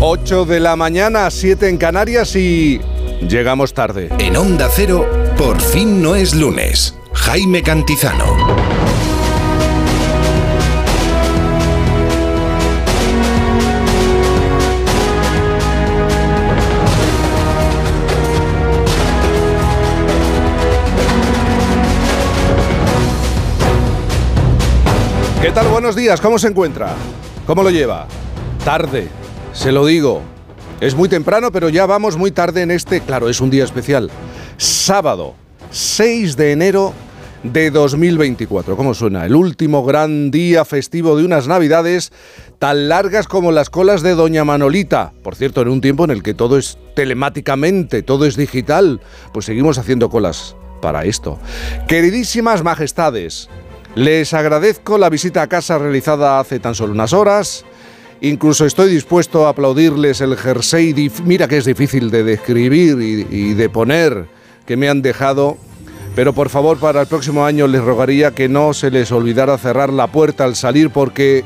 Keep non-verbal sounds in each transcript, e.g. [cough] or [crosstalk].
8 de la mañana, 7 en Canarias y llegamos tarde. En Onda Cero, por fin no es lunes. Jaime Cantizano. ¿Qué tal? Buenos días, ¿cómo se encuentra? ¿Cómo lo lleva? Tarde, se lo digo. Es muy temprano, pero ya vamos muy tarde en este, claro, es un día especial. Sábado, 6 de enero de 2024. ¿Cómo suena? El último gran día festivo de unas navidades tan largas como las colas de Doña Manolita. Por cierto, en un tiempo en el que todo es telemáticamente, todo es digital, pues seguimos haciendo colas para esto. Queridísimas majestades, les agradezco la visita a casa realizada hace tan solo unas horas. Incluso estoy dispuesto a aplaudirles el jersey, mira que es difícil de describir y, de poner, que me han dejado. Pero por favor, para el próximo año les rogaría que no se les olvidara cerrar la puerta al salir porque,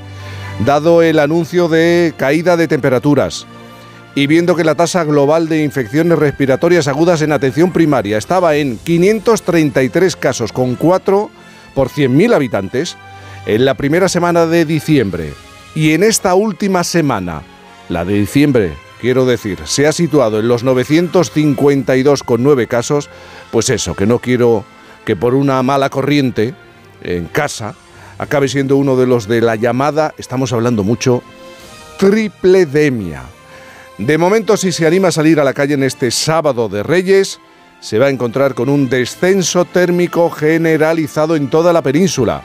dado el anuncio de caída de temperaturas y viendo que la tasa global de infecciones respiratorias agudas en atención primaria estaba en 533 casos con 4 por 100.000 habitantes en la primera semana de diciembre. Y en esta última semana, la de diciembre, quiero decir, se ha situado en los 952,9 casos, pues eso, que no quiero que por una mala corriente en casa acabe siendo uno de los de la llamada, estamos hablando mucho, tripledemia. De momento, si se anima a salir a la calle en este sábado de Reyes, se va a encontrar con un descenso térmico generalizado en toda la península.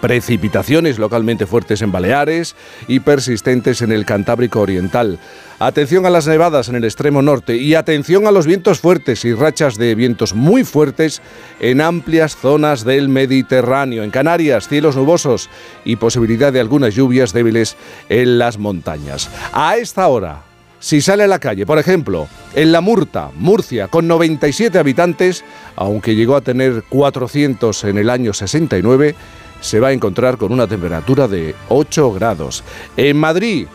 Precipitaciones localmente fuertes en Baleares y persistentes en el Cantábrico Oriental. Atención a las nevadas en el extremo norte y atención a los vientos fuertes y rachas de vientos muy fuertes en amplias zonas del Mediterráneo. En Canarias, cielos nubosos y posibilidad de algunas lluvias débiles en las montañas. A esta hora, si sale a la calle, por ejemplo, en La Murta, Murcia, con 97 habitantes, aunque llegó a tener 400 en el año 69, se va a encontrar con una temperatura de 8 grados. En Madrid,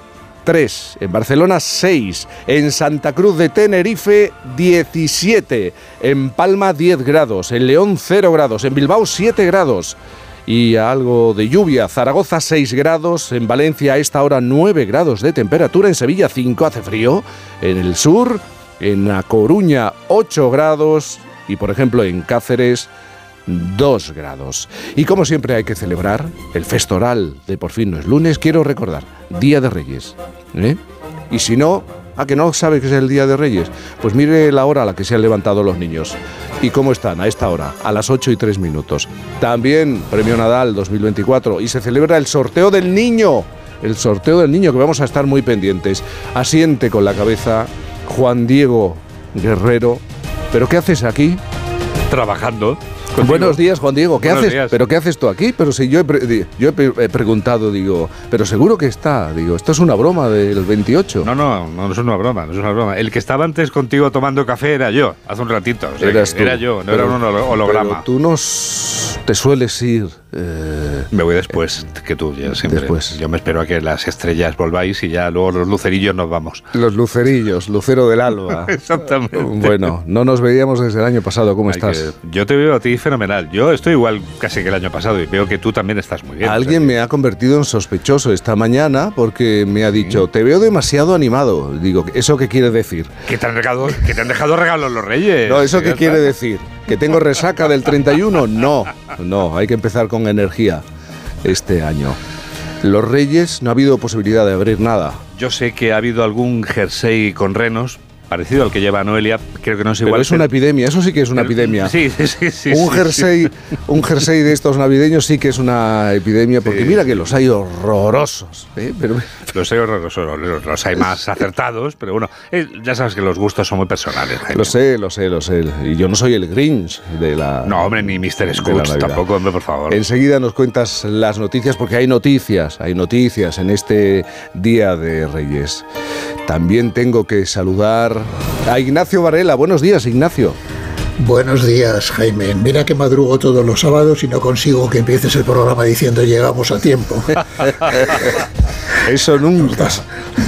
3, en Barcelona 6, en Santa Cruz de Tenerife 17, en Palma 10 grados, en León 0 grados, en Bilbao 7 grados y algo de lluvia. Zaragoza 6 grados, en Valencia a esta hora 9 grados de temperatura, en Sevilla 5 hace frío, en el sur, en La Coruña 8 grados y por ejemplo en Cáceres 2 grados. Y como siempre hay que celebrar el festoral de por fin no es lunes, quiero recordar, Día de Reyes. ¿eh? Y si no, ¿a que no sabe que es el Día de Reyes? Pues mire la hora a la que se han levantado los niños. ¿Y cómo están a esta hora? A las 8 y 3 minutos. También Premio Nadal 2024 y se celebra el sorteo del niño. El sorteo del niño que vamos a estar muy pendientes. Asiente con la cabeza Juan Diego Guerrero. ¿Pero qué haces aquí? Trabajando. Buenos días, Juan Diego. ¿Qué haces? ¿Pero qué haces tú aquí? Pero si yo he, yo he, preguntado, digo, pero seguro que está. Digo, esto es una broma del 28. No, no, no, es una broma, no es una broma. El que estaba antes contigo tomando café era yo, hace un ratito. Era yo, no era un holograma. Pero tú no te sueles ir eh, me voy después que tú, ya siempre. Después. Yo me espero a que las estrellas volváis y ya luego los lucerillos nos vamos. Los lucerillos, lucero del alba. [laughs] Exactamente. Bueno, no nos veíamos desde el año pasado. ¿Cómo estás? yo te veo a ti fenomenal. Yo estoy igual casi que el año pasado y veo que tú también estás muy bien. Alguien me ha convertido en sospechoso esta mañana porque me ha dicho, te veo demasiado animado. Digo, ¿eso qué quiere decir? Que te han, dejado, que te han dejado regalos los reyes. No, ¿eso qué quiere decir? ¿Que tengo resaca del 31? No, no, hay que empezar con energía este año. Los Reyes no ha habido posibilidad de abrir nada. Yo sé que ha habido algún jersey con renos, parecido al que lleva Noelia, creo que no es igual. Pero es una epidemia, eso sí que es una epidemia. Sí, sí, sí. Un jersey, un jersey de estos navideños sí que es una epidemia, porque mira que los hay horrorosos. ¿eh? Pero... Los hay horrorosos, los hay más [laughs] acertados, pero bueno, eh, ya sabes que los gustos son muy personales. Lo sé, lo sé, lo sé. Y yo no soy el Grinch de la. No, hombre, ni Mr. Scrooge tampoco, hombre, por favor. Enseguida nos cuentas las noticias, porque hay noticias, hay noticias en este Día de Reyes. También tengo que saludar a Ignacio Varela. Buenos días, Ignacio. Buenos días, Jaime. Mira que madrugo todos los sábados y no consigo que empieces el programa diciendo llegamos a tiempo. [laughs] Eso nunca.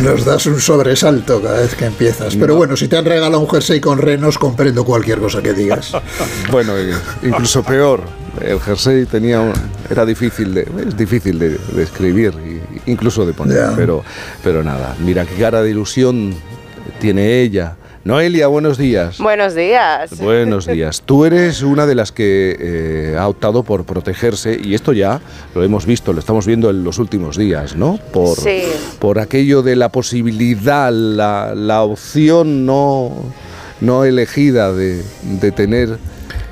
Nos das, un sobresalto cada vez que empiezas. Pero bueno, si te han regalado un jersey con renos, comprendo cualquier cosa que digas. [laughs] Bueno, incluso peor. El jersey tenía era difícil de, es difícil de, escribir, incluso de poner, pero, pero nada. Mira qué cara de ilusión tiene ella Noelia, buenos días. Buenos días. Buenos [laughs] días. Tú eres una de las que eh, ha optado por protegerse y esto ya lo hemos visto, lo estamos viendo en los últimos días, ¿no? Por, sí. por aquello de la posibilidad, la, la opción no, no elegida de, de tener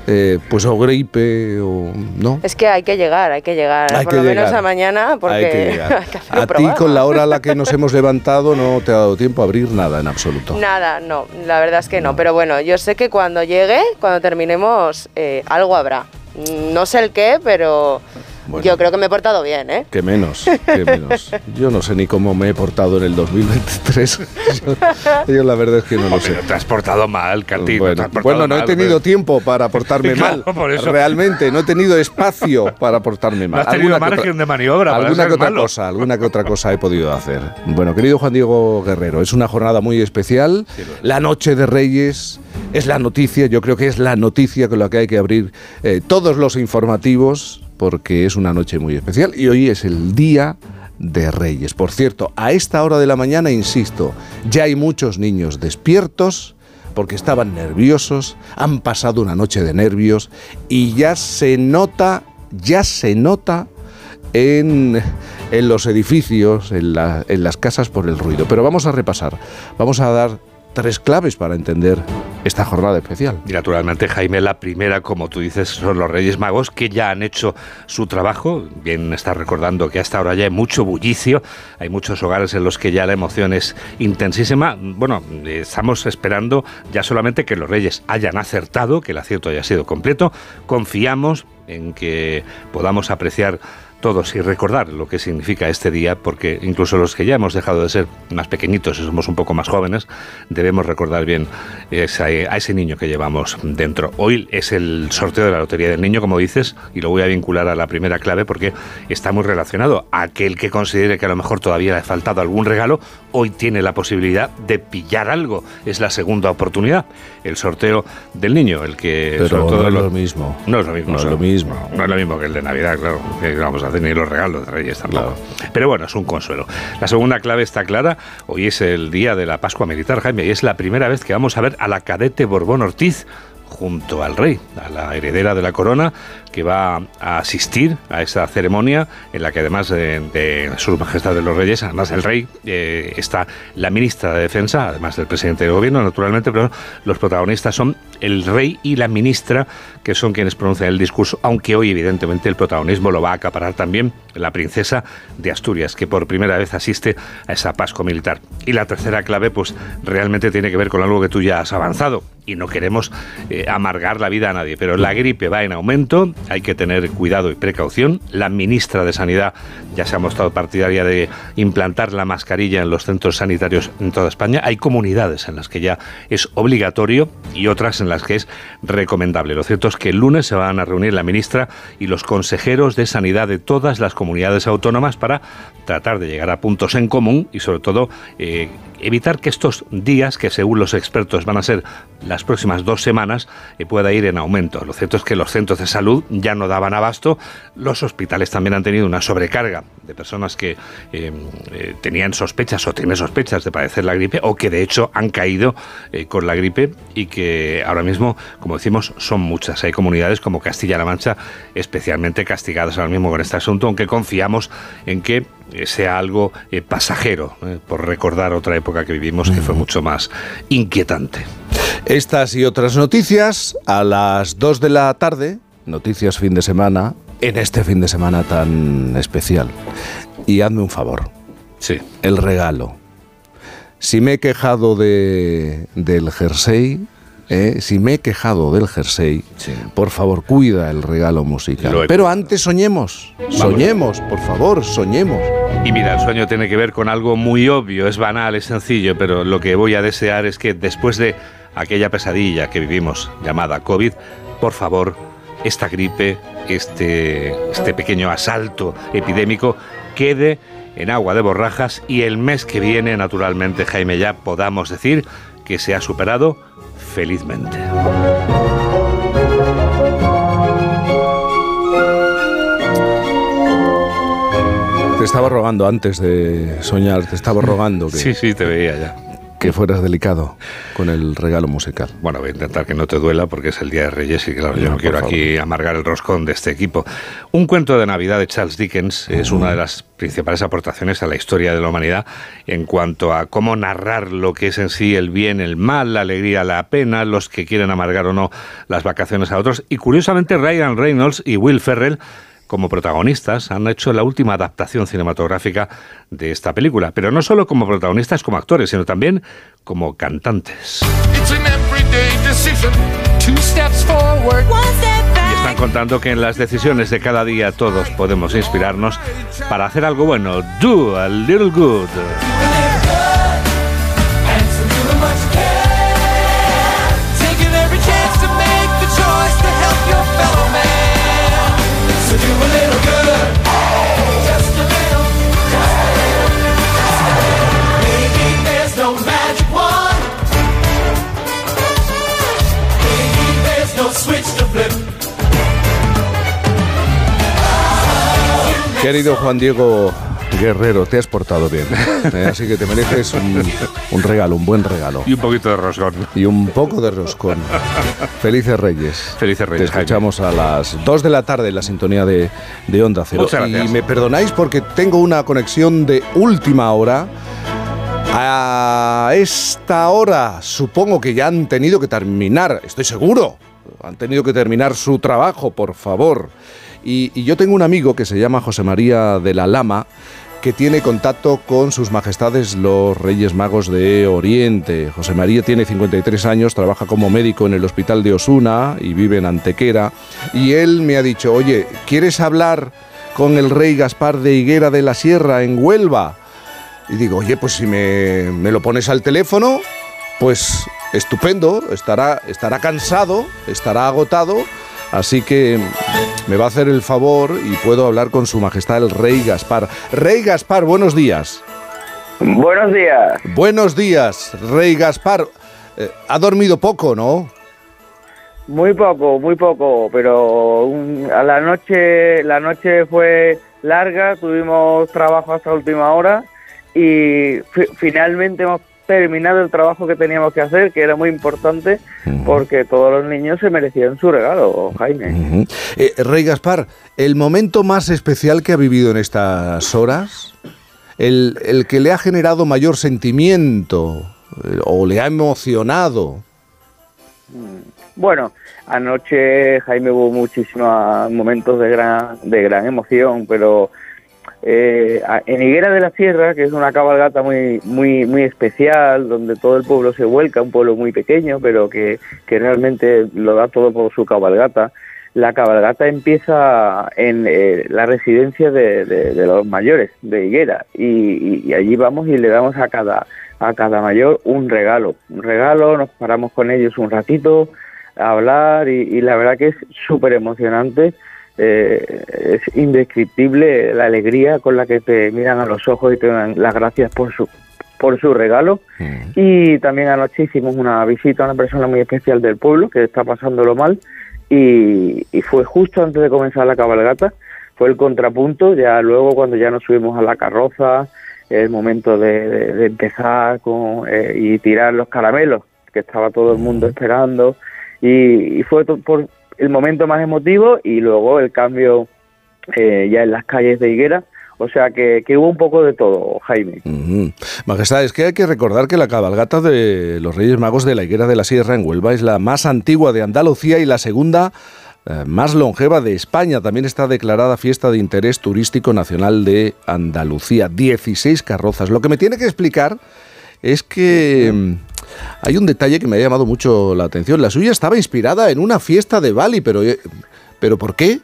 eh, pues o gripe o no. Es que hay que llegar, hay que llegar, por lo menos a mañana, porque [laughs] a ti con la hora a la que nos [laughs] hemos levantado no te ha dado tiempo a abrir nada en absoluto. Nada, no, la verdad es que no, pero bueno, yo sé que cuando llegue, cuando terminemos, eh, algo habrá. No sé el qué, pero yo creo que me he portado bien, ¿eh? Que menos, que [laughs] menos. Yo no sé ni cómo me he portado en el 2023. [laughs] Yo, la verdad es que no lo sé. te has portado mal, Cartino. Bueno, no he tenido tiempo para portarme [laughs] mal. Realmente, no he tenido espacio para portarme mal. No has tenido margen de maniobra. Alguna que otra cosa, alguna que otra cosa he podido hacer. Bueno, querido Juan Diego Guerrero, es una jornada muy especial. la noche de Reyes es la noticia, yo creo que es la noticia con la que hay que abrir eh, todos los informativos porque es una noche muy especial y hoy es el día de Reyes. Por cierto, a esta hora de la mañana, insisto, ya hay muchos niños despiertos porque estaban nerviosos, han pasado una noche de nervios y ya se nota, ya se nota en, en los edificios, en, en las casas por el ruido. Pero vamos a repasar, vamos a dar tres claves para entender esta jornada especial. Y naturalmente, Jaime, la primera, como tú dices, son los Reyes Magos que ya han hecho su trabajo. Bien está recordando que hasta ahora ya hay mucho bullicio, hay muchos hogares en los que ya la emoción es intensísima. Bueno, estamos esperando ya solamente que los Reyes hayan acertado, que el acierto haya sido completo. Confiamos en que podamos apreciar todos y recordar lo que significa este día, porque incluso los que ya hemos dejado de ser más pequeñitos y somos un poco más jóvenes, debemos recordar bien a ese niño que llevamos dentro. Hoy es el sorteo de la Lotería del Niño, como dices, y lo voy a vincular a la primera clave porque está muy relacionado. Aquel que considere que a lo mejor todavía le ha faltado algún regalo, hoy tiene la posibilidad de pillar algo. Es la segunda oportunidad. El sorteo del niño, el que... Pero no es lo, mismo. No es lo mismo. No es lo mismo. No es lo mismo que el de Navidad, claro. vamos a ni los regalos de Reyes tampoco. Pero bueno, es un consuelo. La segunda clave está clara. Hoy es el día de la Pascua Militar, Jaime, y es la primera vez que vamos a ver a la cadete Borbón Ortiz junto al rey, a la heredera de la corona, que va a asistir a esa ceremonia en la que además de, Su Majestad de los Reyes, además del rey, eh, está la ministra de Defensa, además del presidente del gobierno, naturalmente, pero los protagonistas son el rey y la ministra, que son quienes pronuncian el discurso, aunque hoy evidentemente el protagonismo lo va a acaparar también la princesa de Asturias, que por primera vez asiste a esa Pascua militar. Y la tercera clave, pues realmente tiene que ver con algo que tú ya has avanzado, y no queremos eh, amargar la vida a nadie, pero la gripe va en aumento, hay que tener cuidado y precaución. La ministra de Sanidad ya se ha mostrado partidaria de implantar la mascarilla en los centros sanitarios en toda España. Hay comunidades en las que ya es obligatorio y otras en las que es recomendable. Lo cierto es que el lunes se van a reunir la ministra y los consejeros de sanidad de todas las comunidades autónomas para tratar de llegar a puntos en común y sobre todo eh, evitar que estos días, que según los expertos van a ser las próximas dos semanas, eh, pueda ir en aumento. Lo cierto es que los centros de salud ya no daban abasto, los hospitales también han tenido una sobrecarga de personas que eh, eh, tenían sospechas o tienen sospechas de padecer la gripe o que de hecho han caído con la gripe y que ahora mismo, como decimos, son muchas. Hay comunidades como Castilla-La Mancha especialmente castigadas ahora mismo con este asunto, aunque confiamos en que sea algo pasajero, por recordar otra época que vivimos que fue mucho más inquietante. Estas y otras noticias a las 2 de la tarde, noticias fin de semana, en este fin de semana tan especial. Y hazme un favor. Sí. El regalo. Si me he quejado de, del jersey, eh, si me he quejado del jersey, por favor, cuida el regalo musical. Pero antes soñemos, soñemos, por favor, soñemos. Y mira, el sueño tiene que ver con algo muy obvio, es banal, es sencillo, pero lo que voy a desear es que después de aquella pesadilla que vivimos llamada COVID, por favor, esta gripe, este, este pequeño asalto epidémico quede en agua de borrajas y el mes que viene, naturalmente, Jaime, ya podamos decir que se ha superado felizmente. Te estaba rogando antes de soñar, te estaba rogando que, Sí, sí, te veía ya. Que fueras delicado con el regalo musical. Bueno, voy a intentar que no te duela porque es el Día de Reyes y claro, yo No, quiero favor. aquí amargar el roscón de este equipo. Un cuento de Navidad de Charles Dickens es una de las principales aportaciones a la historia de la humanidad en cuanto a cómo narrar lo que es en sí el bien, el mal, la alegría, la pena, los que quieren amargar o no las vacaciones a otros. Y curiosamente Ryan Reynolds y Will Ferrell como protagonistas han hecho la última adaptación cinematográfica de esta película, pero no solo como protagonistas, como actores, sino también como cantantes. Y están contando que en las decisiones de cada día todos podemos inspirarnos para hacer algo bueno. Do a little good. Querido Juan Diego Guerrero, te has portado bien. ¿eh? Así que te mereces un, un regalo, un buen regalo. Y un poquito de roscón. Y un poco de roscón. Felices Reyes. Felices Reyes, Te escuchamos a las 2 de la tarde en la sintonía de, de Onda Cero. Muchas gracias. Y me perdonáis porque tengo una conexión de última hora. A esta hora supongo que ya han tenido que terminar, estoy seguro, han tenido que terminar su trabajo, por favor. Y, yo tengo un amigo que se llama José María de la Lama, que tiene contacto con sus majestades los Reyes Magos de Oriente. José María tiene 53 años, trabaja como médico en el hospital de Osuna y vive en Antequera. Y él me ha dicho, oye, ¿quieres hablar con el rey Gaspar de Higuera de la Sierra en Huelva? Y digo, oye, pues si me, me lo pones al teléfono, pues estupendo, estará, estará cansado, estará agotado, así que me va a hacer el favor y puedo hablar con su majestad el rey Gaspar. Rey Gaspar, buenos días. Buenos días. Buenos días, rey Gaspar. Eh, ha dormido poco, ¿no? Muy poco, muy poco, pero un- a la noche, la noche fue larga, tuvimos trabajo hasta última hora y fi- finalmente hemos terminado el trabajo que teníamos que hacer, que era muy importante, porque todos los niños se merecían su regalo, Jaime. Eh, rey Gaspar, ¿el momento más especial que ha vivido en estas horas? ¿El, el que le ha generado mayor sentimiento eh, o le ha emocionado? Bueno, anoche Jaime hubo muchísimos momentos de gran, de gran emoción, pero eh, en Higuera de la Sierra, que es una cabalgata muy, muy, muy especial, donde todo el pueblo se vuelca, un pueblo muy pequeño, pero que, que realmente lo da todo por su cabalgata. La cabalgata empieza en eh, la residencia de, los mayores de Higuera y, y- y allí vamos y le damos a cada a cada mayor un regalo, un regalo, nos paramos con ellos un ratito a hablar y, y la verdad que es súper emocionante, eh, es indescriptible la alegría con la que te miran a los ojos y te dan las gracias por su por su regalo. Y también anoche hicimos una visita a una persona muy especial del pueblo que está pasándolo mal y, y fue justo antes de comenzar la cabalgata, fue el contrapunto, ya luego cuando ya nos subimos a la carroza, el momento de, de- de empezar con, eh, y tirar los caramelos, que estaba todo el mundo esperando, y, y fue por el momento más emotivo y luego el cambio eh, ya en las calles de Higuera, o sea que, que hubo un poco de todo, Jaime. Ujú. Majestad, es que hay que recordar que la cabalgata de los Reyes Magos de la Higuera de la Sierra en Huelva es la más antigua de Andalucía y la segunda eh, más longeva de España. También está declarada fiesta de interés turístico nacional de Andalucía. 16 carrozas. Lo que me tiene que explicar es que mm, hay un detalle que me ha llamado mucho la atención. La suya estaba inspirada en una fiesta de Bali, pero, eh, ¿pero por qué?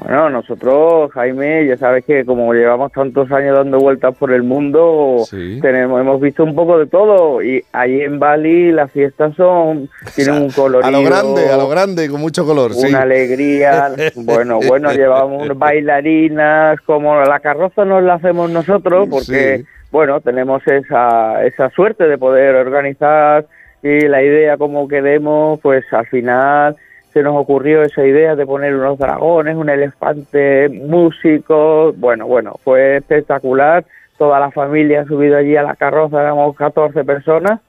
Bueno, nosotros, Jaime, ya sabes que como llevamos tantos años dando vueltas por el mundo, Sí. tenemos, hemos visto un poco de todo. Y ahí en Bali las fiestas son, tienen un colorido. [laughs] A lo grande, a lo grande, con mucho color, sí. Una alegría. [laughs] Bueno, bueno, llevamos [laughs] bailarinas, como la carroza nos la hacemos nosotros, porque, Sí. Bueno, tenemos esa, esa suerte de poder organizar y la idea como queremos, pues al final se nos ocurrió esa idea de poner unos dragones, un elefante, músicos, bueno, bueno, fue espectacular. Toda la familia ha subido allí a la carroza, éramos 14 personas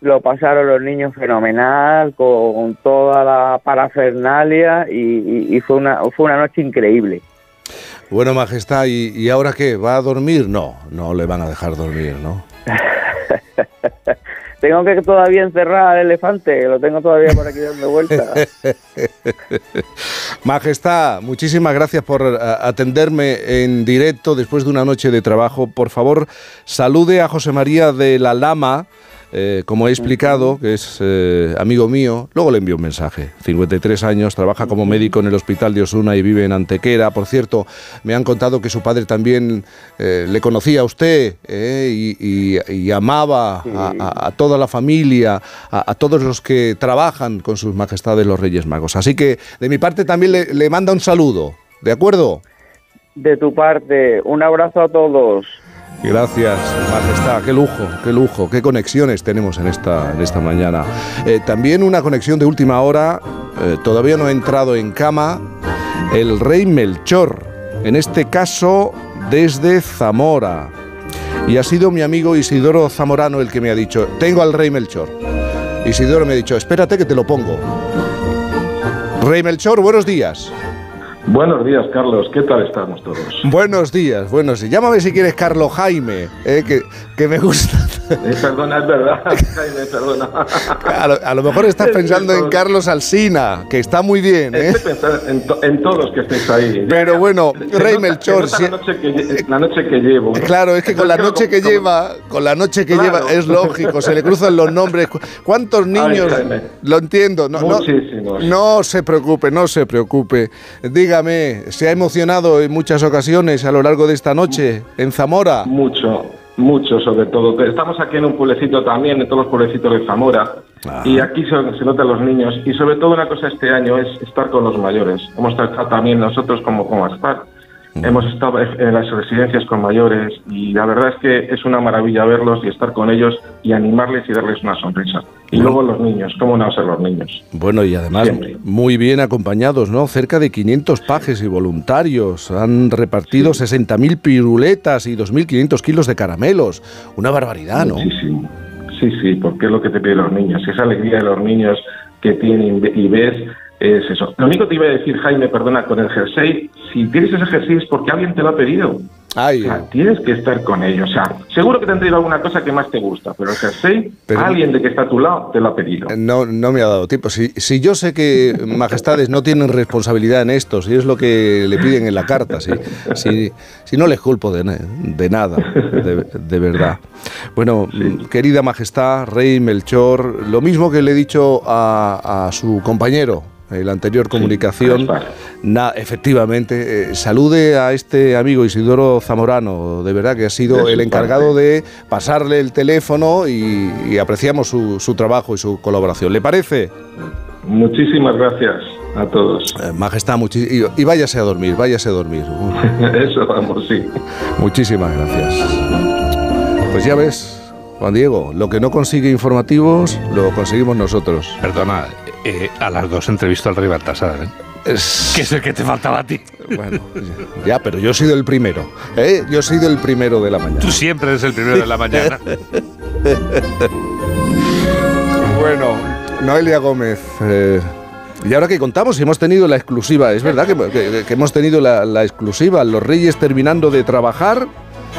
lo pasaron los niños fenomenal con toda la parafernalia y, y- y fue una fue una noche increíble Bueno, Majestad, ¿y, y ahora qué? ¿Va a dormir? No, no le van a dejar dormir, ¿no? [laughs] tengo que todavía encerrar al elefante lo tengo todavía por aquí dando vueltas [laughs] Majestad, muchísimas gracias por eh, atenderme en directo después de una noche de trabajo. Por favor, salude a José María de la Lama, eh, como he explicado, que es eh, amigo mío. Luego le envío un mensaje. 53 años, trabaja como médico en el hospital de Osuna y vive en Antequera. Por cierto, me han contado que su padre también eh, le conocía a usted y, amaba a, toda la familia, a, todos los que trabajan con sus majestades los Reyes Magos. Así que de mi parte también le manda un saludo. ¿De acuerdo? de tu parte un abrazo a todos Gracias, Majestad. Qué lujo, qué lujo, qué conexiones tenemos en esta, en esta mañana. Eh, también una conexión de última hora. eh, todavía no ha entrado en cama el rey Melchor. En este caso, desde Zamora. Y ha sido mi amigo Isidoro Zamorano el que me ha dicho, tengo al rey Melchor. Isidoro me ha dicho, espérate que te lo pongo. Rey Melchor, buenos días. Buenos días, Carlos. ¿Qué tal estamos todos? Buenos días, buenos días. Llámame si quieres Carlos Jaime, eh, que, que me gusta. Eh, perdona, es verdad. [laughs] Jaime, perdona. A lo, a lo mejor estás pensando en Carlos Alsina, que está muy bien, ¿eh? Estoy pensando en, to- en todos que estéis ahí. Pero bueno, Rey Melchor, si- la, noche que, lle- la noche que llevo. Claro, es que con la noche que lleva, con la noche que Claro. lleva, es lógico, se le cruzan los nombres. Cu- ¿Cuántos niños? Lo entiendo, no, Muchísimos. no se preocupe, no se preocupe. Dígame, ¿se ha emocionado en muchas ocasiones a lo largo de esta noche en Zamora? Mucho, mucho sobre todo. Estamos aquí en un pueblecito también, en todos los pueblecitos de Zamora. Ah. Y aquí se, se notan los niños. Y sobre todo una cosa este año es estar con los mayores. Hemos estado también nosotros como, como ASPAR. Hemos estado en las residencias con mayores y la verdad es que es una maravilla verlos y estar con ellos y animarles y darles una sonrisa. Y luego los niños, ¿cómo no ser los niños? Bueno, y además Siempre. muy bien acompañados, ¿no? Cerca de 500 pajes y voluntarios. Han repartido 60.000 piruletas y 2.500 kilos de caramelos. Una barbaridad, ¿no? Muchísimo. Sí, sí, porque es lo que te piden los niños. Esa alegría de los niños que tienen y ves es eso. Lo único que te iba a decir, Jaime, perdona, con el jersey, si tienes ese jersey es porque alguien te lo ha pedido. Ay, O sea, tienes que estar con ellos. O sea, seguro que te han traído alguna cosa que más te gusta, pero el jersey, Pero- alguien de que está a tu lado te lo ha pedido. no, no me ha dado tiempo. Si, si yo sé que [laughs] majestades no tienen responsabilidad en esto, si es lo que le piden en la carta, si, si, si no les culpo de, de nada, de, de verdad. Bueno, mm, querida majestad, rey Melchor, lo mismo que le he dicho a, a su compañero la anterior comunicación, na- efectivamente, eh, salude a este amigo Isidoro Zamorano, de verdad que ha sido De el encargado parte. de pasarle el teléfono y, y apreciamos su, su trabajo y su colaboración. ¿Le parece? Muchísimas gracias a todos. Eh, majestad, y, y váyase a dormir, váyase a dormir. [laughs] Eso vamos, sí. muchísimas gracias. Pues ya ves, Juan Diego, lo que no consigue informativos, lo conseguimos nosotros. Perdona, eh, a las dos entrevisto al rey Baltasar, ¿eh? Es- que es el que te faltaba a ti. Bueno, ya, pero yo he sido el primero. ¿eh? Yo he sido el primero de la mañana. Tú siempre eres el primero de la mañana. [laughs] Bueno, Noelia Gómez. eh, y ahora que contamos, si hemos tenido la exclusiva, es verdad que, que- que hemos tenido la, la exclusiva, los reyes terminando de trabajar,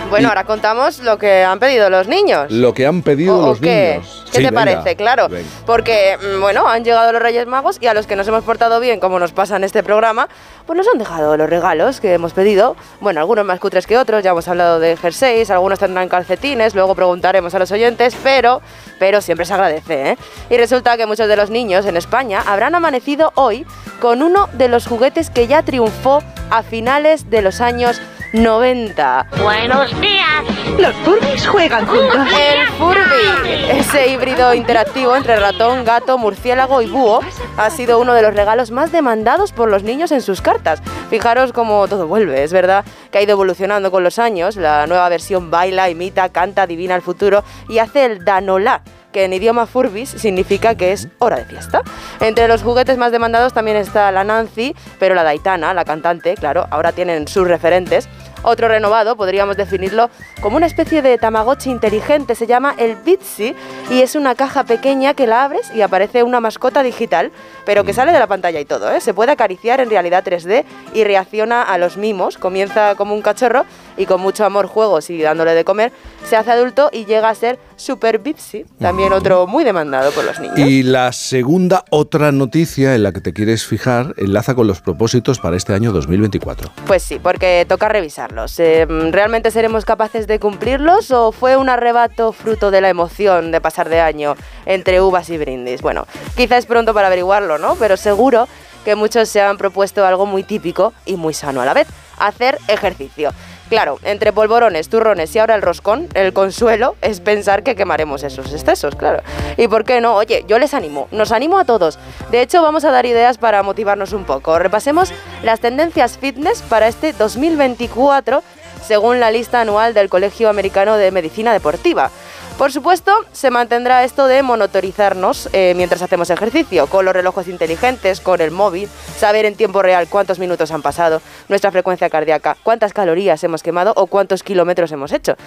Bueno, Y- ahora contamos lo que han pedido los niños. lo que han pedido ¿O- o los qué? niños. ¿Qué Sí, te venga, parece? Claro, venga. porque, mm, bueno, han llegado los Reyes Magos y a los que nos hemos portado bien, como nos pasa en este programa, pues nos han dejado los regalos que hemos pedido. Bueno, algunos más cutres que otros, ya hemos hablado de jerseys, algunos tendrán calcetines, luego preguntaremos a los oyentes, pero, pero siempre se agradece, ¿eh? Y resulta que muchos de los niños en España habrán amanecido hoy con uno de los juguetes que ya triunfó a finales de los años 90. Buenos días. Los Furbies juegan juntos. El Furby, ese híbrido interactivo entre ratón, gato, murciélago y búho, ha sido uno de los regalos más demandados por los niños en sus cartas. Fijaros cómo todo vuelve, es verdad que ha ido evolucionando con los años. La nueva versión baila, imita, canta, adivina el futuro y hace el danolá que en idioma furbis significa que es hora de fiesta. Entre los juguetes más demandados también está la Nancy, pero la Daitana, la cantante, claro, ahora tienen sus referentes. Otro renovado, podríamos definirlo como una especie de Tamagotchi inteligente, se llama el Bitsy y es una caja pequeña que la abres y aparece una mascota digital, pero que sale de la pantalla y todo, ¿eh? se puede acariciar en realidad 3D y reacciona a los mimos, comienza como un cachorro y con mucho amor, juegos y dándole de comer, se hace adulto y llega a ser Super Bitsy, también otro muy demandado por los niños. Y la segunda, otra noticia en la que te quieres fijar, enlaza con los propósitos para este año 2024. Pues sí, porque toca revisarlos. Eh, ¿Realmente seremos capaces de cumplirlos o fue un arrebato fruto de la emoción de pasar de año entre uvas y brindis? Bueno, quizá es pronto para averiguarlo, ¿no? Pero seguro que muchos se han propuesto algo muy típico y muy sano a la vez, hacer ejercicio. Claro, entre polvorones, turrones y ahora el roscón, el consuelo es pensar que quemaremos esos excesos, claro. ¿Y por qué no? Oye, yo les animo, nos animo a todos. De hecho, vamos a dar ideas para motivarnos un poco. Repasemos las tendencias fitness para este 2024 según la lista anual del Colegio Americano de Medicina Deportiva. Por supuesto, se mantendrá esto de monitorizarnos eh, mientras hacemos ejercicio, con los relojes inteligentes, con el móvil, saber en tiempo real cuántos minutos han pasado, nuestra frecuencia cardíaca, cuántas calorías hemos quemado o cuántos kilómetros hemos hecho.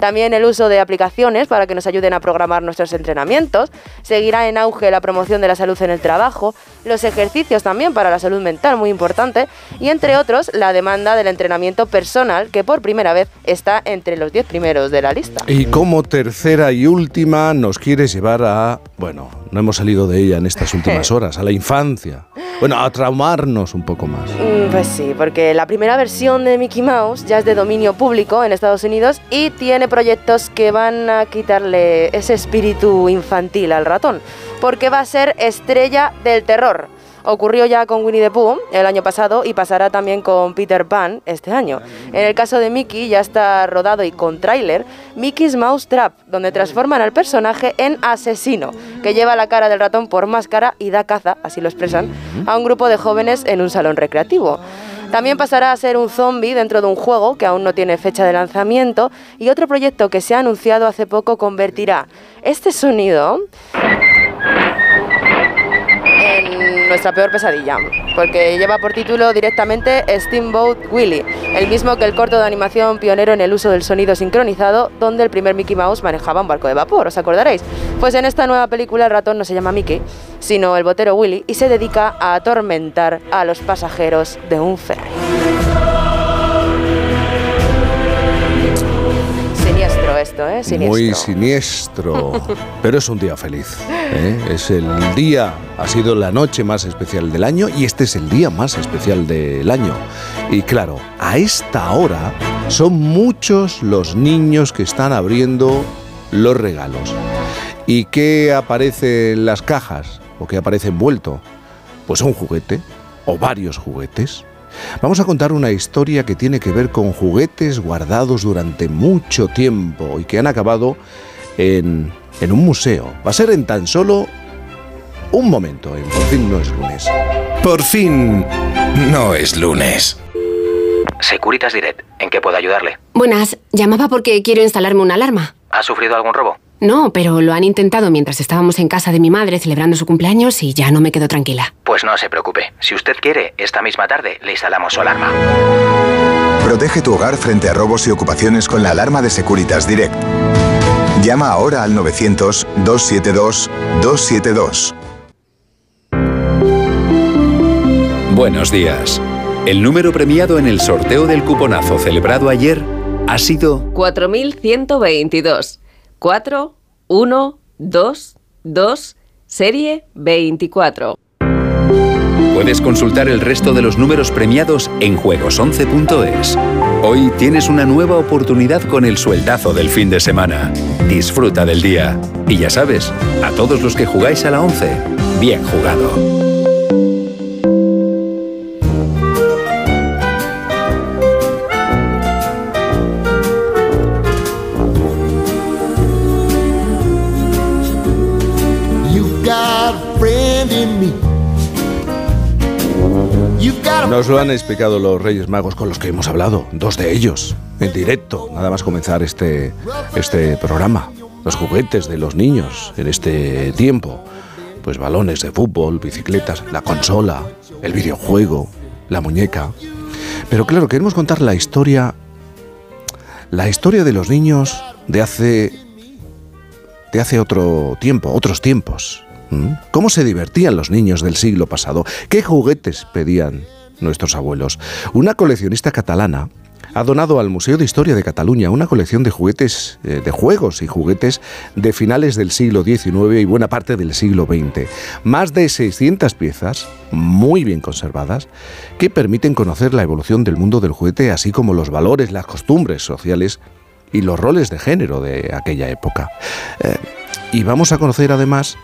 También el uso de aplicaciones para que nos ayuden a programar nuestros entrenamientos. Seguirá en auge la promoción de la salud en el trabajo, los ejercicios también para la salud mental, muy importante, y entre otros la demanda del entrenamiento personal, que por primera vez está entre los 10 primeros de la lista. Y como tercera y última nos quieres llevar a, bueno, no hemos salido de ella en estas [laughs] últimas horas, a la infancia. Bueno, a traumarnos un poco más. Mm, Pues sí, porque la primera versión de Mickey Mouse ya es de dominio público en Estados Unidos y tiene proyectos que van a quitarle ese espíritu infantil al ratón, porque va a ser estrella del terror. Ocurrió ya con Winnie the Pooh el año pasado y pasará también con Peter Pan este año. En el caso de Mickey ya está rodado y con tráiler Mickey's Mouse Trap, donde transforman al personaje en asesino, que lleva la cara del ratón por máscara y da caza, así lo expresan, a un grupo de jóvenes en un salón recreativo. También pasará a ser un zombie dentro de un juego que aún no tiene fecha de lanzamiento y otro proyecto que se ha anunciado hace poco convertirá este sonido nuestra peor pesadilla, porque lleva por título directamente Steamboat Willie, el mismo que el corto de animación pionero en el uso del sonido sincronizado, donde el primer Mickey Mouse manejaba un barco de vapor, ¿os acordaréis? Pues en esta nueva película el ratón no se llama Mickey, sino el botero Willy, y se dedica a atormentar a los pasajeros de un ferry. Esto, ¿eh? Siniestro. Muy siniestro, [laughs] pero es un día feliz. ¿eh? Es el día, ha sido la noche más especial del año y este es el día más especial del año. Y claro, a esta hora son muchos los niños que están abriendo los regalos. ¿Y qué aparece en las cajas? ¿O qué aparece envuelto? Pues un juguete o varios juguetes. Vamos a contar una historia que tiene que ver con juguetes guardados durante mucho tiempo y que han acabado en, en un museo. Va a ser en tan solo un momento, en Por fin no es lunes. Por fin no es lunes. Securitas Direct, ¿en qué puedo ayudarle? Buenas, llamaba porque quiero instalarme una alarma. ¿Ha sufrido algún robo? No, pero lo han intentado mientras estábamos en casa de mi madre celebrando su cumpleaños y ya no me quedo tranquila. Pues no se preocupe. Si usted quiere, esta misma tarde le instalamos su alarma. Protege tu hogar frente a robos y ocupaciones con la alarma de Securitas Direct. Llama ahora al 900-272-272. Buenos días. El número premiado en el sorteo del cuponazo celebrado ayer ha sido 4122. 4, 1, 2, 2, serie 24. Puedes consultar el resto de los números premiados en juegos11.es. Hoy tienes una nueva oportunidad con el sueldazo del fin de semana. Disfruta del día. Y ya sabes, a todos los que jugáis a la 11, bien jugado. Nos lo han explicado los Reyes Magos con los que hemos hablado, dos de ellos, en directo, nada más comenzar este, este programa. Los juguetes de los niños en este tiempo. Pues balones de fútbol, bicicletas, la consola, el videojuego, la muñeca. Pero claro, queremos contar la historia, la historia de los niños de hace, de hace otro tiempo, otros tiempos. ¿Mm? ¿Cómo se divertían los niños del siglo pasado? ¿Qué juguetes pedían nuestros abuelos? Una coleccionista catalana ha donado al Museo de Historia de Cataluña una colección de juguetes, eh, de juegos y juguetes de finales del siglo XIX y buena parte del siglo XX. Más de 600 piezas, muy bien conservadas, que permiten conocer la evolución del mundo del juguete, así como los valores, las costumbres sociales y los roles de género de aquella época. Eh, y vamos a conocer además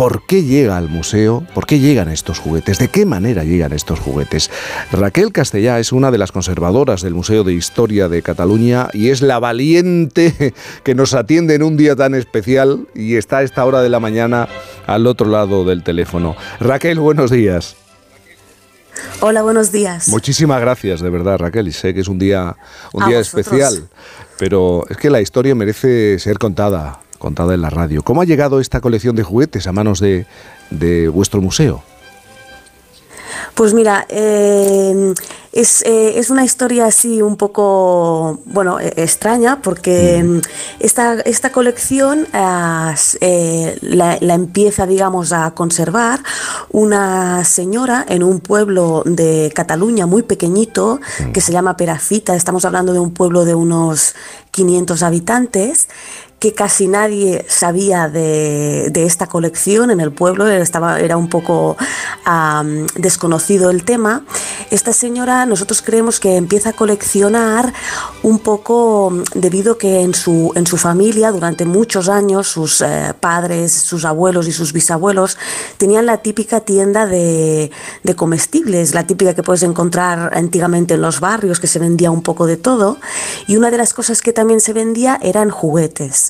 por qué llega al museo, por qué llegan estos juguetes, de qué manera llegan estos juguetes. Raquel Castellá es una de las conservadoras del Museo de Historia de Cataluña y es la valiente [laughs] que nos atiende en un día tan especial y está a esta hora de la mañana al otro lado del teléfono. Raquel, buenos días. Hola, buenos días. Muchísimas gracias, de verdad, Raquel. Y sé que es un día, un A día vosotros. especial, pero es que la historia merece ser contada, contada en la radio. ¿Cómo ha llegado esta colección de juguetes a manos de, de vuestro museo? Pues mira, eh, es, eh, es una historia así un poco, bueno, eh, extraña porque mm, esta, esta colección eh, la, la empieza, digamos, a conservar una señora en un pueblo de Cataluña muy pequeñito que se llama Perafita. Estamos hablando de un pueblo de unos 500 habitantes que casi nadie sabía de, de esta colección en el pueblo, estaba, era un poco am, desconocido el tema. Esta señora nosotros creemos que empieza a coleccionar un poco mm, debido que en su, en su familia durante muchos años sus eh, padres, sus abuelos y sus bisabuelos tenían la típica tienda de, de comestibles, la típica que puedes encontrar antiguamente en los barrios, que se vendía un poco de todo. Y una de las cosas que también se vendía eran juguetes.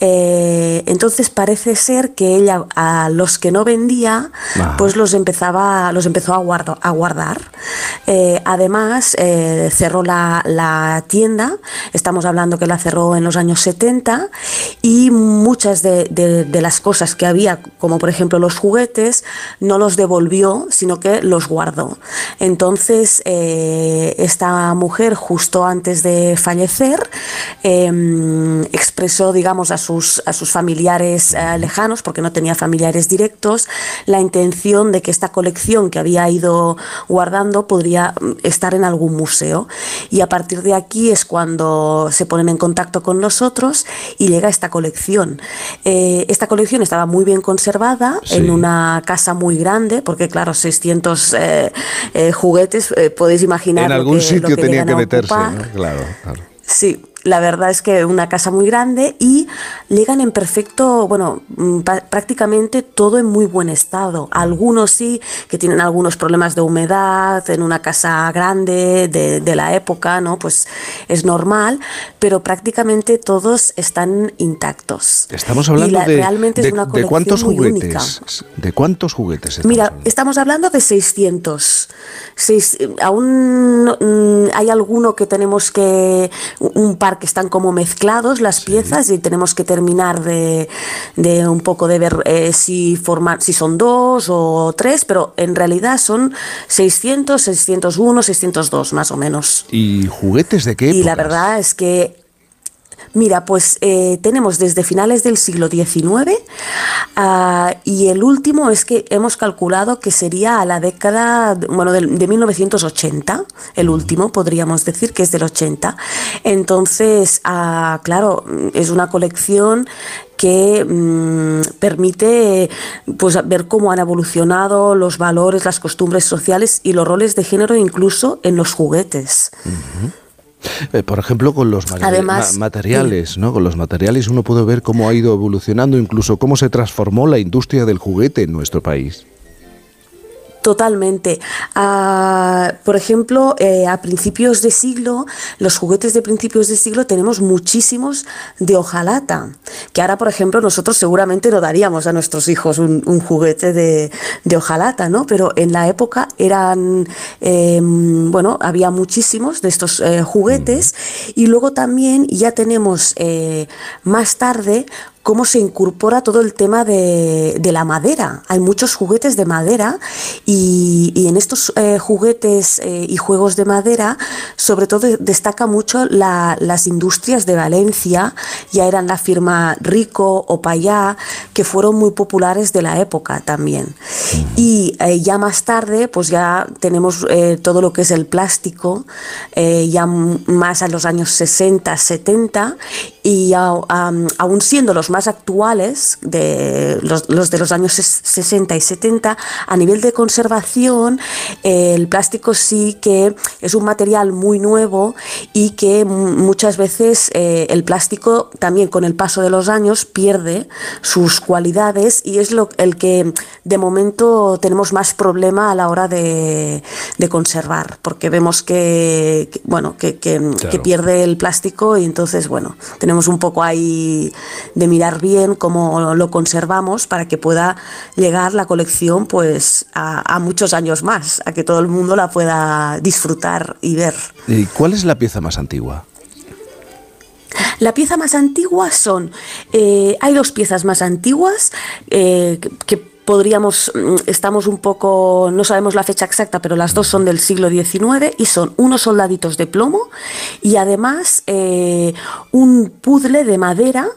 Eh, entonces parece ser que ella a los que no vendía, pues los empezaba, los empezó a, guardo- a guardar. Eh, además, eh, cerró la, la tienda, estamos hablando que la cerró en los años 70, y muchas de, de- de las cosas que había, como por ejemplo los juguetes, no los devolvió, sino que los guardó. Entonces, esta mujer, justo antes de fallecer, em, expresó, digamos, a sus, a sus familiares eh, lejanos, porque no tenía familiares directos, la intención de que esta colección que había ido guardando podría mm, estar en algún museo. Y a partir de aquí es cuando se ponen en contacto con nosotros y llega esta colección. Eh, esta colección estaba muy bien conservada Sí. en una casa muy grande, porque claro, 600 eh, juguetes, podéis imaginar. En algún que- sitio tenía que meterse, ocupar. ¿no? Claro, claro. Sí, la verdad es que una casa muy grande y llegan en perfecto, bueno, mm, prácticamente todo en muy buen estado. Algunos sí que tienen algunos problemas de humedad en una casa grande de, de la época, ¿no? Pues es normal, pero prácticamente todos están intactos. Estamos hablando la- de, realmente es de- una de colección cuántos juguetes. ¿De cuántos juguetes? estamos Mira, estamos hablando de 600. Seis- eh, aún mm, hay alguno que tenemos que, un par que están como mezclados las piezas y tenemos que terminar de, de un poco de ver eh, si, forman, si son dos o tres, pero en realidad son 600, 601, 602 más o menos. ¿Y juguetes de qué Y la verdad es que, mira, pues eh, tenemos desde finales del siglo XIX ah, y el último es que hemos calculado que sería a la década, bueno, del- de, 1980, el último podríamos decir que es del 80. Entonces, ah, claro, es una colección que mm, permite pues, ver cómo han evolucionado los valores, las costumbres sociales y los roles de género incluso en los juguetes. Eh, por ejemplo, con los ma- Además, ma- materiales, ¿no? Con los materiales uno puede ver cómo ha ido evolucionando, incluso cómo se transformó la industria del juguete en nuestro país. Totalmente. Ah, por ejemplo, eh, a principios de siglo, los juguetes de principios de siglo tenemos muchísimos de hojalata, que ahora, por ejemplo, nosotros seguramente no daríamos a nuestros hijos un, un juguete de, de hojalata, ¿no? Pero en la época eran, eh, bueno, había muchísimos de estos eh, juguetes y luego también ya tenemos eh, más tarde cómo se incorpora todo el tema de, de la madera. Hay muchos juguetes de madera y, y en estos eh, juguetes eh, y juegos de madera, sobre todo destaca mucho la- las industrias de Valencia, ya eran la firma Rico o Payá, que fueron muy populares de la época también. Y eh, ya más tarde, pues ya tenemos todo lo que es el plástico, ya más a los años 60, 70, y am- aún siendo los más actuales, de los, los de los años ses- 60 y 70, a nivel de conservación, el plástico sí que es un material muy nuevo y que muchas veces eh, el plástico también con el paso de los años pierde sus cualidades y es lo, el que de momento tenemos más problema a la hora de, de conservar, porque vemos que, que, bueno, que, que- pierde el plástico y entonces, bueno, tenemos un poco ahí de mirar bien cómo lo conservamos para que pueda llegar la colección pues a, a muchos años más, a que todo el mundo la pueda disfrutar y ver. ¿Y cuál es la pieza más antigua? La pieza más antigua son, eh, hay dos piezas más antiguas eh, que podríamos, mm, estamos un poco, no sabemos la fecha exacta, pero las dos son del siglo XIX y son unos soldaditos de plomo y además eh, un puzzle de madera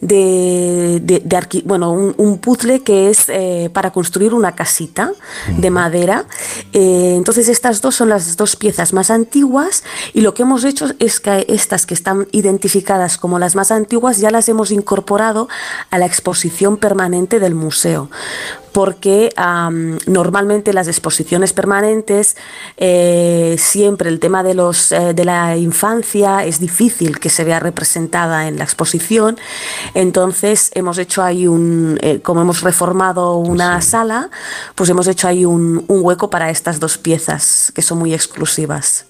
de, de- de arqui- bueno, un, un puzzle que es eh, para construir una casita de madera. Eh, entonces estas dos son las dos piezas más antiguas y lo que hemos hecho es que estas que están identificadas como las más antiguas ya las hemos incorporado a la exposición permanente del museo. Porque normalmente las exposiciones permanentes eh, siempre el tema de los eh, de la infancia es difícil que se vea representada en la exposición. Entonces hemos hecho ahí un, eh, como hemos reformado una sala, pues hemos hecho ahí un, un hueco para estas dos piezas que son muy exclusivas.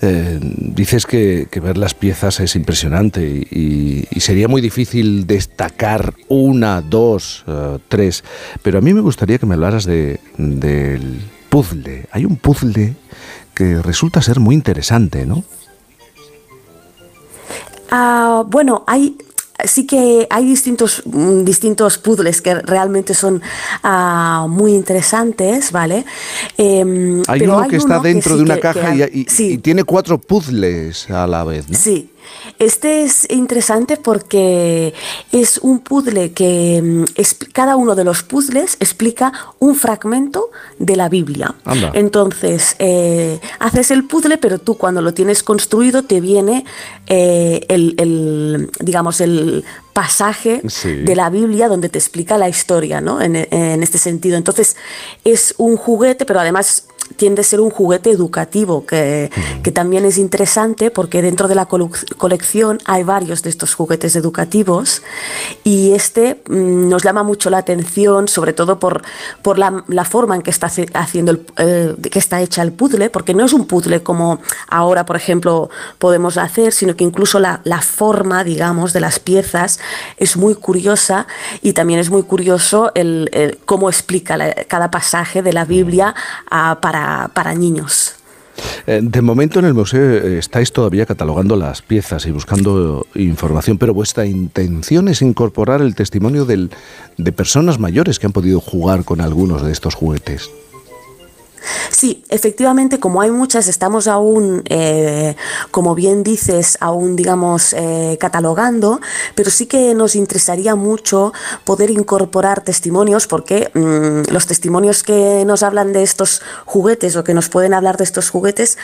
Eh, dices que, que ver las piezas es impresionante y, y sería muy difícil destacar una, dos, tres, pero a mí me gustaría que me hablaras de, del puzzle. Hay un puzzle que resulta ser muy interesante, ¿no? Ah, bueno, hay sí que hay distintos, mm, distintos puzzles que realmente son ah, muy interesantes, ¿vale? Em, Hay pero uno que está uno dentro sí de una que- caja que- y, y- y tiene cuatro puzzles a la vez, ¿no? Sí, este es interesante porque es un puzzle que mm, es- cada uno de los puzzles explica un fragmento de la Biblia. Anda. Entonces, eh, haces el puzzle, pero tú cuando lo tienes construido te viene eh, el, el, digamos, el pasaje Sí. de la Biblia donde te explica la historia, ¿no? En, en este sentido. Entonces, es un juguete, pero además tiende a ser un juguete educativo, que, que también es interesante porque dentro de la colección hay varios de estos juguetes educativos y este mm, nos llama mucho la atención, sobre todo por, por la, la forma en que está haciendo el, eh, que está hecha el puzzle, porque no es un puzzle como ahora, por ejemplo, podemos hacer, sino que incluso la, la forma, digamos, de las piezas es muy curiosa y también es muy curioso el, el cómo explica la- cada pasaje de la Biblia para, para niños. Eh, De momento en el museo eh, estáis todavía catalogando las piezas y buscando información, pero vuestra intención es incorporar el testimonio del- de personas mayores que han podido jugar con algunos de estos juguetes. Sí, efectivamente, como hay muchas, estamos aún, eh, como bien dices, aún, digamos, eh, catalogando, pero sí que nos interesaría mucho poder incorporar testimonios, porque mm, los testimonios que nos hablan de estos juguetes o que nos pueden hablar de estos juguetes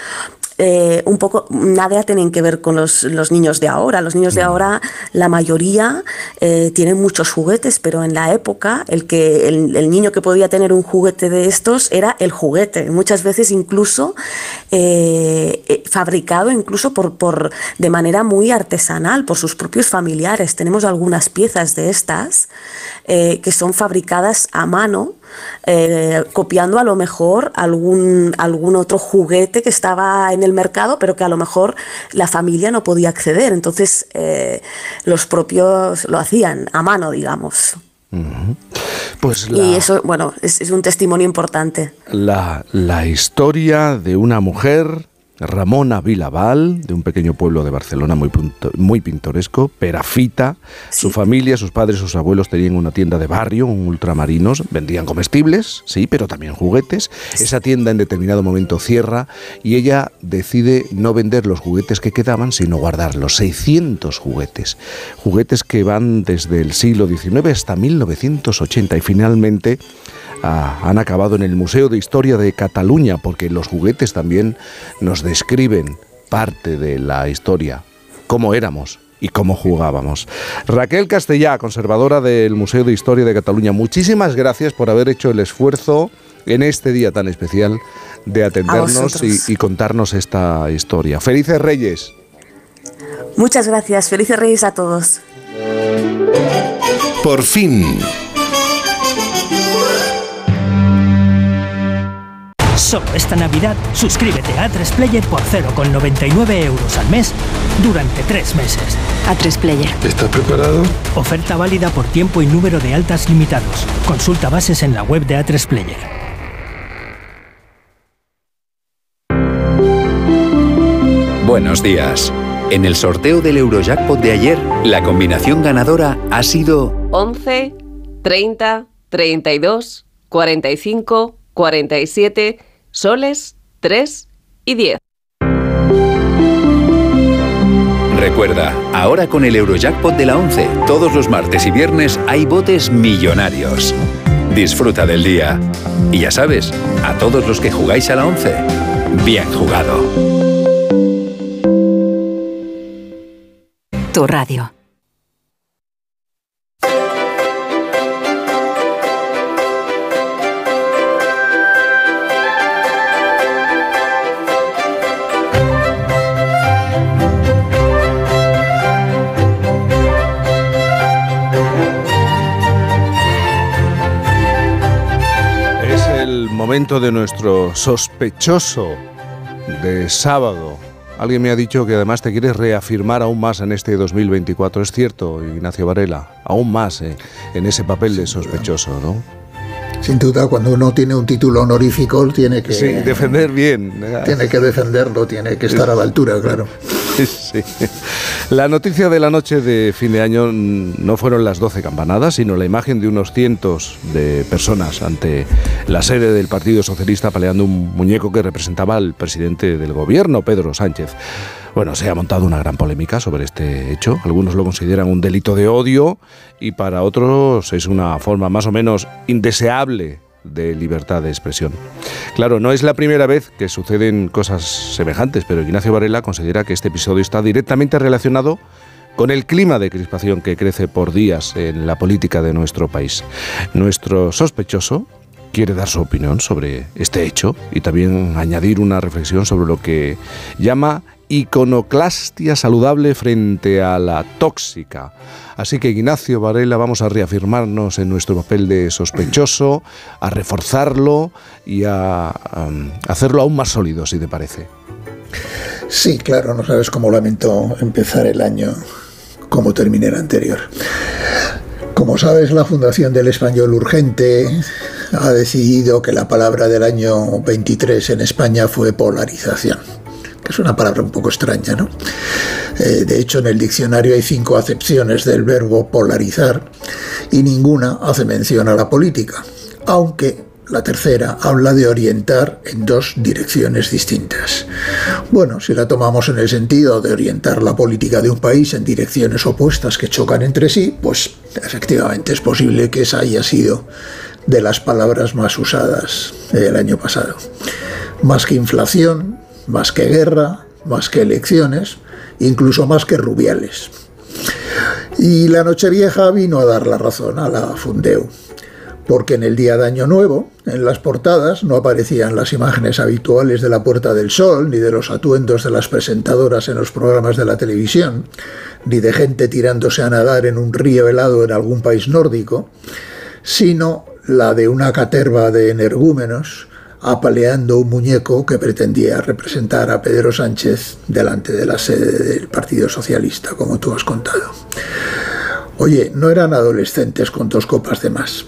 eh, un poco, nada tienen que ver con los, los niños de ahora. Los niños de ahora, la mayoría eh, tienen muchos juguetes, pero en la época el, que, el, el niño que podía tener un juguete de estos era el juguete. Muchas veces incluso eh, fabricado incluso por, por, de manera muy artesanal por sus propios familiares. Tenemos algunas piezas de estas que son fabricadas a mano, eh, copiando a lo mejor algún, algún otro juguete que estaba en el mercado, pero que a lo mejor la familia no podía acceder. Entonces los propios lo hacían a mano, digamos. Pues Y eso, bueno, es, es un testimonio importante. la, la historia de una mujer, Ramona Vilaval, de un pequeño pueblo de Barcelona muy, punto- muy pintoresco, Perafita. Su familia, sus padres, sus abuelos tenían una tienda de barrio, un ultramarinos, vendían comestibles, sí, pero también juguetes. Esa tienda en determinado momento cierra y ella decide no vender los juguetes que quedaban, sino guardarlos. 600 juguetes. Juguetes que van desde el siglo XIX hasta 1980 y finalmente ah, han acabado en el Museo de Historia de Cataluña, porque los juguetes también nos describen parte de la historia, cómo éramos y cómo jugábamos. Raquel Castellá, conservadora del Museo de Historia de Cataluña, muchísimas gracias por haber hecho el esfuerzo en este día tan especial de atendernos y contarnos esta historia. Felices Reyes. Muchas gracias. Felices Reyes a todos. Por fin, Solo esta Navidad, suscríbete a A3 Player por 0,99 euros al mes durante tres meses. A3 Player. ¿Estás preparado? Oferta válida por tiempo y número de altas limitados. Consulta bases en la web de A3 Player. Buenos días. En el sorteo del Eurojackpot de ayer, la combinación ganadora ha sido 11, 30, 32, 45, 47, soles, 3 y 10. Recuerda, ahora con el Eurojackpot de la 11, todos los martes y viernes hay botes millonarios. Disfruta del día. Y ya sabes, a todos los que jugáis a la 11, bien jugado. Tu radio. Momento de nuestro sospechoso de sábado. Alguien me ha dicho que además te quieres reafirmar aún más en este 2024. Es cierto, Ignacio Varela, aún más eh, en ese papel de sospechoso, ¿no? Sin duda, cuando uno tiene un título honorífico, tiene que, Sí, defender bien. tiene que defenderlo, tiene que estar a la altura, claro. La noticia de la noche de fin de año no fueron las 12 campanadas, sino la imagen de unos cientos de personas ante la sede del Partido Socialista paleando un muñeco que representaba al presidente del gobierno, Pedro Sánchez. Bueno, se ha montado una gran polémica sobre este hecho. Algunos lo consideran un delito de odio y para otros es una forma más o menos indeseable de libertad de expresión. Claro, no es la primera vez que suceden cosas semejantes, pero Ignacio Varela considera que este episodio está directamente relacionado con el clima de crispación que crece por días en la política de nuestro país. Nuestro sospechoso quiere dar su opinión sobre este hecho y también añadir una reflexión sobre lo que llama iconoclastia saludable frente a la tóxica. Así que Ignacio Varela vamos a reafirmarnos en nuestro papel de sospechoso, a reforzarlo y a um, hacerlo aún más sólido, si te parece. Sí, claro, no sabes cómo lamento empezar el año como terminé el anterior. Como sabes, la Fundación del Español Urgente ha decidido que la palabra del año 23 en España fue polarización, que es una palabra un poco extraña, ¿no? Eh, de hecho, en el diccionario hay cinco acepciones del verbo polarizar y ninguna hace mención a la política, aunque la tercera habla de orientar en dos direcciones distintas. Bueno, si la tomamos en el sentido de orientar la política de un país en direcciones opuestas que chocan entre sí, pues efectivamente es posible que esa haya sido de las palabras más usadas el año pasado. Más que inflación, más que guerra, más que elecciones, incluso más que Rubiales. Y la Nochevieja vino a dar la razón a la Fundeu, porque en el día de Año Nuevo, en las portadas, no aparecían las imágenes habituales de la Puerta del Sol, ni de los atuendos de las presentadoras en los programas de la televisión, ni de gente tirándose a nadar en un río helado en algún país nórdico, sino la de una caterva de energúmenos apaleando un muñeco que pretendía representar a Pedro Sánchez delante de la sede del Partido Socialista, como tú has contado. Oye, no eran adolescentes con dos copas de más.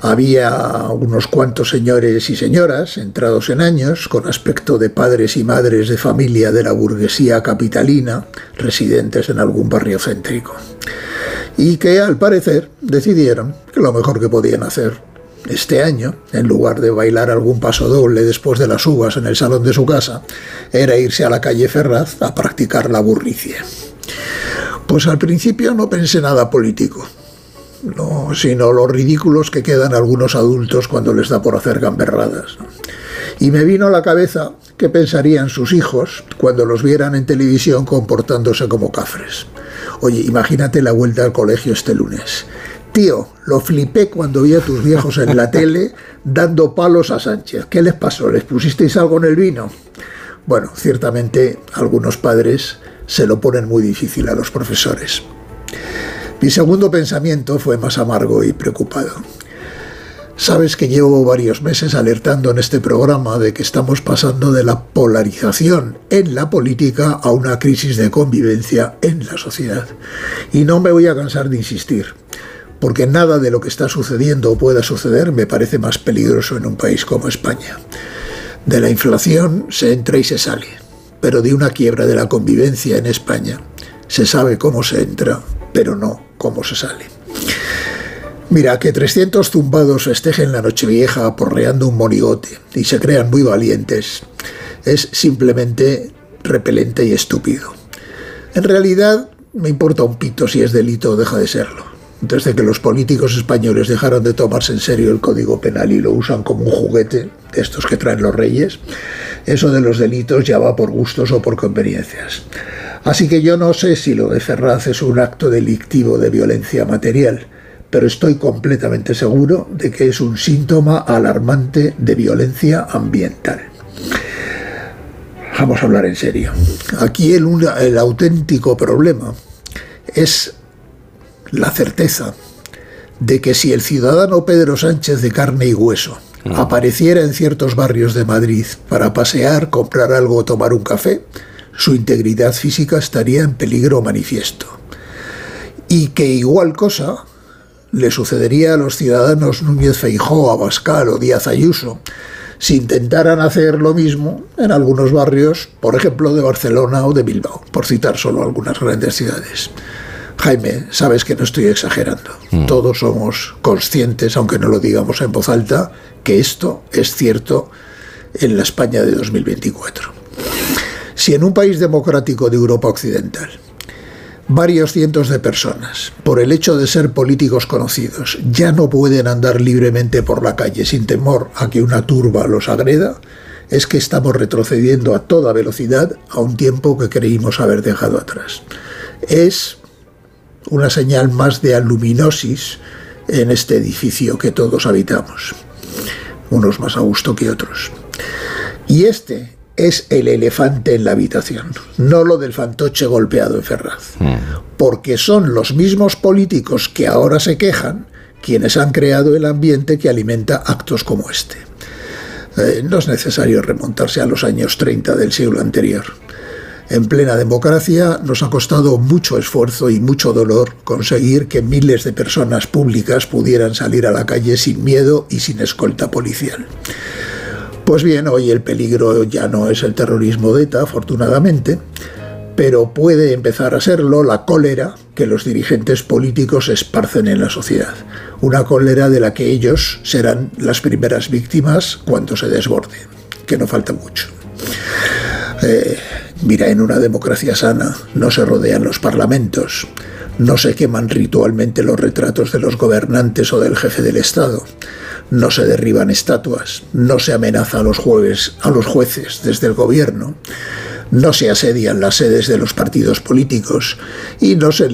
Había unos cuantos señores y señoras, entrados en años, con aspecto de padres y madres de familia de la burguesía capitalina, residentes en algún barrio céntrico, y que al parecer decidieron que lo mejor que podían hacer este año, en lugar de bailar algún paso doble después de las uvas en el salón de su casa, era irse a la calle Ferraz a practicar la burricie. Pues al principio no pensé nada político, no, sino los ridículos que quedan algunos adultos cuando les da por hacer gamberradas. Y me vino a la cabeza qué pensarían sus hijos cuando los vieran en televisión comportándose como cafres. Oye, imagínate la vuelta al colegio este lunes. Tío, lo flipé cuando vi a tus viejos en la [laughs] tele dando palos a Sánchez. ¿Qué les pasó? ¿Les pusisteis algo en el vino? Bueno, ciertamente algunos padres se lo ponen muy difícil a los profesores. Mi segundo pensamiento fue más amargo y preocupado. Sabes que llevo varios meses alertando en este programa de que estamos pasando de la polarización en la política a una crisis de convivencia en la sociedad. Y no me voy a cansar de insistir, porque nada de lo que está sucediendo o pueda suceder me parece más peligroso en un país como España. De la inflación se entra y se sale, pero de una quiebra de la convivencia en España se sabe cómo se entra, pero no cómo se sale. Mira, que 300 zumbados festejen la Nochevieja aporreando un monigote y se crean muy valientes es simplemente repelente y estúpido. En realidad, me importa un pito si es delito o deja de serlo. Desde que los políticos españoles dejaron de tomarse en serio el Código Penal y lo usan como un juguete de estos que traen los reyes, eso de los delitos ya va por gustos o por conveniencias. Así que yo no sé si lo de Ferraz es un acto delictivo de violencia material, pero estoy completamente seguro de que es un síntoma alarmante de violencia ambiental. Vamos a hablar en serio. Aquí el, auténtico problema es la certeza de que si el ciudadano Pedro Sánchez de carne y hueso apareciera en ciertos barrios de Madrid para pasear, comprar algo o tomar un café, su integridad física estaría en peligro manifiesto. Y que igual cosa le sucedería a los ciudadanos Núñez Feijóo, Abascal o Díaz Ayuso si intentaran hacer lo mismo en algunos barrios, por ejemplo, de Barcelona o de Bilbao, por citar solo algunas grandes ciudades. Jaime, sabes que no estoy exagerando. Todos somos conscientes, aunque no lo digamos en voz alta, que esto es cierto en la España de 2024. Si en un país democrático de Europa Occidental varios cientos de personas, por el hecho de ser políticos conocidos, ya no pueden andar libremente por la calle sin temor a que una turba los agreda, es que estamos retrocediendo a toda velocidad a un tiempo que creímos haber dejado atrás. Es una señal más de aluminosis en este edificio que todos habitamos, unos más a gusto que otros. Y este es el elefante en la habitación, no lo del fantoche golpeado en Ferraz, porque son los mismos políticos que ahora se quejan quienes han creado el ambiente que alimenta actos como este. Eh, no es necesario remontarse a los años 30 del siglo anterior. En plena democracia nos ha costado mucho esfuerzo y mucho dolor conseguir que miles de personas públicas pudieran salir a la calle sin miedo y sin escolta policial. Pues bien, hoy el peligro ya no es el terrorismo de ETA, afortunadamente, pero puede empezar a serlo la cólera que los dirigentes políticos esparcen en la sociedad. Una cólera de la que ellos serán las primeras víctimas cuando se desborde, que no falta mucho. Eh, mira, en una democracia sana no se rodean los parlamentos, no se queman ritualmente los retratos de los gobernantes o del jefe del Estado, no se derriban estatuas, no se amenaza a los, jueves, a los jueces desde el gobierno, no se asedian las sedes de los partidos políticos y no se,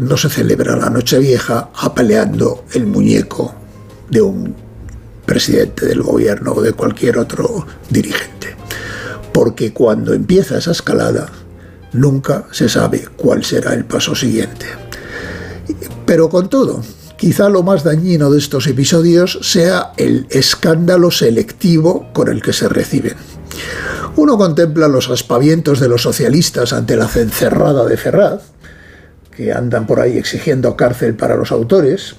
no se celebra la Nochevieja apaleando el muñeco de un presidente del gobierno o de cualquier otro dirigente. Porque cuando empieza esa escalada, nunca se sabe cuál será el paso siguiente. Pero con todo, quizá lo más dañino de estos episodios sea el escándalo selectivo con el que se reciben. Uno contempla los aspavientos de los socialistas ante la cencerrada de Ferraz, que andan por ahí exigiendo cárcel para los autores,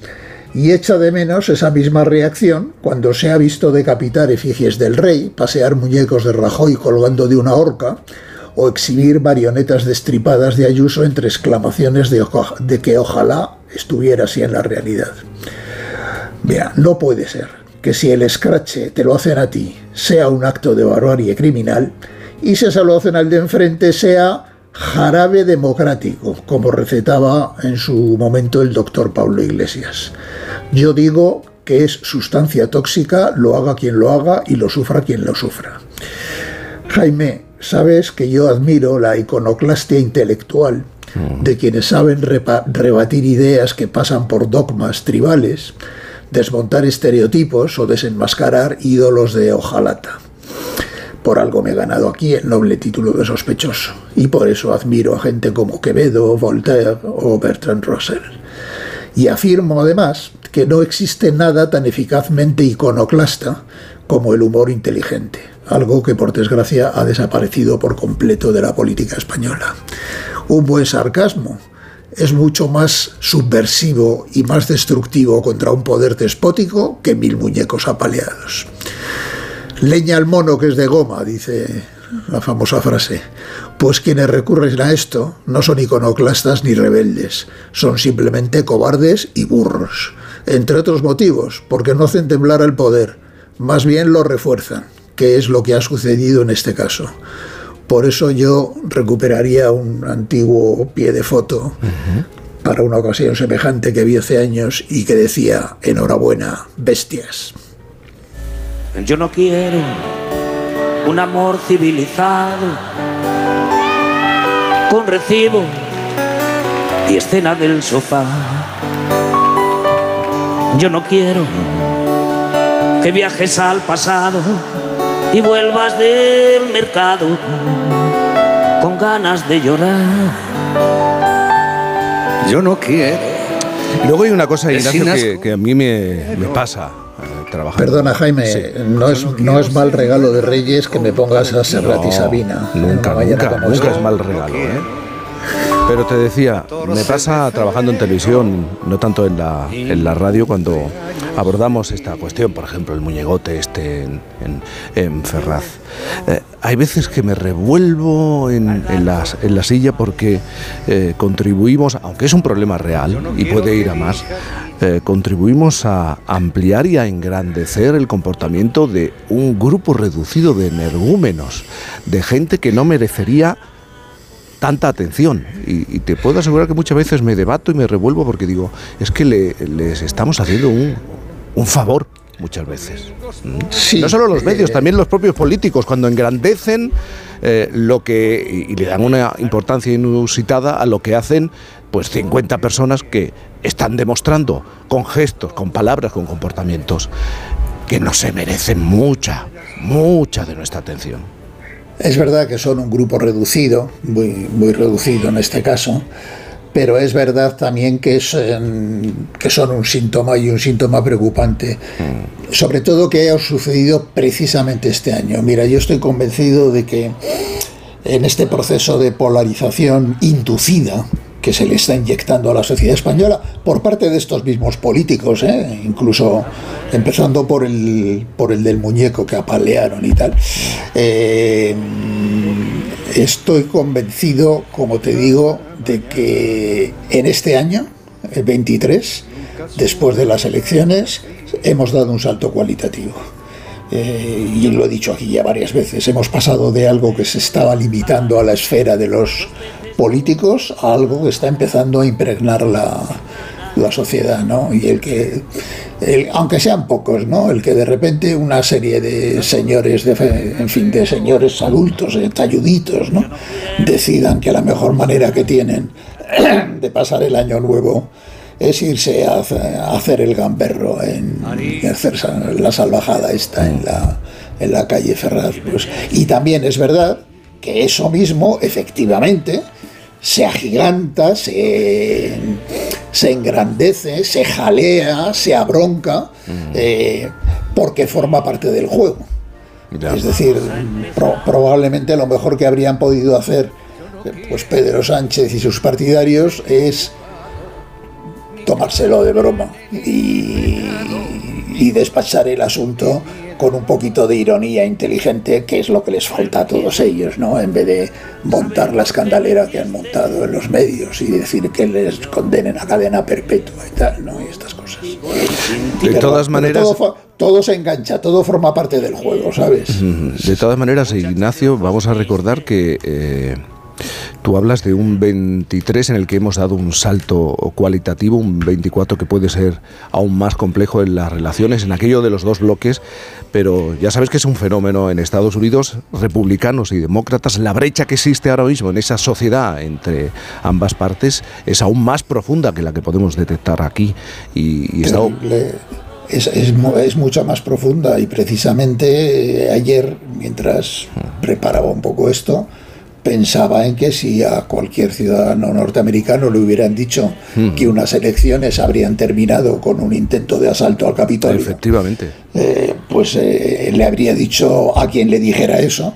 y echa de menos esa misma reacción cuando se ha visto decapitar efigies del rey, pasear muñecos de Rajoy colgando de una horca, o exhibir marionetas destripadas de Ayuso entre exclamaciones de, de que ojalá estuviera así en la realidad. Mira, no puede ser que si el escrache te lo hacen a ti sea un acto de barbarie criminal y si se lo hacen al de enfrente sea jarabe democrático, como recetaba en su momento el doctor Pablo Iglesias. Yo digo que es sustancia tóxica, lo haga quien lo haga y lo sufra quien lo sufra. Jaime, sabes que yo admiro la iconoclastia intelectual de quienes saben rebatir ideas que pasan por dogmas tribales, desmontar estereotipos o desenmascarar ídolos de hojalata. Por algo me he ganado aquí el noble título de sospechoso, y por eso admiro a gente como Quevedo, Voltaire o Bertrand Russell. Y afirmo además que no existe nada tan eficazmente iconoclasta como el humor inteligente, algo que por desgracia ha desaparecido por completo de la política española. Un buen sarcasmo es mucho más subversivo y más destructivo contra un poder despótico que mil muñecos apaleados. Leña al mono que es de goma, dice la famosa frase. Pues quienes recurren a esto no son iconoclastas ni rebeldes, son simplemente cobardes y burros. Entre otros motivos, porque no hacen temblar al poder, más bien lo refuerzan, que es lo que ha sucedido en este caso. Por eso yo recuperaría un antiguo pie de foto para una ocasión semejante que vi hace años y que decía, enhorabuena, bestias. Yo no quiero un amor civilizado con recibo y escena del sofá. Yo no quiero que viajes al pasado y vuelvas del mercado con ganas de llorar. Yo no quiero. Luego hay una cosa, Ignacio, que, que a mí me, me pasa trabajando. Perdona Jaime, no, es, no es mal regalo de Reyes que me pongas a Serrat y Sabina. en Nunca, nunca, nunca es mal regalo, ¿eh? Pero te decía, me pasa trabajando en televisión, no tanto en la, en la radio, cuando abordamos esta cuestión, por ejemplo, el muñegote este en, en- en Ferraz. Eh, hay veces que me revuelvo en, en en la silla porque eh, contribuimos, aunque es un problema real y puede ir a más, eh, contribuimos a ampliar y a engrandecer el comportamiento de un grupo reducido de energúmenos, de gente que no merecería tanta atención. Y, y te puedo asegurar que muchas veces me debato y me revuelvo porque digo, es que le- les estamos haciendo un, un favor muchas veces. No solo los medios, también los propios políticos, cuando engrandecen eh, lo que y, y le dan una importancia inusitada a lo que hacen pues 50 personas que están demostrando con gestos, con palabras, con comportamientos que no se merecen mucha, mucha de nuestra atención. Es verdad que son un grupo reducido, muy, muy reducido en este caso, pero es verdad también que, es, em, que son un síntoma y un síntoma preocupante, sobre todo que haya sucedido precisamente este año. Mira, yo estoy convencido de que en este proceso de polarización inducida que se le está inyectando a la sociedad española por parte de estos mismos políticos, ¿eh? incluso empezando por el, por el del muñeco que apalearon y tal. Eh, estoy convencido, como te digo, de que en este año, el 23, después de las elecciones, hemos dado un salto cualitativo. Eh, y lo he dicho aquí ya varias veces, hemos pasado de algo que se estaba limitando a la esfera de los políticos a algo que está empezando a impregnar la, la sociedad, ¿no? Y el que el- aunque sean pocos, ¿no? El que de repente una serie de señores, de, en fin, de señores adultos, eh, talluditos, ¿no? Decidan que la mejor manera que tienen [clears throat] de pasar el año nuevo es irse a, hace- a hacer el gamberro en, hacer la salvajada esta en la, en la calle Ferraz. Pues. Y también es verdad que eso mismo, efectivamente, se agiganta, se, se engrandece, se jalea, se abronca, eh, porque forma parte del juego. Es decir, pro- probablemente lo mejor que habrían podido hacer pues Pedro Sánchez y sus partidarios es tomárselo de broma y, y despachar el asunto con un poquito de ironía inteligente, que es lo que les falta a todos ellos, ¿no? En vez de montar la escandalera que han montado en los medios y decir que les condenen a cadena perpetua y tal, ¿no? Y estas cosas. De todas maneras- Todo, se engancha, todo forma parte del juego, ¿sabes? De todas maneras, Ignacio, vamos a recordar que eh, tú hablas de un 23 en el que hemos dado un salto cualitativo, un 24 que puede ser aún más complejo en las relaciones, en aquello de los dos bloques, pero ya sabes que es un fenómeno en Estados Unidos, republicanos y demócratas, la brecha que existe ahora mismo en esa sociedad entre ambas partes es aún más profunda que la que podemos detectar aquí y, y es, es es mucho más profunda y precisamente eh, ayer, mientras preparaba un poco esto, pensaba en que si a cualquier ciudadano norteamericano le hubieran dicho Mm. que unas elecciones habrían terminado con un intento de asalto al Capitolio, efectivamente. eh, pues eh, le habría dicho a quien le dijera eso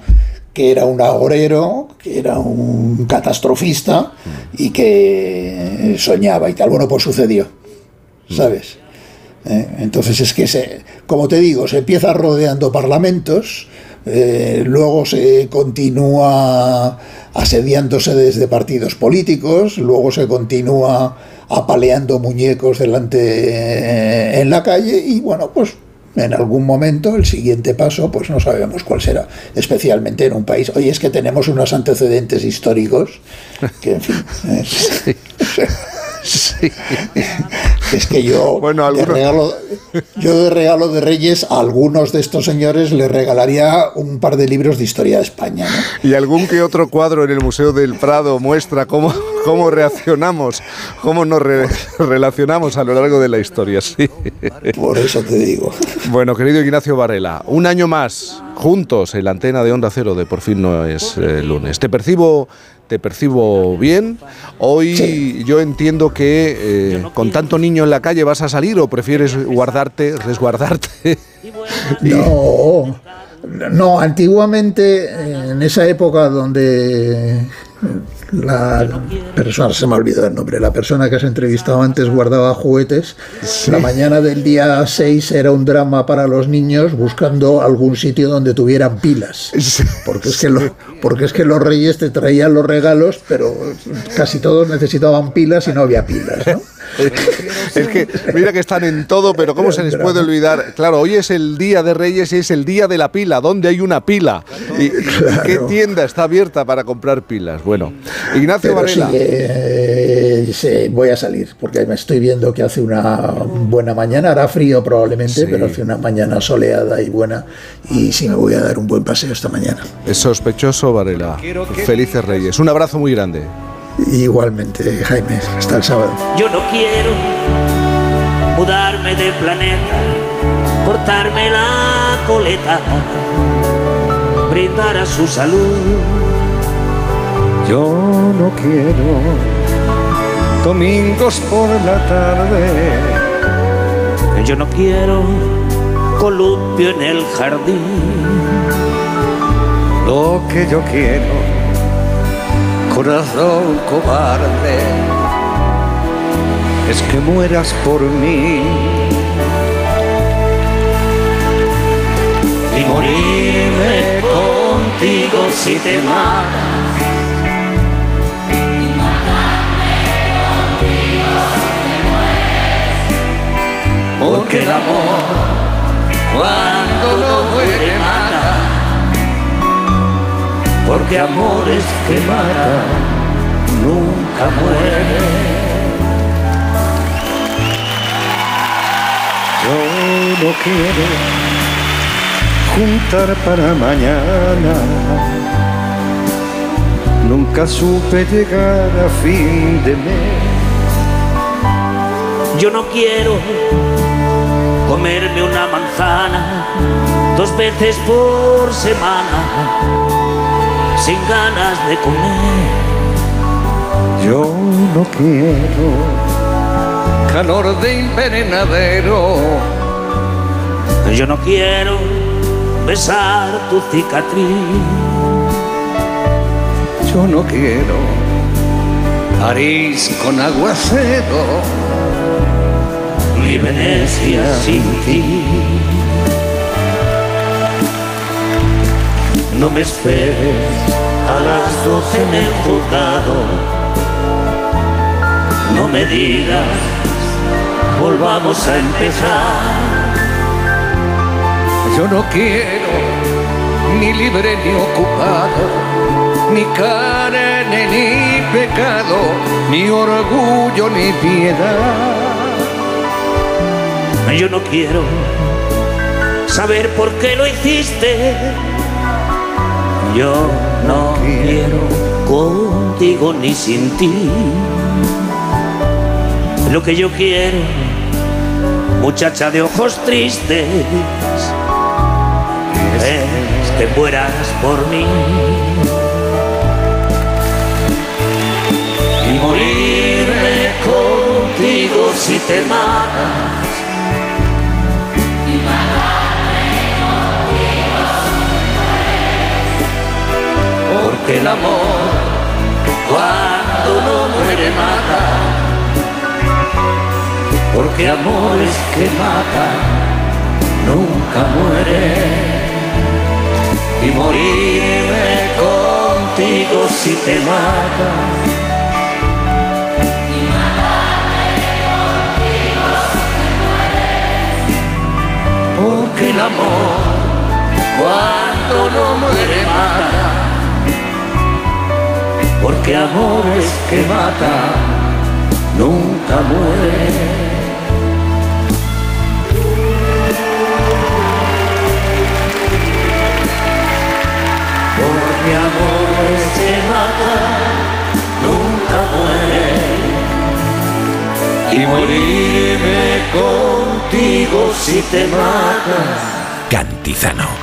que era un agorero, que era un catastrofista y que soñaba y tal. Bueno, pues sucedió, ¿sabes? Eh, Entonces es que, se, como te digo, se empieza rodeando parlamentos, eh, luego se continúa asediándose desde partidos políticos, luego se continúa apaleando muñecos delante eh, en la calle y bueno, pues en algún momento el siguiente paso pues no sabemos cuál será, especialmente en un país. Oye, es que tenemos unos antecedentes históricos que en fin... eh, [laughs] [laughs] [laughs] Es que yo, [laughs] de regalo, yo de regalo de Reyes a algunos de estos señores les regalaría un par de libros de historia de España. ¿no? Y algún que otro cuadro en el Museo del Prado muestra cómo, cómo reaccionamos, cómo nos re- relacionamos a lo largo de la historia. Sí. Por eso te digo. Bueno, querido Ignacio Varela, un año más juntos en la antena de Onda Cero de Por fin no es eh, lunes. Te percibo, te percibo bien. Hoy yo entiendo que eh, con tanto niño en la calle vas a salir o prefieres guardarte, resguardarte. [laughs] No, no, antiguamente, en esa época donde la persona, se me ha olvidado el nombre, la persona que has entrevistado antes guardaba juguetes, la mañana del día 6 era un drama para los niños buscando algún sitio donde tuvieran pilas. Porque es que, lo- porque es que los reyes te traían los regalos, pero casi todos necesitaban pilas y no había pilas. ¿no? [laughs] es que mira que están en todo, pero ¿cómo se les puede olvidar? Claro, hoy es el día de Reyes y es el día de la pila. ¿Dónde hay una pila? ¿Y, qué tienda está abierta para comprar pilas? Bueno, Ignacio Pero sí, Varela. eh, sí, voy a salir, porque me estoy viendo que hace una buena mañana, hará frío probablemente, pero hace una mañana soleada y buena, y sí me voy a dar un buen paseo esta mañana. Es sospechoso Varela. Felices Reyes. Un abrazo muy grande. Igualmente, Jaime, hasta el sábado. Yo no quiero mudarme de planeta, cortarme la coleta, brindar a su salud. Yo no quiero domingos por la tarde. Yo no quiero columpio en el jardín. Lo que yo quiero, corazón cobarde, es que mueras por mí. Y morirme contigo si te matas. Porque el amor cuando no muere mata. Porque amores que matan nunca mueren. Yo no quiero juntar para mañana. Nunca supe llegar a fin de mes. Yo no quiero comerme una manzana dos veces por semana sin ganas de comer. Yo no quiero calor de invernadero. Yo no quiero besar tu cicatriz. Yo no quiero París con aguacero. Ni Venecia sin ti. No me esperes a las doce en el juzgado. No me digas, volvamos a empezar. Yo no quiero ni libre ni ocupado, ni carne ni pecado, ni orgullo ni piedad. Yo no quiero saber por qué lo hiciste. Yo no quiero contigo ni sin ti. Lo que yo quiero, muchacha de ojos tristes, es que mueras por mí. Y morirme contigo si te matas. El amor, cuando no muere, mata. Porque amores que matan nunca mueren. Y morirme contigo si te mata. Porque el amor, cuando no muere, mata. Porque amores que matan nunca mueren. Porque amores que matan nunca mueren. Y morirme contigo si te matas. Cantizano.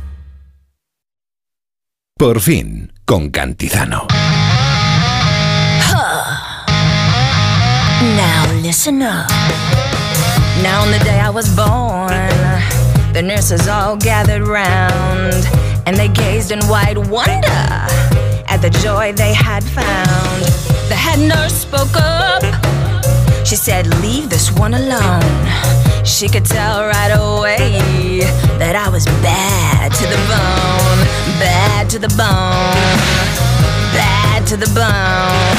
Por fin, con Cantizano. Now listen up. Now on the day I was born, the nurses all gathered round and they gazed in wide wonder at the joy they had found. The head nurse spoke up. She said, Leave this one alone. She could tell right away that I was bad to the bone, bad to the bone, bad to the bone,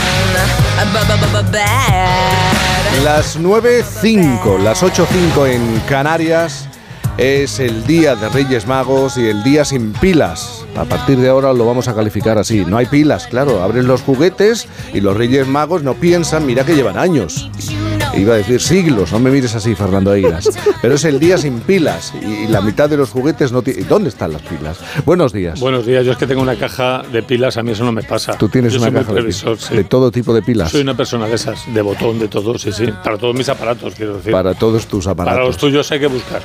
bad. Las 9.05, las 8.05 en Canarias es el día de Reyes Magos y el día sin pilas. A partir de ahora lo vamos a calificar así. No hay pilas, claro. Abren los juguetes y los Reyes Magos no piensan, mira que llevan años. Iba a decir siglos, no me mires así, Fernando Airas. Pero es el día sin pilas y, y la mitad de los juguetes no tienen. ¿Dónde están las pilas? Buenos días. Buenos días, yo es que tengo una caja de pilas, a mí eso no me pasa. Tú tienes Yo una soy caja de, previsor, pilas, sí. de todo tipo de pilas. Soy una persona de esas, de botón, de todo, sí, sí. Para todos mis aparatos, quiero decir. Para todos tus Para aparatos. los tuyos hay que buscar.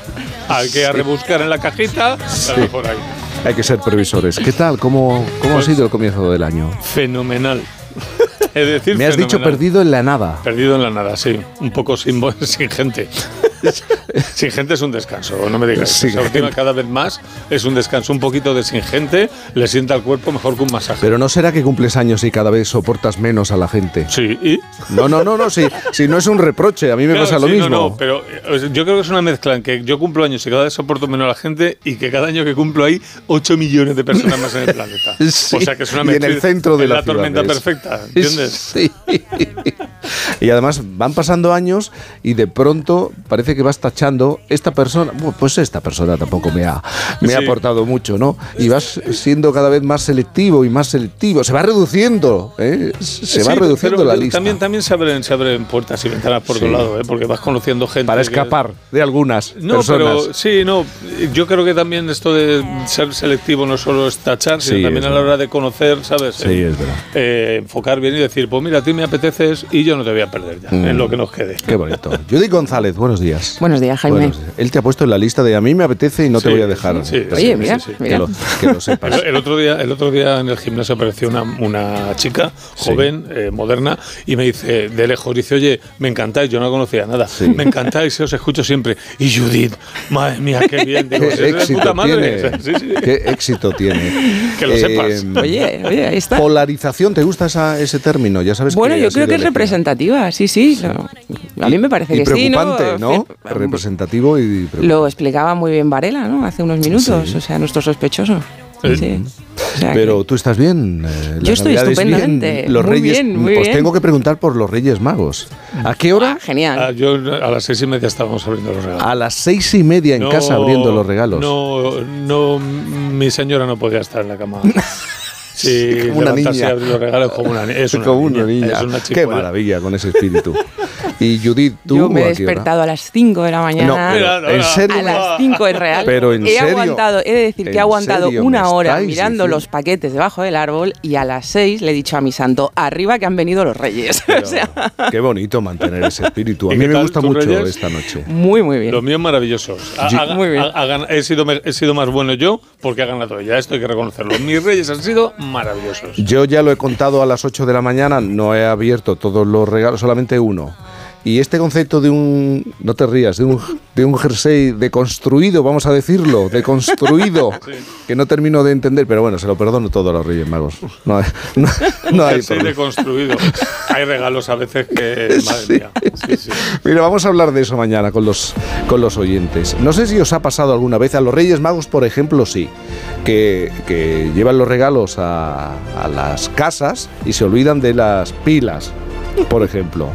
Hay que rebuscar en la cajita, Sí. por ahí. Hay que ser previsores. ¿Qué tal? ¿Cómo, cómo Pues- ha sido el comienzo del año? Fenomenal. [laughs] Es decir, Me has dicho perdido en la nada. Perdido en la nada, sí. Un poco sin, [laughs] sin gente. [laughs] Sin gente es un descanso, no me digas. Sin gente. cada vez más es un descanso. Un poquito de sin gente le sienta al cuerpo mejor que un masaje. Pero no será que cumples años y cada vez soportas menos a la gente. Sí, ¿y? No, no, no, no, si, si no es un reproche, a mí me Claro, pasa lo sí, mismo. No, no, pero eh, yo creo que es una mezcla en que yo cumplo años y cada vez soporto menos a la gente y que cada año que cumplo hay 8 millones de personas más en el planeta. [laughs] Sí, o sea que es una y en el mezcla- centro de la la tormenta es. perfecta, [laughs] ¿entiendes? Sí. Y además van pasando años y de pronto parece que vas tachando esta persona, pues esta persona tampoco me ha, me ha aportado mucho, ¿no? Y vas siendo cada vez más selectivo y más selectivo. Se va reduciendo, ¿eh? Se va reduciendo la lista. También, también se, abren, se abren puertas y ventanas por otro Sí. lado, ¿eh? porque vas conociendo gente. Para que- escapar de algunas No, personas. pero sí, no. Yo creo que también esto de ser selectivo no solo es tachar, sino también a la hora de conocer, ¿sabes? Sí, Eh, es verdad. eh, enfocar bien y decir, pues mira, a ti me apeteces y yo no te voy a perder ya, Mm. en lo que nos quede. Qué bonito. [laughs] Judy González, buenos días. Buenos días, Jaime. Buenos días. Él te ha puesto en la lista de a mí me apetece y no te voy a dejar. sí, Oye, mira, Que mira. lo, que lo [laughs] sepas. El, el otro día, el otro día en el gimnasio apareció una, una chica joven, eh, moderna, y me dice, de lejos, dice, oye, me encantáis, yo no conocía nada, me encantáis, os escucho siempre. Y Judith, madre mía, qué bien, [laughs] digo, Qué "Si es de éxito puta madre". tiene. [laughs] Sí, sí. Qué éxito tiene. Que lo sepas. Oye, oye, ahí está. Polarización, ¿te gusta esa- ese término? Ya sabes Bueno, que yo creo que es representativa, sí, sí. lo- a mí me parece Y que sí, ¿no? preocupante, ¿no? Representativo y. Lo explicaba muy bien Varela, ¿no? Hace unos minutos, o sea, nuestro sospechoso. Sí, sí. O sea, Pero tú estás bien. eh, Yo estoy estupendamente, Los muy Reyes, bien, muy pues bien. tengo que preguntar por los Reyes Magos. ¿A qué hora? genial. Ah, yo a las seis y media estábamos abriendo los regalos. A las seis y media en No, casa abriendo los regalos. No, no, mi señora no podía estar en la cama. [laughs] Sí, Como una niña. los regalos como una, es una Como niña. una niña. Es una Qué maravilla con ese espíritu. [laughs] Y Judith, tú Yo me he ¿a despertado a las 5 de la mañana. No, pero, ¿en serio? A las 5 es real. Pero, ¿en he serio? aguantado, he de decir que he ¿En aguantado una hora mirando diciendo? los paquetes debajo del árbol y a las 6 le he dicho a mi santo, arriba que han venido los reyes. [laughs] o sea, Qué bonito mantener ese espíritu. [laughs] A ¿Y mí me gusta mucho Reyes? esta noche. muy, muy bien. Los míos maravillosos. Ha- Muy bien. ha- ha he, sido, he sido más bueno yo porque ha ganado ella. Esto hay que reconocerlo. Mis reyes han sido maravillosos. Yo ya lo he contado a las 8 de la mañana, no he abierto todos los regalos, solamente uno. Y este concepto de un, no te rías, de un, de un jersey deconstruido, vamos a decirlo, deconstruido, [laughs] que no termino de entender, pero bueno, se lo perdono todo a los Reyes Magos. No hay, no, no [laughs] hay Jersey deconstruido. Hay regalos a veces que, madre [laughs] mía. Sí, sí. Mira, vamos a hablar de eso mañana con los, con los oyentes. No sé si os ha pasado alguna vez, a los Reyes Magos, por ejemplo, sí, que, que llevan los regalos a, a las casas y se olvidan de las pilas, por ejemplo.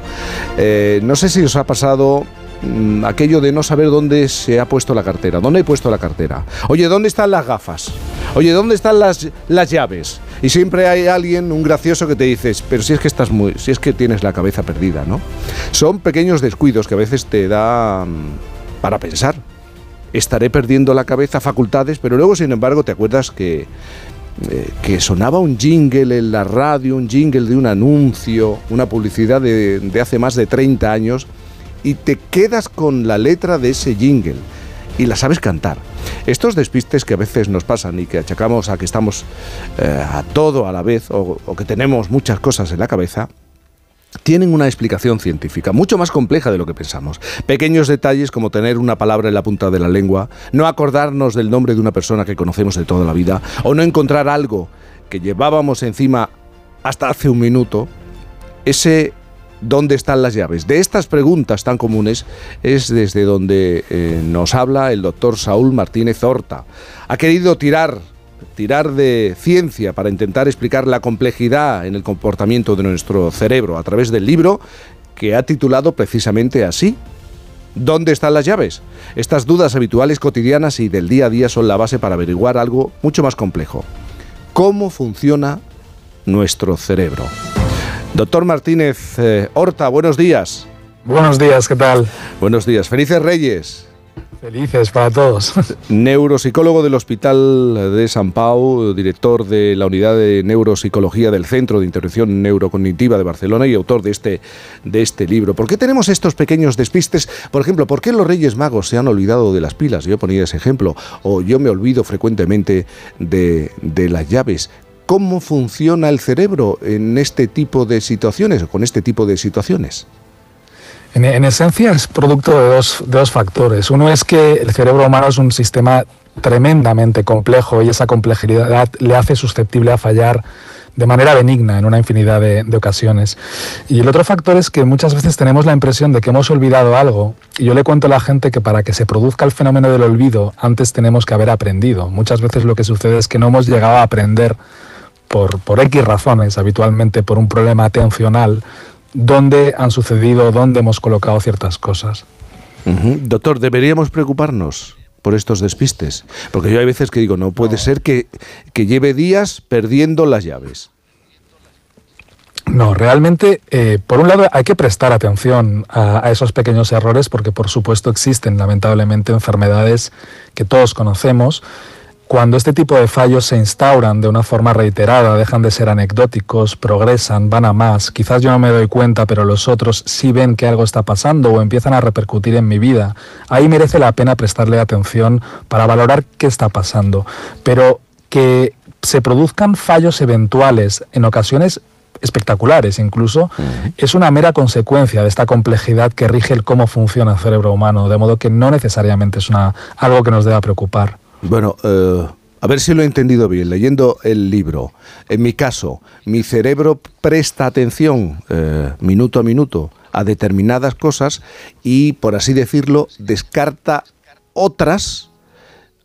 Eh, no sé si os ha pasado mm, aquello de no saber dónde se ha puesto la cartera, dónde he puesto la cartera. Oye, ¿dónde están las gafas? Oye, ¿dónde están las, las llaves? Y siempre hay alguien, un gracioso, que te dices, pero si es que estás muy, si es que tienes la cabeza perdida, ¿no? Son pequeños descuidos que a veces te dan para pensar. Estaré perdiendo la cabeza, facultades, pero luego, sin embargo, te acuerdas que, eh, que sonaba un jingle en la radio, un jingle de un anuncio, una publicidad de, de hace más de 30 años, y te quedas con la letra de ese jingle y la sabes cantar. Estos despistes que a veces nos pasan y que achacamos a que estamos eh, a todo a la vez o, o que tenemos muchas cosas en la cabeza, tienen una explicación científica, mucho más compleja de lo que pensamos. Pequeños detalles como tener una palabra en la punta de la lengua, no acordarnos del nombre de una persona que conocemos de toda la vida, o no encontrar algo que llevábamos encima hasta hace un minuto, ese ¿dónde están las llaves? De estas preguntas tan comunes es desde donde eh, nos habla el doctor Saúl Martínez Horta. Ha querido tirar tirar de ciencia para intentar explicar la complejidad en el comportamiento de nuestro cerebro a través del libro que ha titulado precisamente así. ¿Dónde están las llaves? Estas dudas habituales, cotidianas y del día a día son la base para averiguar algo mucho más complejo. ¿Cómo funciona nuestro cerebro? Doctor Martínez eh, Horta, buenos días. Buenos días, ¿qué tal? Buenos días. Felices Reyes. Felices para todos. Neuropsicólogo del Hospital de San Pau, director de la Unidad de Neuropsicología del Centro de Intervención Neurocognitiva de Barcelona y autor de este, de este libro. ¿Por qué tenemos estos pequeños despistes? Por ejemplo, ¿por qué los Reyes Magos se han olvidado de las pilas? Yo ponía ese ejemplo. O yo me olvido frecuentemente de, de las llaves. ¿Cómo funciona el cerebro en este tipo de situaciones o con este tipo de situaciones? En, en esencia es producto de dos, de dos factores. Uno es que el cerebro humano es un sistema tremendamente complejo y esa complejidad le hace susceptible a fallar de manera benigna en una infinidad de, de, ocasiones. Y el otro factor es que muchas veces tenemos la impresión de que hemos olvidado algo. Y yo le cuento a la gente que para que se produzca el fenómeno del olvido, antes tenemos que haber aprendido. Muchas veces lo que sucede es que no hemos llegado a aprender por, por X razones, habitualmente por un problema atencional, dónde han sucedido, dónde hemos colocado ciertas cosas. Uh -huh. Doctor, ¿deberíamos preocuparnos? por estos despistes. Porque yo hay veces que digo, no puede ser que, que lleve días perdiendo las llaves. No, realmente, eh, por un lado, hay que prestar atención a, a, esos pequeños errores porque, por supuesto, existen lamentablemente enfermedades que todos conocemos. Cuando este tipo de fallos se instauran de una forma reiterada, dejan de ser anecdóticos, progresan, van a más, quizás yo no me doy cuenta, pero los otros sí ven que algo está pasando o empiezan a repercutir en mi vida, ahí merece la pena prestarle atención para valorar qué está pasando. Pero que se produzcan fallos eventuales en ocasiones espectaculares incluso, uh -huh. es una mera consecuencia de esta complejidad que rige el cómo funciona el cerebro humano, de modo que no necesariamente es una, algo que nos deba preocupar. Bueno, eh, a ver si lo he entendido bien, leyendo el libro. En mi caso, mi cerebro presta atención eh, minuto a minuto a determinadas cosas y, por así decirlo, descarta otras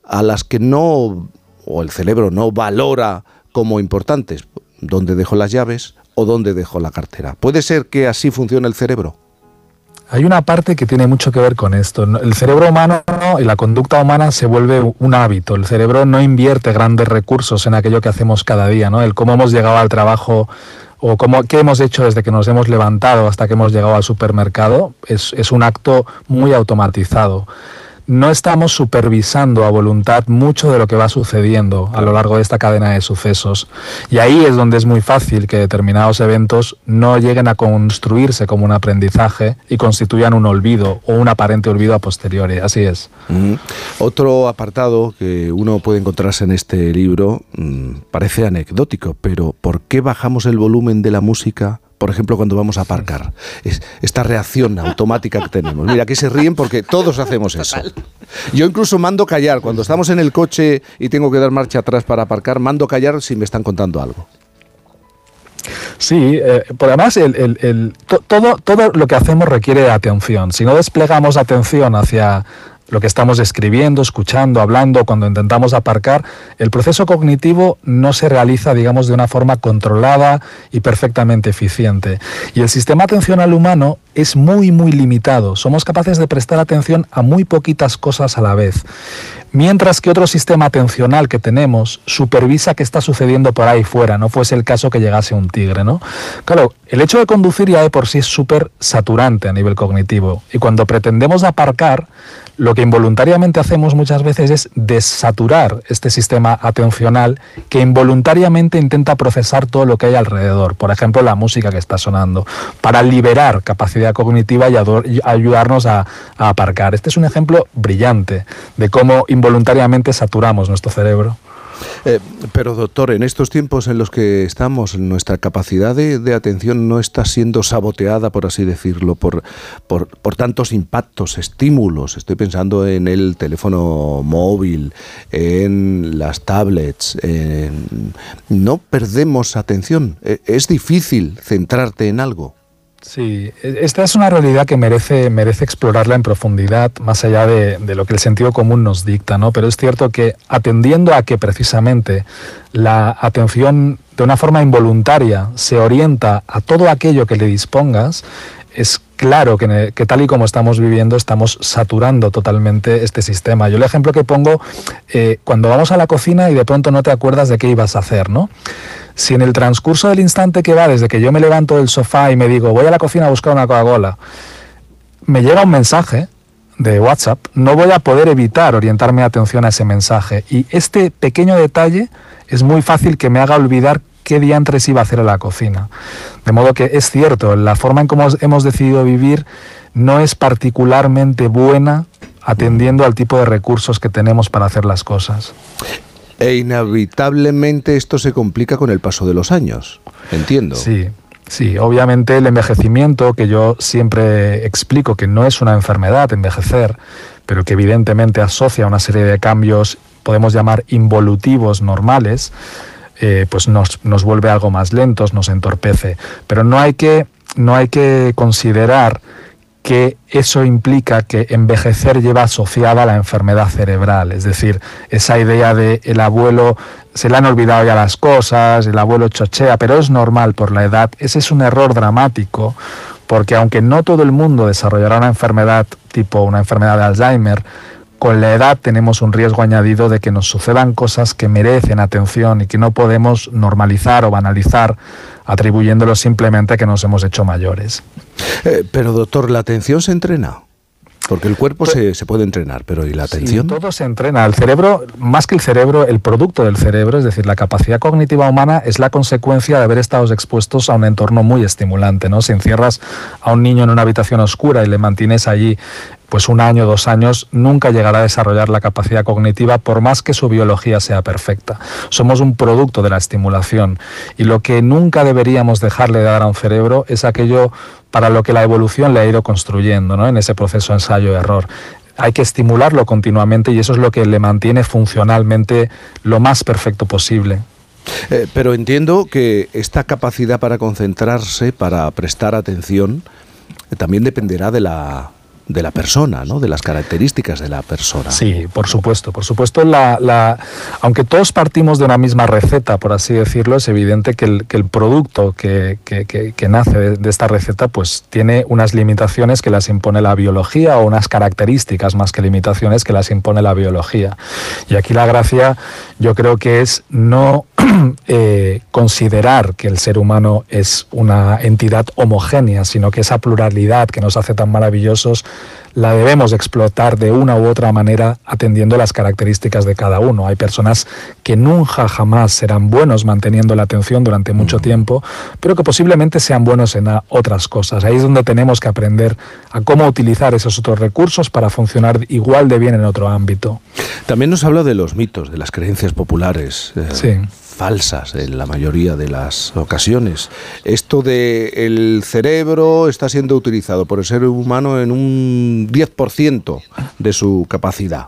a las que no, o el cerebro no valora como importantes. ¿Dónde dejo las llaves o dónde dejo la cartera? ¿Puede ser que así funcione el cerebro? Hay una parte que tiene mucho que ver con esto. El cerebro humano y la conducta humana se vuelve un hábito. El cerebro no invierte grandes recursos en aquello que hacemos cada día, ¿no? El cómo hemos llegado al trabajo o cómo, qué hemos hecho desde que nos hemos levantado hasta que hemos llegado al supermercado es, es un acto muy automatizado no estamos supervisando a voluntad mucho de lo que va sucediendo a lo largo de esta cadena de sucesos. Y ahí es donde es muy fácil que determinados eventos no lleguen a construirse como un aprendizaje y constituyan un olvido o un aparente olvido a posteriori. Así es. Mm. Otro apartado que uno puede encontrarse en este libro mm, parece anecdótico, pero ¿por qué bajamos el volumen de la música? Por ejemplo, cuando vamos a aparcar. Es esta reacción automática que tenemos. Mira, que se ríen porque todos hacemos eso. Yo incluso mando callar. Cuando estamos en el coche y tengo que dar marcha atrás para aparcar, mando callar si me están contando algo. Sí, eh, por además el, el, el, to, todo, todo lo que hacemos requiere atención. Si no desplegamos atención hacia, lo que estamos escribiendo, escuchando, hablando, cuando intentamos aparcar, el proceso cognitivo no se realiza, digamos, de una forma controlada y perfectamente eficiente. Y el sistema atencional humano es muy, muy limitado. Somos capaces de prestar atención a muy poquitas cosas a la vez. Mientras que otro sistema atencional que tenemos supervisa qué está sucediendo por ahí fuera, no fuese el caso que llegase un tigre, ¿no? Claro, el hecho de conducir ya de por sí es súper saturante a nivel cognitivo. Y cuando pretendemos aparcar, lo que involuntariamente hacemos muchas veces es desaturar este sistema atencional que involuntariamente intenta procesar todo lo que hay alrededor, por ejemplo la música que está sonando, para liberar capacidad cognitiva y, ayudarnos a, aparcar. Este es un ejemplo brillante de cómo involuntariamente saturamos nuestro cerebro. Eh, pero doctor, en estos tiempos en los que estamos, nuestra capacidad de, atención no está siendo saboteada, por así decirlo, por, por, tantos impactos, estímulos. Estoy pensando en el teléfono móvil, en las tablets. No perdemos atención. E, Es difícil centrarte en algo. Sí, esta es una realidad que merece, merece explorarla en profundidad, más allá de, de, lo que el sentido común nos dicta, ¿no? Pero es cierto que atendiendo a que precisamente la atención de una forma involuntaria se orienta a todo aquello que le dispongas, es claro que, tal y como estamos viviendo estamos saturando totalmente este sistema. Yo el ejemplo que pongo, eh, cuando vamos a la cocina y de pronto no te acuerdas de qué ibas a hacer, ¿no? Si en el transcurso del instante que va, desde que yo me levanto del sofá y me digo, voy a la cocina a buscar una Coca-Cola, me llega un mensaje de WhatsApp, no voy a poder evitar orientar mi atención a ese mensaje. Y este pequeño detalle es muy fácil que me haga olvidar qué diantres iba a hacer a la cocina. De modo que es cierto, la forma en cómo hemos decidido vivir no es particularmente buena atendiendo al tipo de recursos que tenemos para hacer las cosas. E inevitablemente esto se complica con el paso de los años, entiendo. Sí. Sí, obviamente el envejecimiento, que yo siempre explico que no es una enfermedad envejecer, pero que evidentemente asocia una serie de cambios, podemos llamar involutivos normales, eh, pues nos, nos vuelve algo más lentos, nos entorpece. Pero no hay que, no hay que considerar que eso implica que envejecer lleva asociada a la enfermedad cerebral, es decir, esa idea de el abuelo se le han olvidado ya las cosas, el abuelo chochea, pero es normal por la edad, ese es un error dramático, porque aunque no todo el mundo desarrollará una enfermedad tipo una enfermedad de Alzheimer, con la edad tenemos un riesgo añadido de que nos sucedan cosas que merecen atención y que no podemos normalizar o banalizar atribuyéndolo simplemente a que nos hemos hecho mayores. Eh, pero doctor, ¿la atención se entrena? Porque el cuerpo se, se, puede entrenar, pero ¿y la atención? Sí, todo se entrena. El cerebro, más que el cerebro, el producto del cerebro, es decir, la capacidad cognitiva humana es la consecuencia de haber estado expuestos a un entorno muy estimulante. ¿no? Si encierras a un niño en una habitación oscura y le mantienes allí pues un año, dos años, nunca llegará a desarrollar la capacidad cognitiva por más que su biología sea perfecta. Somos un producto de la estimulación y lo que nunca deberíamos dejarle de dar a un cerebro es aquello para lo que la evolución le ha ido construyendo ¿no? en ese proceso ensayo-error hay que estimularlo continuamente y eso es lo que le mantiene funcionalmente lo más perfecto posible. Eh, pero entiendo que esta capacidad para concentrarse, para prestar atención, eh, también dependerá de la de la persona, ¿no? de las características de la persona. Sí, por supuesto, por supuesto. La, la, aunque todos partimos de una misma receta, por así decirlo, es evidente que el, que el producto que, que, que, nace de, de, esta receta pues tiene unas limitaciones que las impone la biología o unas características más que limitaciones que las impone la biología. Y aquí la gracia yo creo que es no [clears throat] eh, considerar que el ser humano es una entidad homogénea, sino que esa pluralidad que nos hace tan maravillosos la debemos explotar de una u otra manera atendiendo las características de cada uno. Hay personas que nunca jamás serán buenos manteniendo la atención durante mucho tiempo, pero que posiblemente sean buenos en otras cosas. Ahí es donde tenemos que aprender a cómo utilizar esos otros recursos para funcionar igual de bien en otro ámbito. También nos habla de los mitos, de las creencias populares. Eh, sí falsas en la mayoría de las ocasiones. Esto de el cerebro está siendo utilizado por el ser humano en un 10% de su capacidad.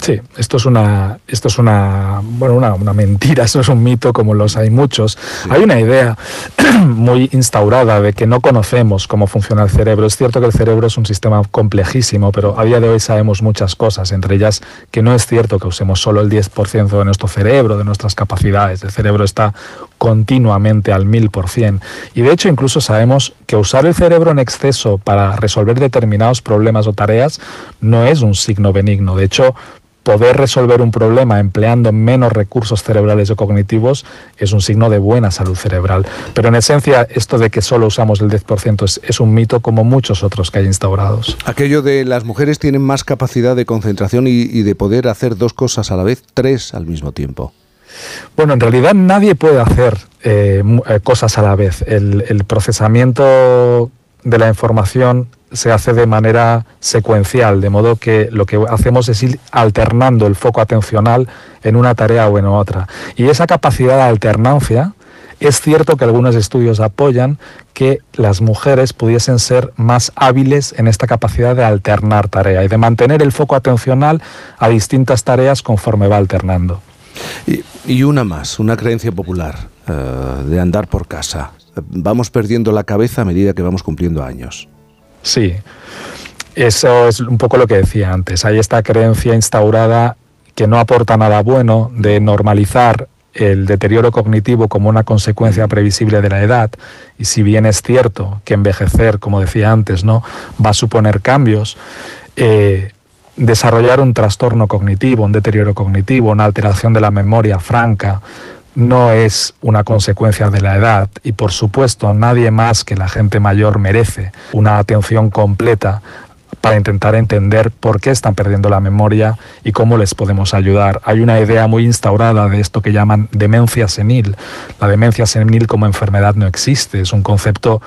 Sí, esto es una, esto es una, bueno, una, una, mentira, [laughs] eso es un mito como los hay muchos. Sí. Hay una idea [clears throat] muy instaurada de que no conocemos cómo funciona el cerebro. Es cierto que el cerebro es un sistema complejísimo, pero a día de hoy sabemos muchas cosas, entre ellas que no es cierto que usemos solo el 10% de nuestro cerebro, de nuestras capacidades. El cerebro está continuamente al mil por cien. Y de hecho incluso sabemos que usar el cerebro en exceso para resolver determinados problemas o tareas no es un signo benigno. De hecho, poder resolver un problema empleando menos recursos cerebrales o cognitivos es un signo de buena salud cerebral. Pero en esencia, esto de que solo usamos el 10% es, es, un mito como muchos otros que hay instaurados. Aquello de las mujeres tienen más capacidad de concentración y, y de poder hacer dos cosas a la vez, tres al mismo tiempo. Bueno, en realidad nadie puede hacer eh, cosas a la vez. El, el procesamiento de la información se hace de manera secuencial, de modo que lo que hacemos es ir alternando el foco atencional en una tarea o en otra. Y esa capacidad de alternancia, es cierto que algunos estudios apoyan que las mujeres pudiesen ser más hábiles en esta capacidad de alternar tarea y de mantener el foco atencional a distintas tareas conforme va alternando. Y, una más, una creencia popular uh, de andar por casa. Vamos perdiendo la cabeza a medida que vamos cumpliendo años. Sí, eso es un poco lo que decía antes. Hay esta creencia instaurada que no aporta nada bueno de normalizar el deterioro cognitivo como una consecuencia previsible de la edad y si bien es cierto que envejecer, como decía antes, no va a suponer cambios, eh, desarrollar un trastorno cognitivo, un deterioro cognitivo, una alteración de la memoria franca, no es una consecuencia de la edad y por supuesto nadie más que la gente mayor merece una atención completa para intentar entender por qué están perdiendo la memoria y cómo les podemos ayudar. Hay una idea muy instaurada de esto que llaman demencia senil. La demencia senil como enfermedad no existe, es un concepto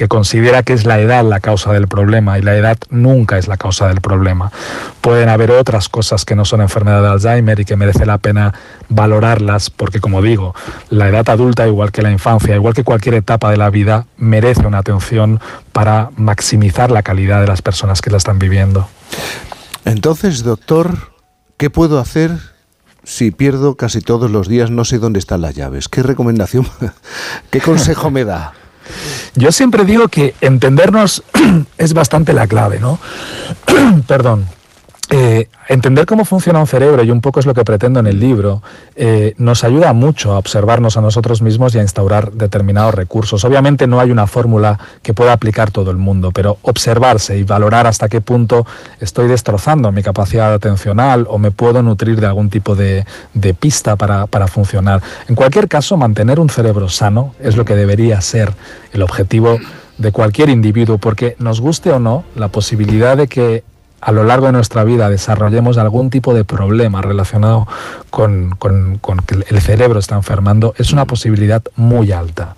que considera que es la edad la causa del problema y la edad nunca es la causa del problema. Pueden haber otras cosas que no son enfermedad de Alzheimer y que merece la pena valorarlas porque, como digo, la edad adulta, igual que la infancia, igual que cualquier etapa de la vida, merece una atención para maximizar la calidad de las personas que la están viviendo. Entonces, doctor, ¿qué puedo hacer si pierdo casi todos los días, no sé dónde están las llaves? ¿Qué recomendación, [laughs] qué consejo me da? [laughs] Yo siempre digo que entendernos [clears throat] es bastante la clave, ¿no? [clears throat] Perdón. Eh, entender cómo funciona un cerebro, y un poco es lo que pretendo en el libro, eh, nos ayuda mucho a observarnos a nosotros mismos y a instaurar determinados recursos. Obviamente no hay una fórmula que pueda aplicar todo el mundo, pero observarse y valorar hasta qué punto estoy destrozando mi capacidad atencional o me puedo nutrir de algún tipo de, pista para funcionar. En cualquier caso, mantener un cerebro sano es lo que debería ser el objetivo de cualquier individuo, porque nos guste o no, la posibilidad de que a lo largo de nuestra vida desarrollemos algún tipo de problema relacionado con, con, con que el cerebro está enfermando, es una posibilidad muy alta.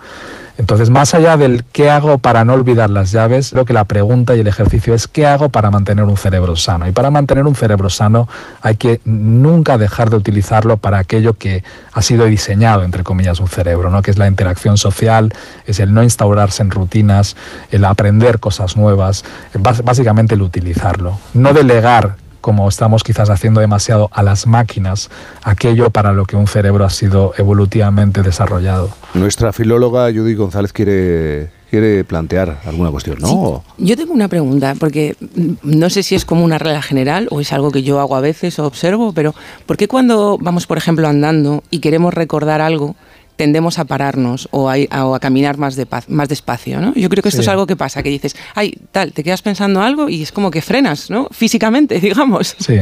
Entonces, más allá del qué hago para no olvidar las llaves, creo que la pregunta y el ejercicio es qué hago para mantener un cerebro sano. Y para mantener un cerebro sano hay que nunca dejar de utilizarlo para aquello que ha sido diseñado, entre comillas, un cerebro, ¿no? que es la interacción social, es el no instaurarse en rutinas, el aprender cosas nuevas, básicamente el utilizarlo. No delegar como estamos quizás haciendo demasiado a las máquinas, aquello para lo que un cerebro ha sido evolutivamente desarrollado. Nuestra filóloga Judy González quiere, quiere plantear alguna cuestión, ¿no? Sí. Yo tengo una pregunta, porque no sé si es como una regla general o es algo que yo hago a veces o observo, pero ¿por qué cuando vamos, por ejemplo, andando y queremos recordar algo, tendemos a pararnos o a, o a caminar más, de paz, más despacio, ¿no? Yo creo que esto Sí. es algo que pasa, que dices, ay, tal, te quedas pensando algo y es como que frenas, ¿no? Físicamente, [laughs] digamos. Sí,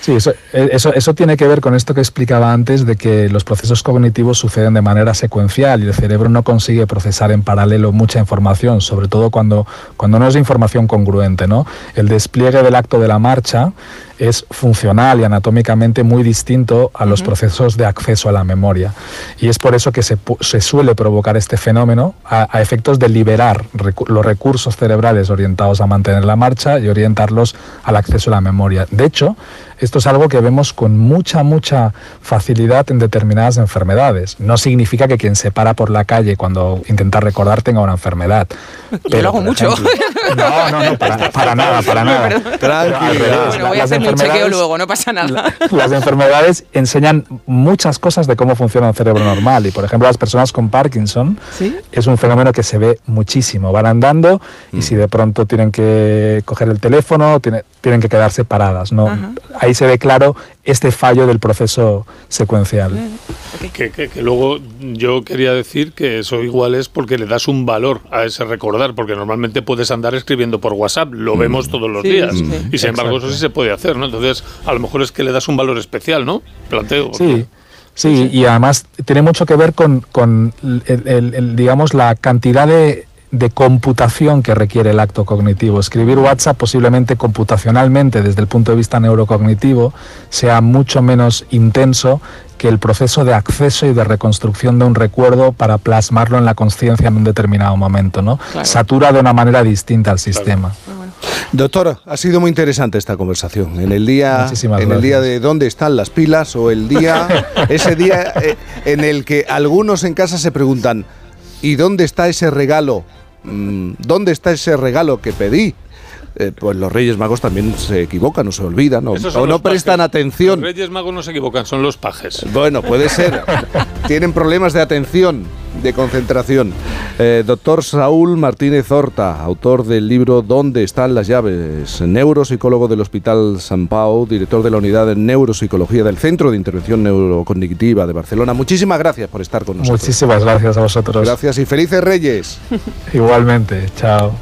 sí eso, eh, eso, eso tiene que ver con esto que explicaba antes de que los procesos cognitivos suceden de manera secuencial y el cerebro no consigue procesar en paralelo mucha información, sobre todo cuando, cuando no es información congruente. ¿no? El despliegue del acto de la marcha es funcional y anatómicamente muy distinto a los procesos de acceso a la memoria. Y es por eso que pu- se suele provocar este fenómeno a, efectos de liberar los recursos cerebrales orientados a mantener la marcha y orientarlos al acceso a la memoria. De hecho, esto es algo que vemos con mucha, mucha facilidad en determinadas enfermedades. No significa que quien se para por la calle cuando intenta recordar tenga una enfermedad. Yo lo hago mucho. ejemplo- [laughs] no, no, no, para, para nada, para nada. Tranquilidad. Bueno, voy a hacer mi chequeo luego, no pasa nada. Las enfermedades enseñan muchas cosas de cómo funciona un cerebro normal. Y, por ejemplo, las personas con Parkinson es un fenómeno que se ve muchísimo. Van andando y si de pronto tienen que coger el teléfono, tiene- tienen que quedarse paradas. ¿no? Ajá. Ahí se ve claro este fallo del proceso secuencial. Que, que- que luego yo quería decir que eso igual es porque le das un valor a ese recordar, porque normalmente puedes andar escribiendo por WhatsApp, lo vemos todos los Sí, días, sí. y sin embargo Exacto. eso sí se puede hacer, ¿no? Entonces, a lo mejor es que le das un valor especial, ¿no? Planteo. Sí, sí, y además tiene mucho que ver con, con el- el- el, digamos, la cantidad de, de computación que requiere el acto cognitivo. Escribir WhatsApp posiblemente computacionalmente, desde el punto de vista neurocognitivo, sea mucho menos intenso que el proceso de acceso y de reconstrucción de un recuerdo para plasmarlo en la conciencia en un determinado momento, ¿no? Claro. Satura de una manera distinta al sistema. Doctor, ha sido muy interesante esta conversación. En el día, Muchísimas en el día de dónde están las pilas o el día, [laughs] ese día eh, en el que algunos en casa se preguntan, ¿y dónde está ese regalo? Mm, ¿Dónde está ese regalo que pedí? Eh, pues los Reyes Magos también se equivocan, o se olvidan, o, no prestan pajes. atención. Los Reyes Magos no se equivocan, son los pajes. Bueno, puede ser. [laughs] Tienen problemas de atención, de concentración. Eh, doctor Saúl Martínez Horta, autor del libro ¿Dónde están las llaves? Neuropsicólogo del Hospital San Pau, director de la unidad de neuropsicología del Centro de Intervención Neurocognitiva de Barcelona. Muchísimas gracias por estar con nosotros. Muchísimas gracias a vosotros. Gracias y felices Reyes. [laughs] Igualmente, chao.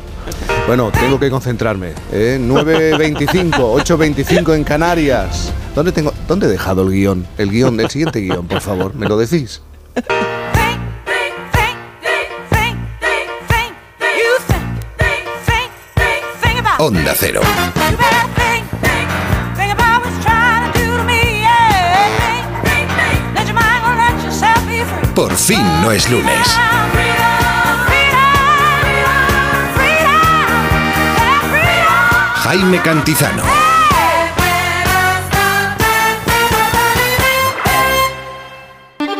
Bueno, tengo que concentrarme. ¿eh? 9.25, 8.25 [laughs] en Canarias. ¿Dónde, tengo, ¿Dónde he dejado el guion? El guion, el siguiente guion, por favor. ¿Me lo decís? Onda Cero. Por fin no es lunes. Jaime Cantizano.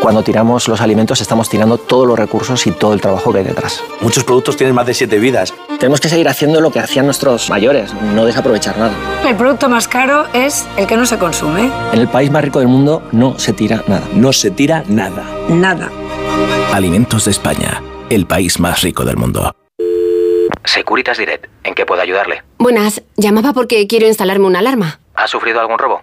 Cuando tiramos los alimentos estamos tirando todos los recursos y todo el trabajo que hay detrás. Muchos productos tienen más de siete vidas. Tenemos que seguir haciendo lo que hacían nuestros mayores, no desaprovechar nada. El producto más caro es el que no se consume. En el país más rico del mundo no se tira nada. No se tira nada. Nada. Alimentos de España, el país más rico del mundo. Securitas Direct, ¿en qué puedo ayudarle? Buenas, llamaba porque quiero instalarme una alarma. ¿Ha sufrido algún robo?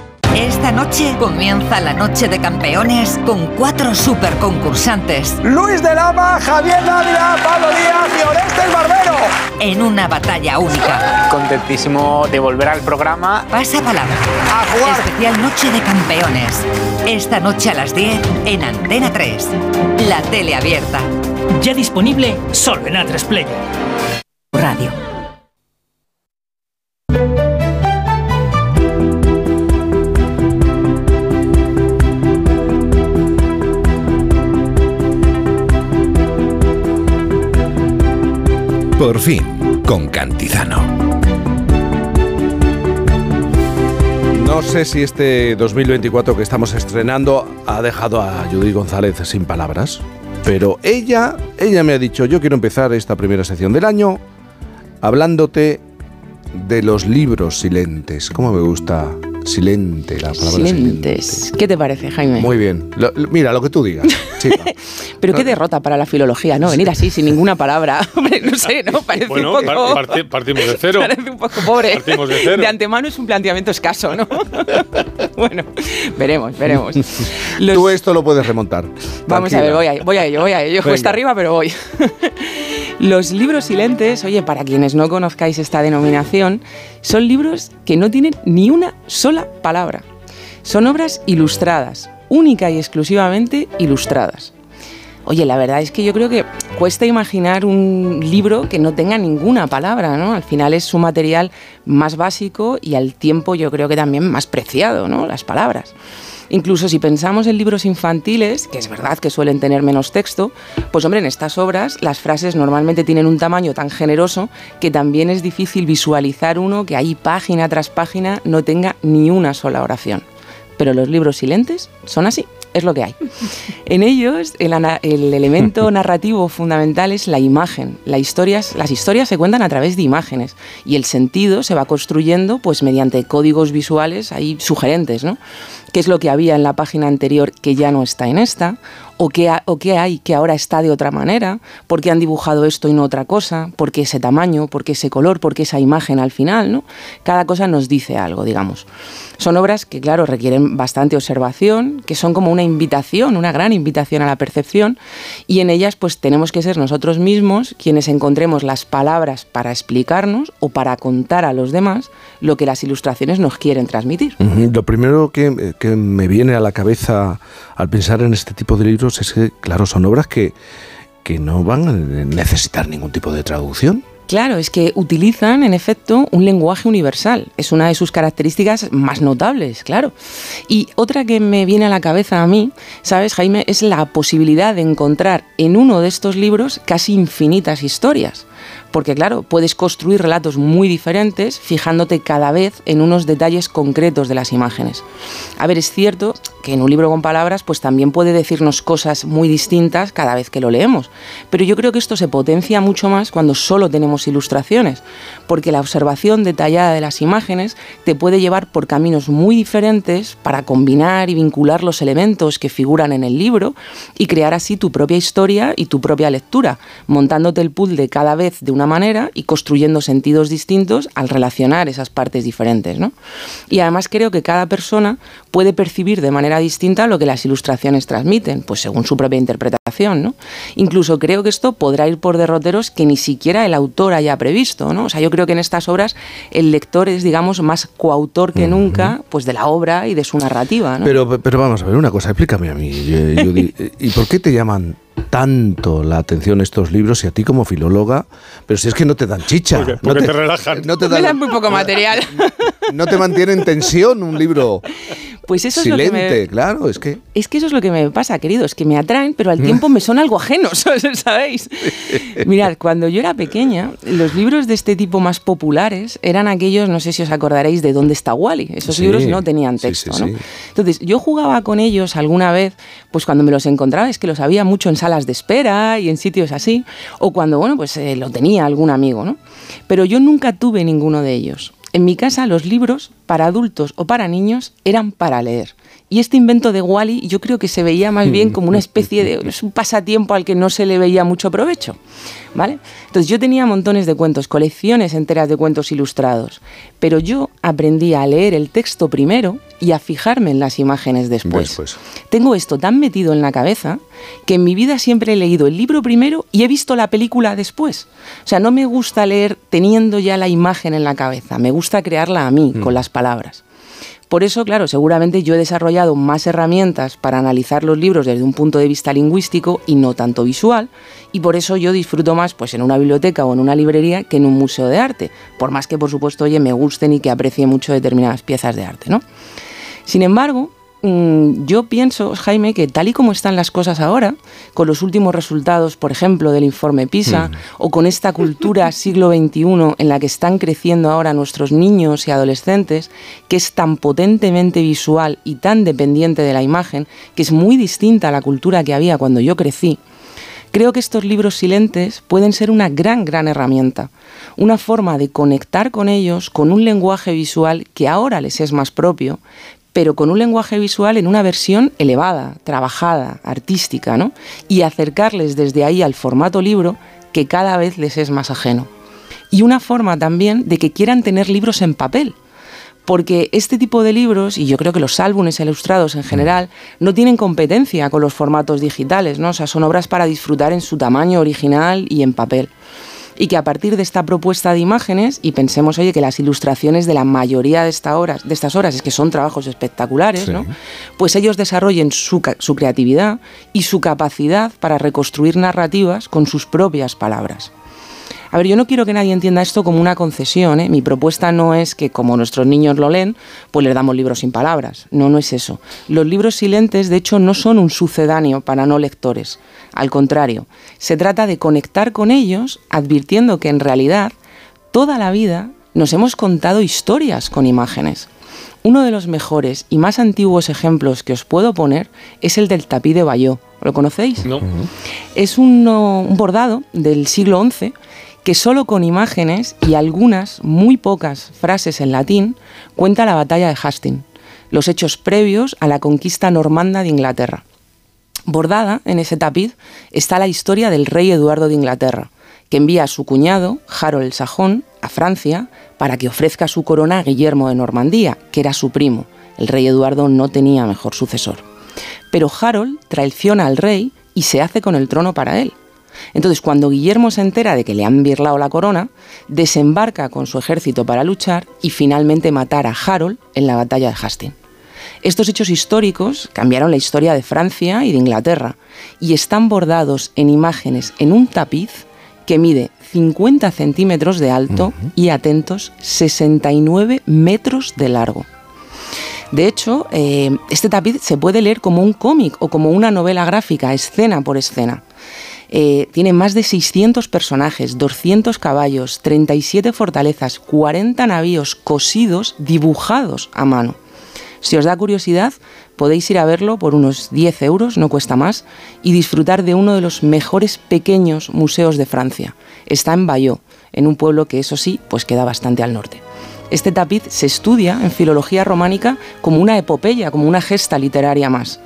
Esta noche comienza la noche de campeones con cuatro super concursantes. Luis de Lama, Javier Dávila, Pablo Díaz y Orestes Barbero. En una batalla única. Contentísimo de volver al programa. Pasa palabra. A jugar. Especial Noche de Campeones. Esta noche a las 10 en Antena 3. La tele abierta. Ya disponible solo en A3 Player. Radio. Por fin, con Cantizano. No sé si este 2024 que estamos estrenando ha dejado a Judy González sin palabras, pero ella, ella me ha dicho, yo quiero empezar esta primera sección del año hablándote de los libros silentes. ¿Cómo me gusta silente la palabra Silentes. ¿Qué te parece, Jaime? Muy bien. Lo- lo- mira, lo que tú digas. [laughs] Pero qué derrota para la filología, ¿no? Venir así, sin ninguna palabra. [laughs] Hombre, no sé, ¿no? [laughs] Parece Bueno, un poco... par- parti- partimos de cero. Parece un poco pobre. Partimos de cero. antemano es un planteamiento escaso, ¿no? bueno, veremos, veremos. Tú esto lo puedes remontar. Vamos a ver, voy a, voy a ello, voy a ello. Cuesta arriba, pero voy. Los libros silentes, oye, para quienes no conozcáis esta denominación, son libros que no tienen ni una sola palabra. Son obras ilustradas, única y exclusivamente ilustradas. Oye, la verdad es que yo creo que cuesta imaginar un libro que no tenga ninguna palabra, ¿no? Al final es su material más básico y al tiempo yo creo que también más preciado, ¿no? Las palabras. Incluso si pensamos en libros infantiles, que es verdad que suelen tener menos texto, pues hombre, en estas obras las frases normalmente tienen un tamaño tan generoso que también es difícil visualizar uno que ahí página tras página no tenga ni una sola oración. Pero los libros silentes son así, es lo que hay. [laughs] En ellos el, ana- el elemento [laughs] narrativo fundamental es la imagen. La historias, las historias se cuentan a través de imágenes y el sentido se va construyendo pues mediante códigos visuales ahí sugerentes, ¿no? ¿Qué es lo que había en la página anterior que ya no está en esta? ¿O qué, o qué hay que ahora está de otra manera? ¿Por qué han dibujado esto y no otra cosa? ¿Por qué ese tamaño? ¿Por qué ese color? ¿Por qué esa imagen al final? ¿no? Cada cosa nos dice algo, digamos. Son obras que, claro, requieren bastante observación, que son como una invitación, una gran invitación a la percepción, y en ellas pues tenemos que ser nosotros mismos quienes encontremos las palabras para explicarnos o para contar a los demás lo que las ilustraciones nos quieren transmitir. Ujú, Lo primero que, que me viene a la cabeza al pensar en este tipo de libros es que, claro, son obras que, que no van a necesitar ningún tipo de traducción. Claro, es que utilizan, en efecto, un lenguaje universal. Es una de sus características más notables, claro. Y otra que me viene a la cabeza a mí, ¿sabes, Jaime? Es la posibilidad de encontrar en uno de estos libros casi infinitas historias. Porque claro, puedes construir relatos muy diferentes fijándote cada vez en unos detalles concretos de las imágenes. A ver, es cierto que en un libro con palabras pues también puede decirnos cosas muy distintas cada vez que lo leemos, pero yo creo que esto se potencia mucho más cuando solo tenemos ilustraciones, porque la observación detallada de las imágenes te puede llevar por caminos muy diferentes para combinar y vincular los elementos que figuran en el libro y crear así tu propia historia y tu propia lectura, montándote el puzzle cada vez de una manera y construyendo sentidos distintos al relacionar esas partes diferentes. ¿no? Y además creo que cada persona puede percibir de manera distinta lo que las ilustraciones transmiten, pues según su propia interpretación. ¿no? Incluso creo que esto podrá ir por derroteros que ni siquiera el autor haya previsto. ¿no? O sea, yo creo que en estas obras el lector es, digamos, más coautor que nunca pues de la obra y de su narrativa. ¿no? Pero, pero vamos a ver una cosa, explícame a mí, [laughs] ¿y por qué te llaman tanto la atención estos libros y a ti como filóloga, pero si es que no te dan chicha. Porque, no te, relajan. No te dan, dan muy poco material. [laughs] no te mantiene en tensión un libro Pues eso es lo que me, claro, es que... Es que eso es lo que me pasa, queridos, que me atraen, pero al tiempo me son algo ajenos, [laughs] ¿sabéis? Mirad, cuando yo era pequeña, los libros de este tipo más populares eran aquellos, no sé si os acordaréis de dónde está Wally. Esos Sí, libros no tenían texto, sí, ¿no? sí. Entonces, yo jugaba con ellos alguna vez, pues cuando me los encontraba, es que los había mucho en de espera y en sitios así, o cuando, bueno, pues eh, lo tenía algún amigo, ¿no? Pero yo nunca tuve ninguno de ellos. En mi casa los libros, para adultos o para niños, eran para leer. Y este invento de Wally yo creo que se veía más bien como una especie de es un pasatiempo al que no se le veía mucho provecho, ¿vale? Entonces yo tenía montones de cuentos, colecciones enteras de cuentos ilustrados, pero yo aprendí a leer el texto primero y a fijarme en las imágenes después. Después. Tengo esto tan metido en la cabeza que en mi vida siempre he leído el libro primero y he visto la película después. O sea, no me gusta leer teniendo ya la imagen en la cabeza, me gusta crearla a mí con las palabras. Por eso, claro, seguramente yo he desarrollado más herramientas para analizar los libros desde un punto de vista lingüístico y no tanto visual, y por eso yo disfruto más pues en una biblioteca o en una librería que en un museo de arte, por más que por supuesto, oye, me gusten y que aprecie mucho determinadas piezas de arte, ¿no? Sin embargo, yo pienso, Jaime, que tal y como están las cosas ahora, con los últimos resultados, por ejemplo, del informe PISA, Mm. o con esta cultura [laughs] siglo XXI en la que están creciendo ahora nuestros niños y adolescentes, que es tan potentemente visual y tan dependiente de la imagen, que es muy distinta a la cultura que había cuando yo crecí, Creo que estos libros silentes pueden ser una gran, gran herramienta, una forma de conectar con ellos con un lenguaje visual que ahora les es más propio, pero con un lenguaje visual en una versión elevada, trabajada, artística, ¿no? Y acercarles desde ahí al formato libro que cada vez les es más ajeno. Y una forma también de que quieran tener libros en papel, porque este tipo de libros, y yo creo que los álbumes ilustrados en general, no tienen competencia con los formatos digitales, ¿no? O sea, son obras para disfrutar en su tamaño original y en papel. Y que a partir de esta propuesta de imágenes, y pensemos, oye, que las ilustraciones de la mayoría de, esta horas, de estas horas es que son trabajos espectaculares, ¿no? Pues ellos desarrollen su creatividad y su capacidad para reconstruir narrativas con sus propias palabras. A ver, yo no quiero que nadie entienda esto como una concesión. ¿eh? Mi propuesta no es que como nuestros niños lo leen, pues les damos libros sin palabras. No, no es eso. Los libros silentes, de hecho, no son un sucedáneo para no lectores. Al contrario, se trata de conectar con ellos advirtiendo que en realidad toda la vida nos hemos contado historias con imágenes. Uno de los mejores y más antiguos ejemplos que os puedo poner es el del tapiz de Bayeux. ¿Lo conocéis? No. Es un, bordado del siglo XI que solo con imágenes y algunas muy pocas frases en latín cuenta la batalla de Hastings, los hechos previos a la conquista normanda de Inglaterra. Bordada en ese tapiz está la historia del rey Eduardo de Inglaterra, que envía a su cuñado, Harold el Sajón, a Francia para que ofrezca su corona a Guillermo de Normandía, que era su primo. El rey Eduardo no tenía mejor sucesor. Pero Harold traiciona al rey y se hace con el trono para él. Entonces, cuando Guillermo se entera de que le han birlado la corona, desembarca con su ejército para luchar y finalmente matar a Harold en la batalla de Hastings. Estos hechos históricos cambiaron la historia de Francia y de Inglaterra y están bordados en imágenes en un tapiz que mide 50 centímetros de alto y, atentos, 69 metros de largo. De hecho, eh, este tapiz se puede leer como un cómic o como una novela gráfica, escena por escena. Eh, tiene más de 600 personajes, 200 caballos, 37 fortalezas, 40 navíos cosidos, dibujados a mano. Si os da curiosidad, podéis ir a verlo por unos 10 euros, no cuesta más, y disfrutar de uno de los mejores pequeños museos de Francia. Está en Bayeux, en un pueblo que eso sí, pues queda bastante al norte. Este tapiz se estudia en filología románica como una epopeya, como una gesta literaria más.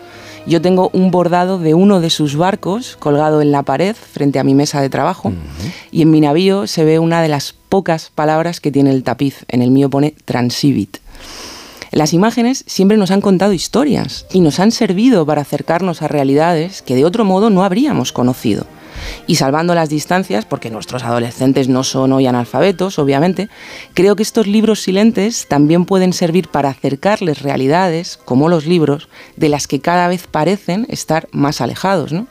Yo tengo un bordado de uno de sus barcos colgado en la pared frente a mi mesa de trabajo y en mi navío se ve una de las pocas palabras que tiene el tapiz. En el mío pone transivit. Las imágenes siempre nos han contado historias y nos han servido para acercarnos a realidades que de otro modo no habríamos conocido. Y salvando las distancias, porque nuestros adolescentes no son hoy analfabetos, obviamente, creo que estos libros silentes también pueden servir para acercarles realidades, como los libros, de las que cada vez parecen estar más alejados, ¿no?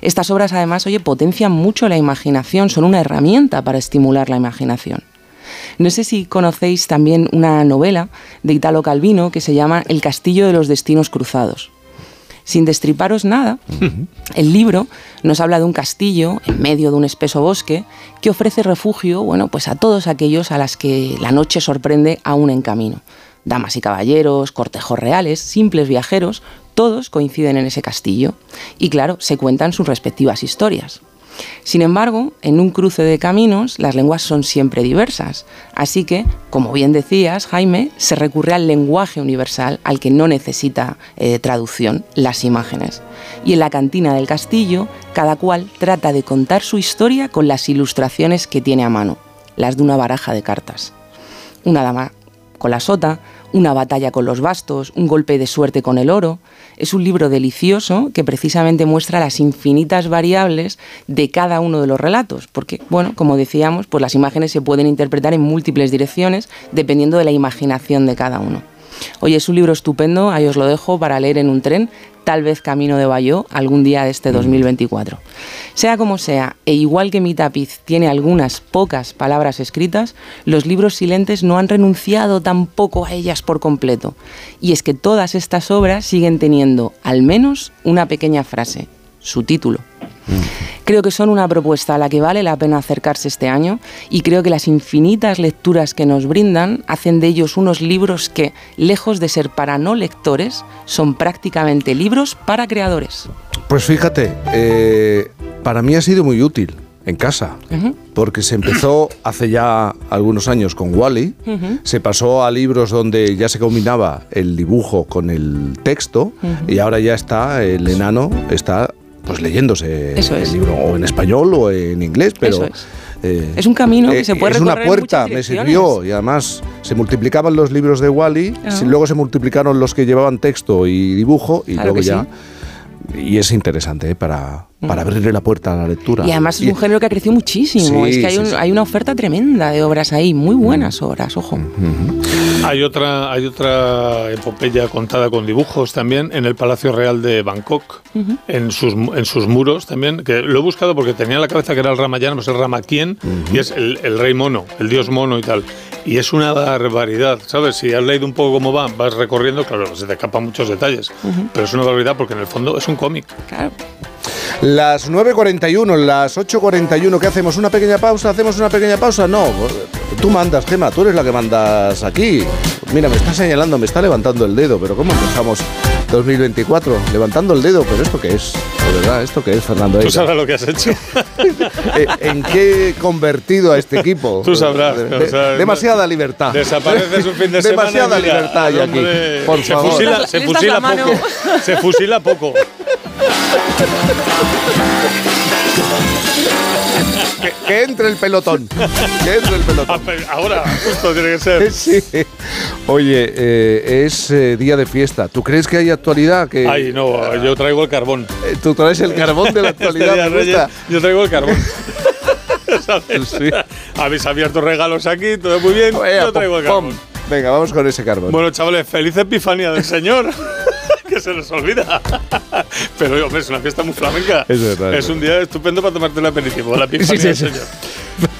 Estas obras además, oye, potencian mucho la imaginación, son una herramienta para estimular la imaginación. No sé si conocéis también una novela de Italo Calvino que se llama El castillo de los destinos cruzados. Sin destriparos nada, el libro nos habla de un castillo en medio de un espeso bosque que ofrece refugio, bueno, pues a todos aquellos a las que la noche sorprende aún en camino. Damas y caballeros, cortejos reales, simples viajeros, todos coinciden en ese castillo y claro, se cuentan sus respectivas historias. Sin embargo, en un cruce de caminos las lenguas son siempre diversas, así que, como bien decías, Jaime, se recurre al lenguaje universal al que no necesita eh, traducción, las imágenes. Y en la cantina del castillo, cada cual trata de contar su historia con las ilustraciones que tiene a mano, las de una baraja de cartas. Una dama con la sota, una batalla con los bastos, un golpe de suerte con el oro. Es un libro delicioso que precisamente muestra las infinitas variables de cada uno de los relatos, porque, bueno, como decíamos, pues las imágenes se pueden interpretar en múltiples direcciones dependiendo de la imaginación de cada uno. Oye, es un libro estupendo, ahí os lo dejo para leer en un tren, tal vez camino de Bayó algún día de este 2024. Sea como sea, e igual que mi tapiz tiene algunas pocas palabras escritas, los libros silentes no han renunciado tampoco a ellas por completo. Y es que todas estas obras siguen teniendo al menos una pequeña frase, su título. Creo que son una propuesta a la que vale la pena acercarse este año y creo que las infinitas lecturas que nos brindan hacen de ellos unos libros que, lejos de ser para no lectores, son prácticamente libros para creadores. Pues fíjate, eh, para mí ha sido muy útil en casa, porque se empezó hace ya algunos años con Wally, se pasó a libros donde ya se combinaba el dibujo con el texto y ahora ya está el enano está pues leyéndose el libro o en español o en inglés, pero es. Eh, es. un camino que se puede Es una puerta, me sirvió y además se multiplicaban los libros de Wally, -E, luego se multiplicaron los que llevaban texto y dibujo y claro luego ya sí. y es interesante ¿eh? para, para abrirle la puerta a la lectura. Y además es un género que ha crecido muchísimo. Sí, es que hay, sí, un- sí. hay una oferta tremenda de obras ahí, muy buenas obras, ojo. Hay otra, hay otra epopeya contada con dibujos también en el Palacio Real de Bangkok, en, sus, en sus muros también, que lo he buscado porque tenía en la cabeza que era el Ramayana, no es el Ramakien, y es el, el rey mono, el dios mono y tal. Y es una barbaridad, ¿sabes? Si has leído un poco cómo va, vas recorriendo, claro, se te escapan muchos detalles, pero es una barbaridad porque en el fondo es un cómic. Claro. Las 9.41, las 8.41, ¿qué hacemos? ¿Una pequeña pausa? ¿Hacemos una pequeña pausa? No, tú mandas, Gema, tú eres la que mandas aquí. Mira, me está señalando, me está levantando el dedo, pero ¿cómo empezamos 2024? Levantando el dedo, pero ¿esto qué es? De verdad, ¿esto qué es, Fernando? Tú sabrás lo que has hecho. [laughs] Eh, ¿En qué he convertido a este equipo? Tú sabrás, De- o sea, demasiada libertad. Desapareces un fin de semana. Demasiada y mira, libertad hay aquí. Por se favor. Fusila, se fusila poco. Se fusila poco. [laughs] [laughs] Que, que entre el pelotón. Que entre el pelotón. Ahora, justo tiene que ser. [laughs] Sí. Oye, eh, es eh, día de fiesta. ¿Tú crees que hay actualidad? Que, Ay, no, yo traigo el carbón. Eh, Tú traes el carbón de la Este actualidad, me de Reyes, yo traigo el carbón. [laughs] ¿Sabes? Habéis abierto regalos aquí, todo muy bien. Vea, yo traigo el carbón. pom. Venga, vamos con ese carbón. Bueno, chavales, feliz epifanía del Señor. que se nos olvida. Pero, hombre, es una fiesta muy flamenca. Es verdad, es un día estupendo para tomarte el aperitivo, la epifanía Sí, sí, sí. Señor.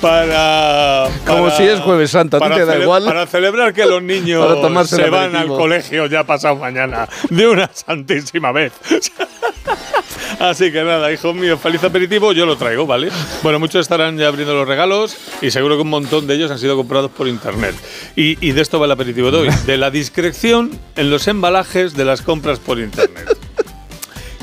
Para, Como para- si es Jueves Santo, a ti para te da igual. Para celebrar que los niños Para se van al colegio ya pasado mañana, de una santísima vez. [laughs] Así que nada, hijos míos, feliz aperitivo, yo lo traigo, ¿vale? Bueno, muchos estarán ya abriendo los regalos y seguro que un montón de ellos han sido comprados por internet. Y, y de esto va el aperitivo de hoy, de la discreción en los embalajes de las compras por internet.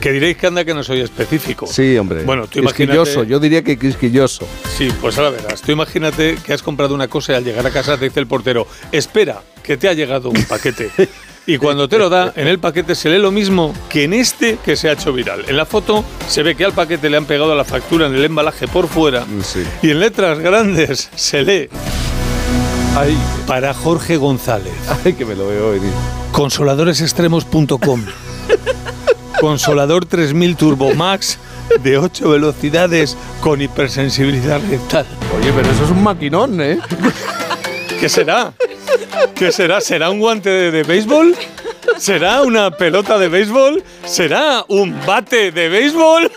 Que diréis que anda que no soy específico. Sí, hombre. Bueno, tú imagínate- Quisquilloso, yo diría que quisquilloso. Sí, pues ahora verás. Tú imagínate que has comprado una cosa y al llegar a casa te dice el portero, espera, que te ha llegado un paquete. [laughs] Y cuando te lo da, en el paquete se lee lo mismo que en este que se ha hecho viral. En la foto se ve que al paquete le han pegado la factura en el embalaje por fuera y en letras grandes [laughs] se lee para Jorge González. Ay, que me lo veo venir. Consoladoresextremos.com [laughs] Consolador 3000 Turbo Max de 8 velocidades con hipersensibilidad rectal. Oye, pero eso es un maquinón, ¿eh? ¿Qué será? ¿Qué será? ¿Será un guante de, de béisbol? ¿Será una pelota de béisbol? ¿Será un bate de béisbol?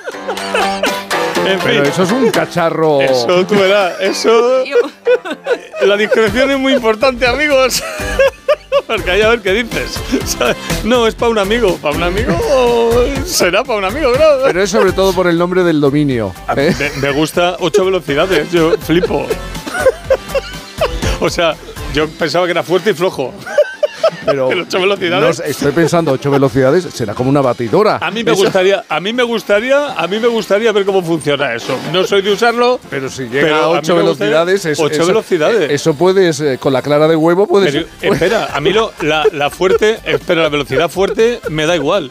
En Pero fin. eso es un cacharro. Eso, tú verás, eso. La discreción es muy importante, amigos. [laughs] Porque ahí a ver qué dices. [laughs] No, es para un amigo. ¿Para un amigo? Será para un amigo, bro. Pero es sobre todo por el nombre del dominio. ¿eh? Me, me gusta ocho velocidades. Yo flipo. [laughs] O sea, yo pensaba que era fuerte y flojo. Pero [laughs] El ocho velocidades. no sé, estoy pensando, ocho velocidades será como una batidora. A mí me Eso- gustaría, a mí me gustaría, a mí me gustaría ver cómo funciona eso. No soy de usarlo, Pero si llega pero a ocho velocidades, es- ocho eso- velocidades. Eso puedes, eh, con la clara de huevo, puedes. Pero, espera, a mí lo, la, la fuerte, espera, la velocidad fuerte me da igual.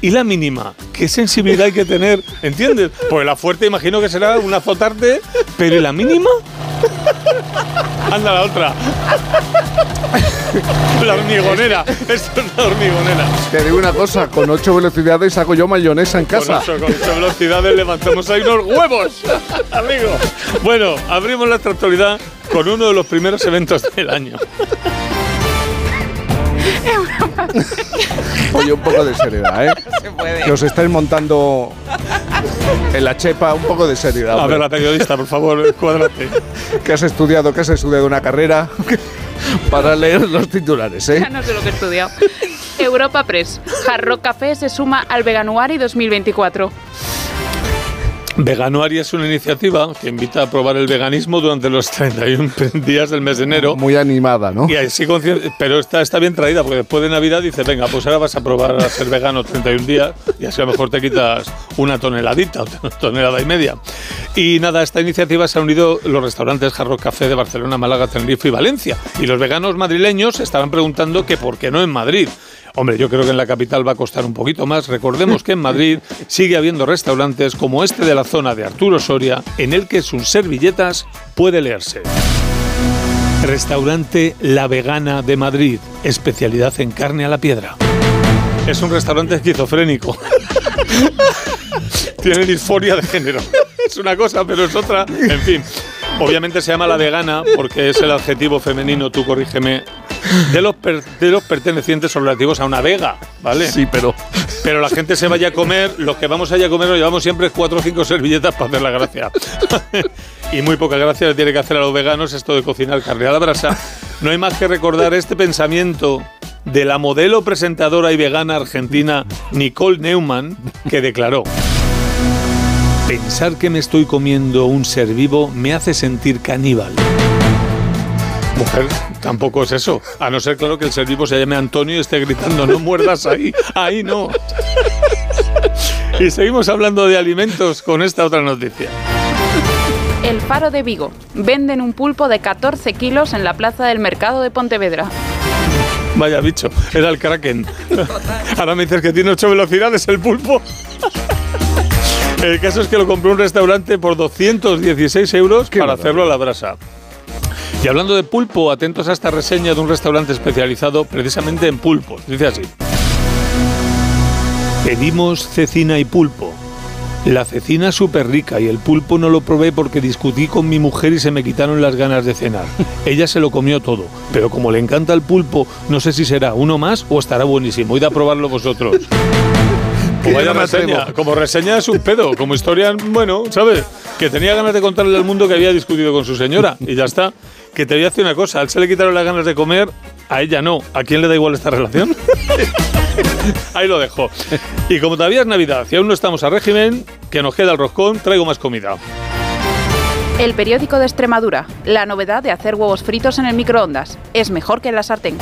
¿Y la mínima? ¿Qué sensibilidad hay que tener? ¿Entiendes? Pues la fuerte imagino que será un azotarte, pero ¿y la mínima? [laughs] Anda la otra. [laughs] La hormigonera. Esto es la hormigonera. Te digo una cosa, con ocho velocidades hago yo mayonesa en Con casa. ocho, con ocho velocidades levantamos ahí unos huevos, amigo. Bueno, abrimos la actualidad con uno de los primeros eventos del año. Oye, un poco de seriedad, ¿eh? Que os estáis montando en la chepa, un poco de seriedad. A ver, la periodista, por favor, cuádrate. que has estudiado, que has estudiado una carrera [laughs] para leer los titulares, ¿eh? Ya no sé lo que he estudiado. Europa Press. Hard Rock Café se suma al Veganuari 2024. Veganuaria es una iniciativa que invita a probar el veganismo durante los 31 [laughs] días del mes de enero. Muy animada, ¿no? Y así consci- pero está, está bien traída, porque después de Navidad dice, venga, pues ahora vas a probar a ser vegano 31 días y así a lo mejor te quitas una toneladita, una tonelada y media. Y nada, a esta iniciativa se han unido los restaurantes Jarro Café de Barcelona, Málaga, Tenerife y Valencia. Y los veganos madrileños se estaban preguntando que por qué no en Madrid. Hombre, yo creo que en la capital va a costar un poquito más. Recordemos que en Madrid sigue habiendo restaurantes como este de la zona de Arturo Soria, en el que sus servilletas puede leerse. Restaurante La Vegana de Madrid, especialidad en carne a la piedra. Es un restaurante esquizofrénico. [laughs] Tiene disforia de género. Es una cosa, pero es otra. En fin. Obviamente se llama La Vegana porque es el adjetivo femenino, tú corrígeme, de los, per- de los pertenecientes o relativos a una vega, ¿vale? Sí, pero. Pero la gente se vaya a comer, los que vamos allá a comer nos llevamos siempre cuatro o cinco servilletas para hacer la gracia. [laughs] y muy poca gracia le tiene que hacer a los veganos esto de cocinar carne a la brasa. No hay más que recordar este pensamiento de la modelo presentadora y vegana argentina Nicole Neumann, que declaró. Pensar que me estoy comiendo un ser vivo me hace sentir caníbal. Mujer, tampoco es eso. A no ser, claro, que el ser vivo se llame Antonio y esté gritando, no muerdas ahí, ahí no. Y seguimos hablando de alimentos con esta otra noticia. El Faro de Vigo. Venden un pulpo de 14 kilos en la plaza del mercado de Pontevedra. Vaya bicho, era el Kraken. Ahora me dices que tiene ocho velocidades el pulpo. El caso es que lo compró un restaurante por 216 euros para hacerlo a la brasa. Y hablando de pulpo, atentos a esta reseña de un restaurante especializado precisamente en pulpos. Dice así. Pedimos cecina y pulpo. La cecina súper rica y el pulpo no lo probé porque discutí con mi mujer y se me quitaron las ganas de cenar. [laughs] Ella se lo comió todo, pero como le encanta el pulpo, no sé si será uno más o estará buenísimo. Id a probarlo vosotros. [laughs] Como vaya reseña, como reseña es un pedo, como historia, bueno, ¿sabes? Que tenía ganas de contarle al mundo que había discutido con su señora y ya está. Que te voy a decir una cosa, a él se le quitaron las ganas de comer, a ella no. ¿A quién le da igual esta relación? [laughs] Ahí lo dejo. Y como todavía es Navidad y aún no estamos a régimen, que nos queda el roscón, traigo más comida. El periódico de Extremadura. La novedad de hacer huevos fritos en el microondas. Es mejor que en la sartén.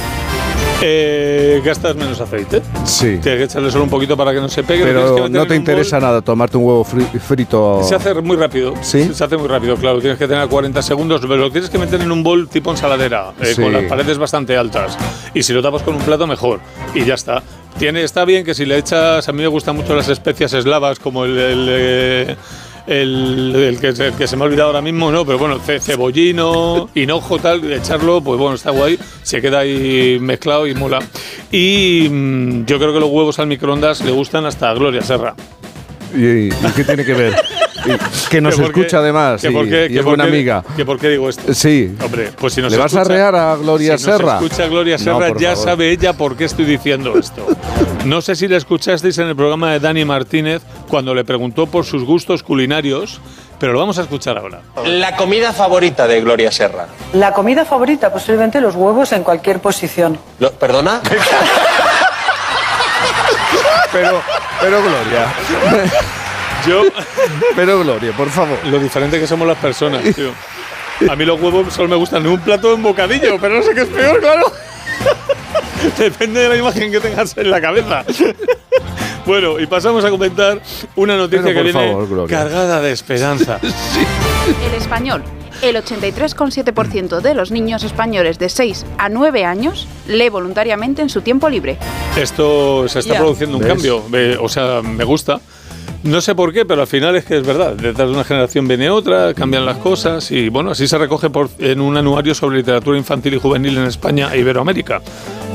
Eh, ¿Gastas menos aceite? Sí. Tienes que echarle solo un poquito para que no se pegue. que Pero no te interesa nada tomarte un huevo fri- frito. Se hace muy rápido. ¿Sí? Se hace muy rápido, claro. Tienes que tener 40 segundos, pero lo tienes que meter en un bol tipo ensaladera, eh, Sí. con las paredes bastante altas. Y si lo tapas con un plato, mejor. Y ya está. Tiene, está bien que si le echas, a mí me gustan mucho las especias eslavas, como el, el, eh, el- que, se- me ha olvidado ahora mismo, ¿no? Pero bueno, ce- cebollino, hinojo, tal, echarlo, pues bueno, está guay. Se queda ahí mezclado y mola. Y mm, yo creo que los huevos al microondas le gustan hasta a Gloria Serra. ¿Y, y qué tiene que ver? Y [laughs] que nos Que por qué- escucha además que y, por qué- y que es por buena amiga. que por qué digo esto. Sí. Hombre, pues si nos ¿Le vas a escucha- rear a Gloria si Serra? Nos escucha Gloria Serra, ya favor. sabe ella por qué estoy diciendo esto. No sé si le escuchasteis en el programa de Dani Martínez cuando le preguntó por sus gustos culinarios, pero lo vamos a escuchar ahora. La comida favorita de Gloria Serra. La comida favorita, posiblemente los huevos en cualquier posición. Lo- ¿Perdona? [laughs] Pero, pero Gloria. Yo. Pero Gloria, por favor. Lo diferente que somos las personas, tío. A mí los huevos solo me gustan en un plato en bocadillo, pero no sé qué es peor, claro. [laughs] Depende de la imagen que tengas en la cabeza. Bueno, y pasamos a comentar una noticia Pero, que por viene favor, Gloria. cargada de esperanza. [laughs] El español. El 83,7% de los niños españoles de 6 a 9 años lee voluntariamente en su tiempo libre. Esto se está produciendo un ¿Ves? cambio, o sea, me gusta. No sé por qué, pero al final es que es verdad. Detrás de una generación viene otra, cambian las cosas y bueno, así se recoge en un anuario sobre literatura infantil y juvenil en España e Iberoamérica,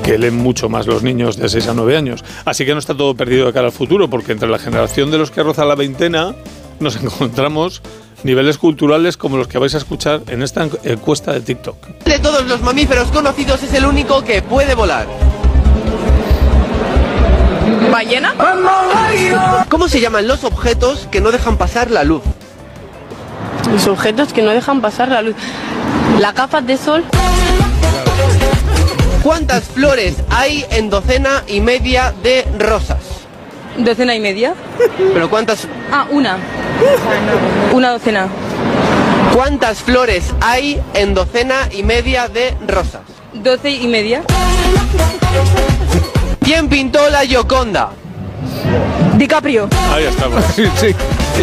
que leen mucho más los niños de 6 a 9 años. Así que no está todo perdido de cara al futuro, porque entre la generación de los que roza la veintena nos [laughs] encontramos niveles culturales como los que vais a escuchar en esta encuesta de TikTok. De todos los mamíferos conocidos es el único que puede volar. ¿Ballena? ¿Cómo se llaman los objetos que no dejan pasar la luz? Los objetos que no dejan pasar la luz. Las gafas de sol. ¿Cuántas flores hay en docena y media de rosas? ¿Docena y media? ¿Pero cuántas, Ah, una. Una docena. cuántas flores hay en docena y media de rosas? Doce y media. ¿Quién pintó la Gioconda? DiCaprio. Ahí estamos. Sí, [laughs] sí.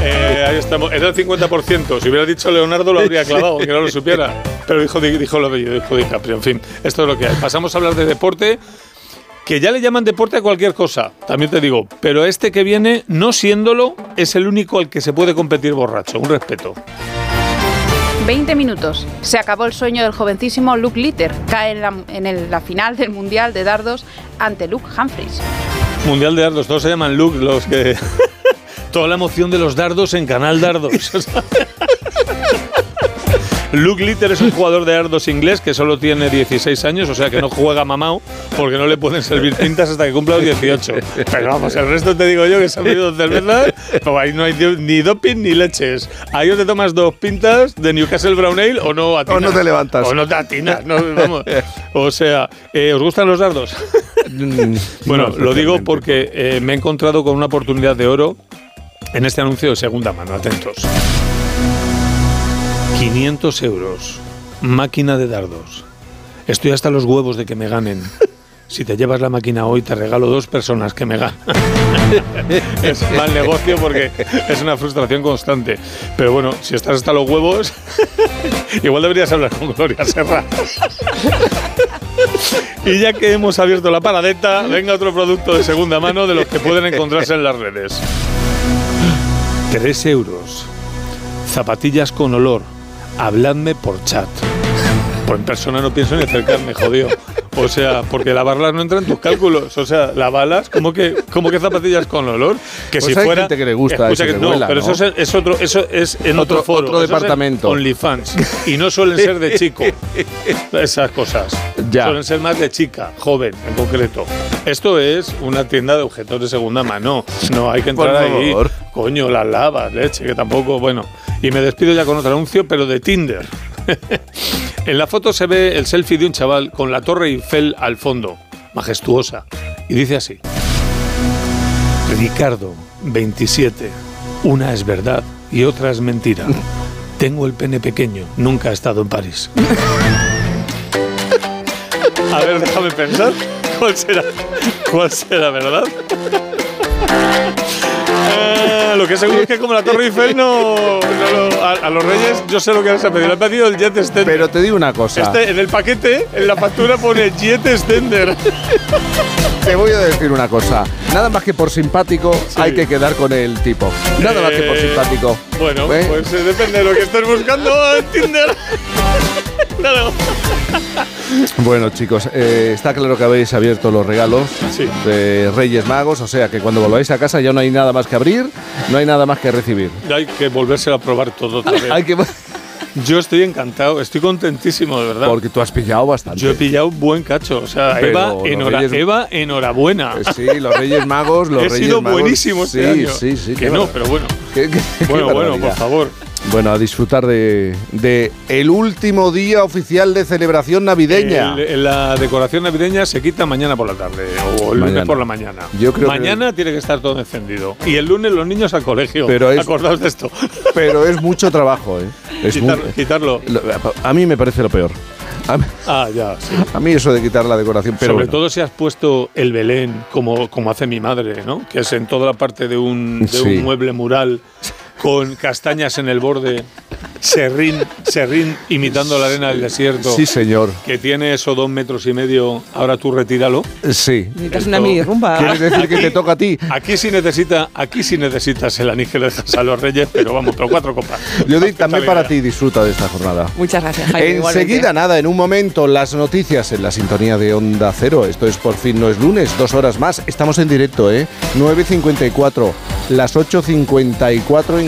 Eh, ahí estamos. Era el 50%. Si hubiera dicho Leonardo lo habría clavado, que no lo supiera. Pero dijo, dijo lo bello, dijo DiCaprio. En fin, esto es lo que hay. Pasamos a hablar de deporte, que ya le llaman deporte a cualquier cosa, también te digo. Pero este que viene, no siéndolo, es el único al que se puede competir borracho. Un respeto. 20 minutos. Se acabó el sueño del jovencísimo Luke Litter. Cae en la, en el- la final del Mundial de Dardos ante Luke Humphries. Mundial de dardos, todos se llaman Luke, los que. [laughs] Toda la emoción de los dardos en Canal Dardos. [laughs] Luke Litter es un jugador de dardos inglés que solo tiene 16 años, o sea que no juega mamao porque no le pueden servir pintas hasta que cumpla los 18. Pero vamos, el resto te digo yo que se han bebido cervezas, pues ahí no hay ni doping ni leches. Ahí o te tomas dos pintas de Newcastle Brown Ale o no atinas. O no te levantas. O no te atinas, no, vamos. O sea, eh, ¿os gustan los dardos? [laughs] Bueno, No, lo digo porque eh, me he encontrado con una oportunidad de oro en este anuncio de segunda mano. Atentos. 500 euros. Máquina de dardos. Estoy hasta los huevos de que me ganen. [laughs] Si te llevas la máquina hoy, te regalo dos personas que me ganan. [laughs] es mal negocio porque es una frustración constante. Pero bueno, si estás hasta los huevos, [laughs] igual deberías hablar con Gloria Serra. Y ya que hemos abierto la paradeta, venga otro producto de segunda mano de los que pueden encontrarse en las redes. 3 euros. Zapatillas con olor. Habladme por chat. Por en persona no pienso ni acercarme, jodido. O sea, porque lavarlas no entra en tus cálculos. O sea, lavarlas, ¿cómo que, cómo que zapatillas con olor? Que Pues si hay fuera. gente que le gusta Escucha eso que que no, huela, pero ¿no? eso es, es otro, eso es en otro, Otro- foro. otro eso departamento. OnlyFans. Y no suelen ser de chico. [laughs] Esas cosas. Ya. Suelen ser más de chica, joven en concreto. Esto es una tienda de objetos de segunda mano. No hay que Por entrar ahí. favor. Coño, las lavas, leche, que tampoco. Bueno. Y me despido ya con otro anuncio, pero de Tinder. [laughs] en la foto se ve el selfie de un chaval con la Torre Eiffel al fondo, majestuosa. Y dice así: Ricardo, 27. Una es verdad y otra es mentira. [laughs] Tengo el pene pequeño, nunca he estado en París. [laughs] A ver, déjame pensar. ¿Cuál será? ¿Cuál será, verdad? Lo que seguro es que como la Torre Eiffel no, no lo- a, a los reyes yo sé lo que les ha pedido. Le ha pedido el jet extender. Pero te digo una cosa. Este, en el paquete, en la factura pone jet extender. [laughs] Te voy a decir una cosa. Nada más que por simpático hay que quedar con el tipo. Nada más que por Eh, simpático. Bueno, ¿Eh? pues eh, depende de lo que estés buscando [laughs] en Tinder. Bueno, chicos, eh, está claro que habéis abierto los regalos de Reyes Magos, o sea que cuando volváis a casa ya no hay nada más que abrir No hay nada más que recibir. Hay que volvérselo a probar todo otra vez. Hay que... Yo estoy encantado, estoy contentísimo, de verdad. Porque tú has pillado bastante. Yo he pillado buen cacho. O sea, Pero Eva, los enhora- Reyes- Eva, enhorabuena. Eh, Sí, los Reyes Magos, los [laughs] He Reyes sido Magos. buenísimo este sí, año. Sí, sí, Que no, pero bueno. Qué- qué- qué Bueno, bueno, por favor. Bueno, a disfrutar de, de el último día oficial de celebración navideña. El- la decoración navideña se quita mañana por la tarde o el Mañana. lunes por la mañana. Yo creo que- mañana tiene que estar todo encendido. Y el lunes los niños al colegio. Pero es- Acordaos de esto. Pero es mucho trabajo, ¿eh? Es Quitar- mu- quitarlo. Lo- A mí me parece lo peor. A mí, Ah, ya, sí. a mí eso de quitar la decoración, pero Sobre bueno. todo si has puesto el Belén, como, como hace mi madre, ¿no? Que es en toda la parte de un, de Sí. un mueble mural con castañas en el borde, serrín, serrín imitando la arena del desierto. Sí, señor. Que tiene eso dos metros y medio, ahora tú retíralo. Sí. Necesitas una mini rumba. ¿Quieres decir que te toca a ti? Aquí sí necesita, aquí sí necesitas el anillo que le dejas a los reyes, pero vamos, pero cuatro copas. Judith, también para ti disfruta de esta jornada. Muchas gracias, Jaime. igualmente. Enseguida, nada, en un momento, las noticias en la sintonía de Onda Cero. Esto es Por fin no es lunes, dos horas más. Estamos en directo, ¿eh? 9.54, las 8.54 en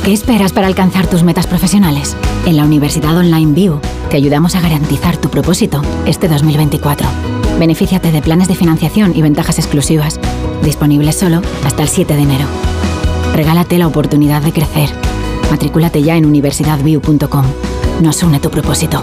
¿A qué esperas para alcanzar tus metas profesionales? En la Universidad Online View te ayudamos a garantizar tu propósito este 2024. Benefíciate de planes de financiación y ventajas exclusivas, disponibles solo hasta el 7 de enero. Regálate la oportunidad de crecer. Matrículate ya en universidadview.com. Nos une tu propósito.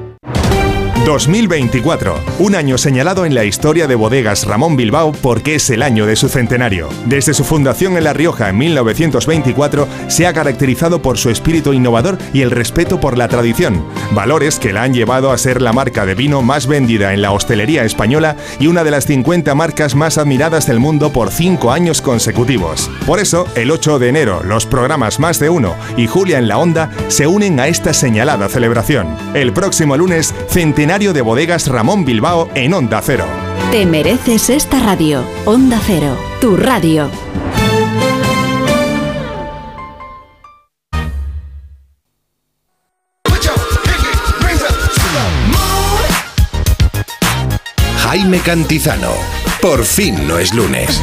2024, un año señalado en la historia de bodegas Ramón Bilbao porque es el año de su centenario. Desde su fundación en La Rioja en 1924, se ha caracterizado por su espíritu innovador y el respeto por la tradición, valores que la han llevado a ser la marca de vino más vendida en la hostelería española y una de las 50 marcas más admiradas del mundo por cinco años consecutivos. Por eso, el 8 de enero, los programas Más de Uno y Julia en la Onda se unen a esta señalada celebración. El próximo lunes, centenario de bodegas Ramón Bilbao en Onda Cero. Te mereces esta radio. Onda Cero, tu radio. Jaime Cantizano. Por fin no es lunes.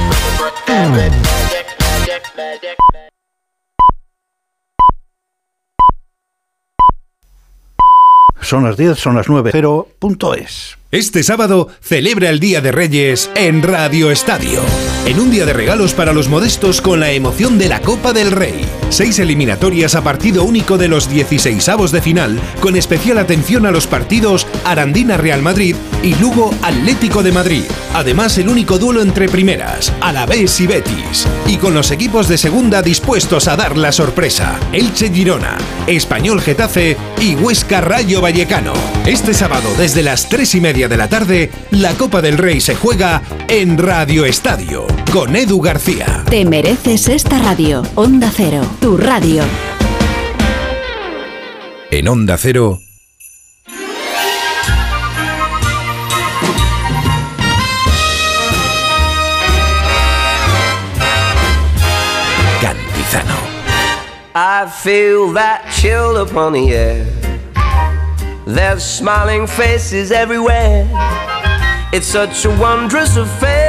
Son las 10, son las 9, cero punto es. Este sábado celebra el Día de Reyes en Radio Estadio. En un día de regalos para los modestos con la emoción de la Copa del Rey. Seis eliminatorias a partido único de los 16avos de final, con especial atención a los partidos Arandina Real Madrid y Lugo Atlético de Madrid. Además, el único duelo entre primeras, Alavés y Betis. Y con los equipos de segunda dispuestos a dar la sorpresa. Elche Girona, Español Getafe y Huesca Rayo Vallecano. Este sábado, desde las 3 y media de la tarde, la Copa del Rey se juega en Radio Estadio, con Edu García. Te mereces esta radio. Onda Cero, tu radio. En Onda Cero. Cantizano. I feel that chill upon the air. There's smiling faces everywhere. It's such a wondrous affair.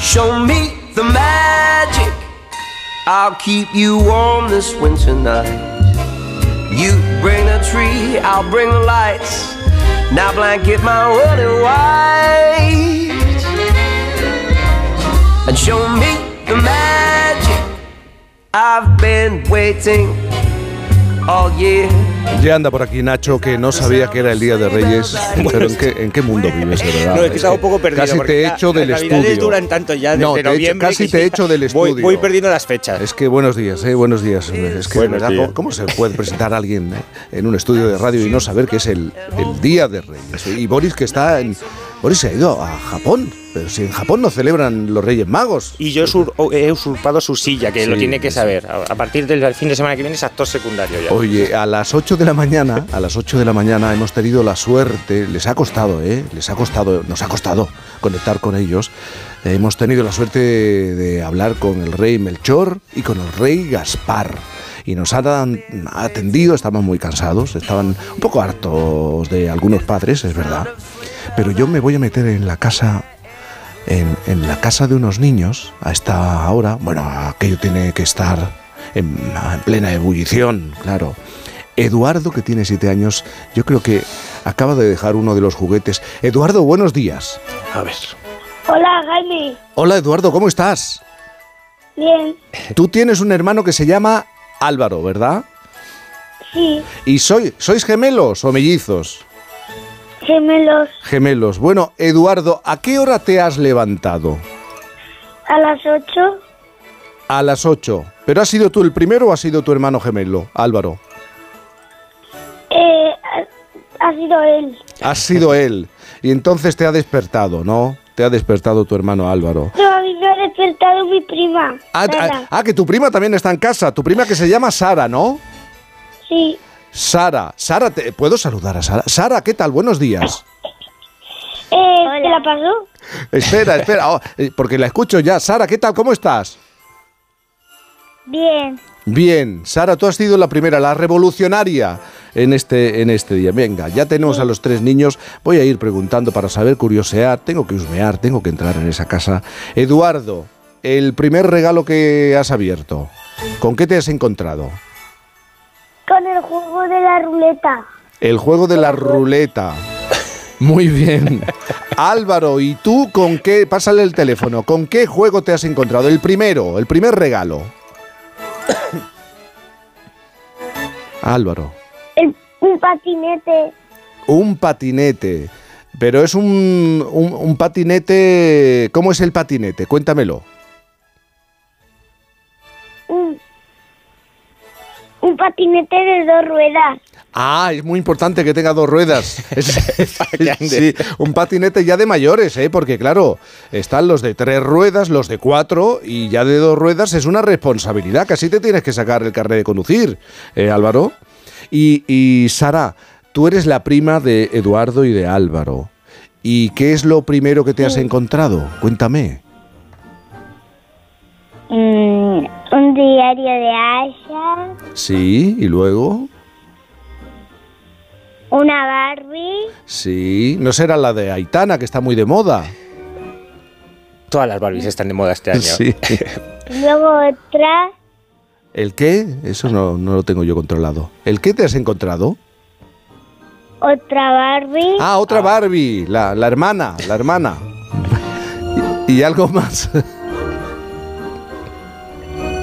Show me the magic. I'll keep you warm this winter night. You bring the tree, I'll bring the lights. Now blanket my world in white. And show me the magic. I've been year. Ya anda por aquí Nacho, que no sabía que era el Día de Reyes. [laughs] Pero ¿en qué, en qué mundo vives, de verdad? No, es que estaba un poco perdido. Casi te he hecho del estudio. duran tanto ya desde No, te he hecho- noviembre. casi te he hecho del voy- estudio. Voy, perdiendo las fechas. Es que buenos días, eh, buenos días. Es que, Buenos verdad. ¿cómo, cómo se puede presentar a alguien eh, en un estudio de radio y no saber que es el, el Día de Reyes? Y Boris que está en... Boris se ha ido a Japón, pero si en Japón no celebran los Reyes Magos. Y yo he usurpado su silla, que lo tiene que saber. A a partir del fin de semana que viene es actor secundario ya. Oye, a las 8 de la mañana, a las 8 de la mañana hemos tenido la suerte, les ha costado, ¿eh? Les ha costado, nos ha costado conectar con ellos. Eh, hemos tenido la suerte de hablar con el rey Melchor y con el rey Gaspar. Y nos han atendido, estaban muy cansados, estaban un poco hartos de algunos padres, es verdad. Pero yo me voy a meter en la casa en, en la casa de unos niños a esta hora. Bueno, aquello tiene que estar en, en plena ebullición, claro. Eduardo, que tiene siete años, yo creo que acaba de dejar uno de los juguetes. Eduardo, buenos días. A ver. Hola, Jaime. Hola, Eduardo, ¿cómo estás? Bien. Tú tienes un hermano que se llama Álvaro, ¿verdad? Sí. ¿Y soy, sois gemelos o mellizos? Gemelos. Gemelos. Bueno, Eduardo, ¿a qué hora te has levantado? A las 8. A las 8. ¿Pero has sido tú el primero o ha sido tu hermano gemelo, Álvaro? Eh, ha, sido él. Ha sido él. Y entonces te ha despertado, ¿no? Te ha despertado tu hermano Álvaro. No, a mí me ha despertado mi prima. Ah, ah, ah, que tu prima también está en casa. Tu prima que se llama Sara, ¿no? Sí. Sara. Sara, te, ¿puedo saludar a Sara? Sara, ¿qué tal? Buenos días. Eh, ¿Te la pasó? Espera, espera, oh, eh, porque la escucho ya. Sara, ¿qué tal? ¿Cómo estás? Bien. Bien, Sara, tú has sido la primera, la revolucionaria en este, en este día. Venga, ya tenemos a los tres niños. Voy a ir preguntando para saber, curiosear. Tengo que husmear, tengo que entrar en esa casa. Eduardo, el primer regalo que has abierto, ¿con qué te has encontrado? Con el juego de la ruleta. El juego de la ruleta. [laughs] Muy bien. [laughs] Álvaro, ¿y tú con qué? Pásale el teléfono. ¿Con qué juego te has encontrado? El primero, el primer regalo. [coughs] Álvaro. El, un patinete. Un patinete. Pero es un, un, un patinete... ¿Cómo es el patinete? Cuéntamelo. Un patinete de dos ruedas. Ah, es muy importante que tenga dos ruedas. [laughs] [laughs] Es- sí, un patinete ya de mayores, ¿eh? Porque claro, están los de tres ruedas, los de cuatro y ya de dos ruedas es una responsabilidad. Casi te tienes que sacar el carnet de conducir, ¿eh, Álvaro? Y, y Sara, tú eres la prima de Eduardo y de Álvaro. ¿Y qué es lo primero que te has encontrado? Cuéntame. Mm, un diario de Asha. Sí, y luego. Una Barbie. Sí, no será la de Aitana, que está muy de moda. Todas las Barbies están de moda este año. Sí. y Luego otra. ¿El qué? Eso no, no lo tengo yo controlado. ¿El qué te has encontrado? Otra Barbie. Ah, otra Barbie, la, la hermana, la hermana. Y, y algo más.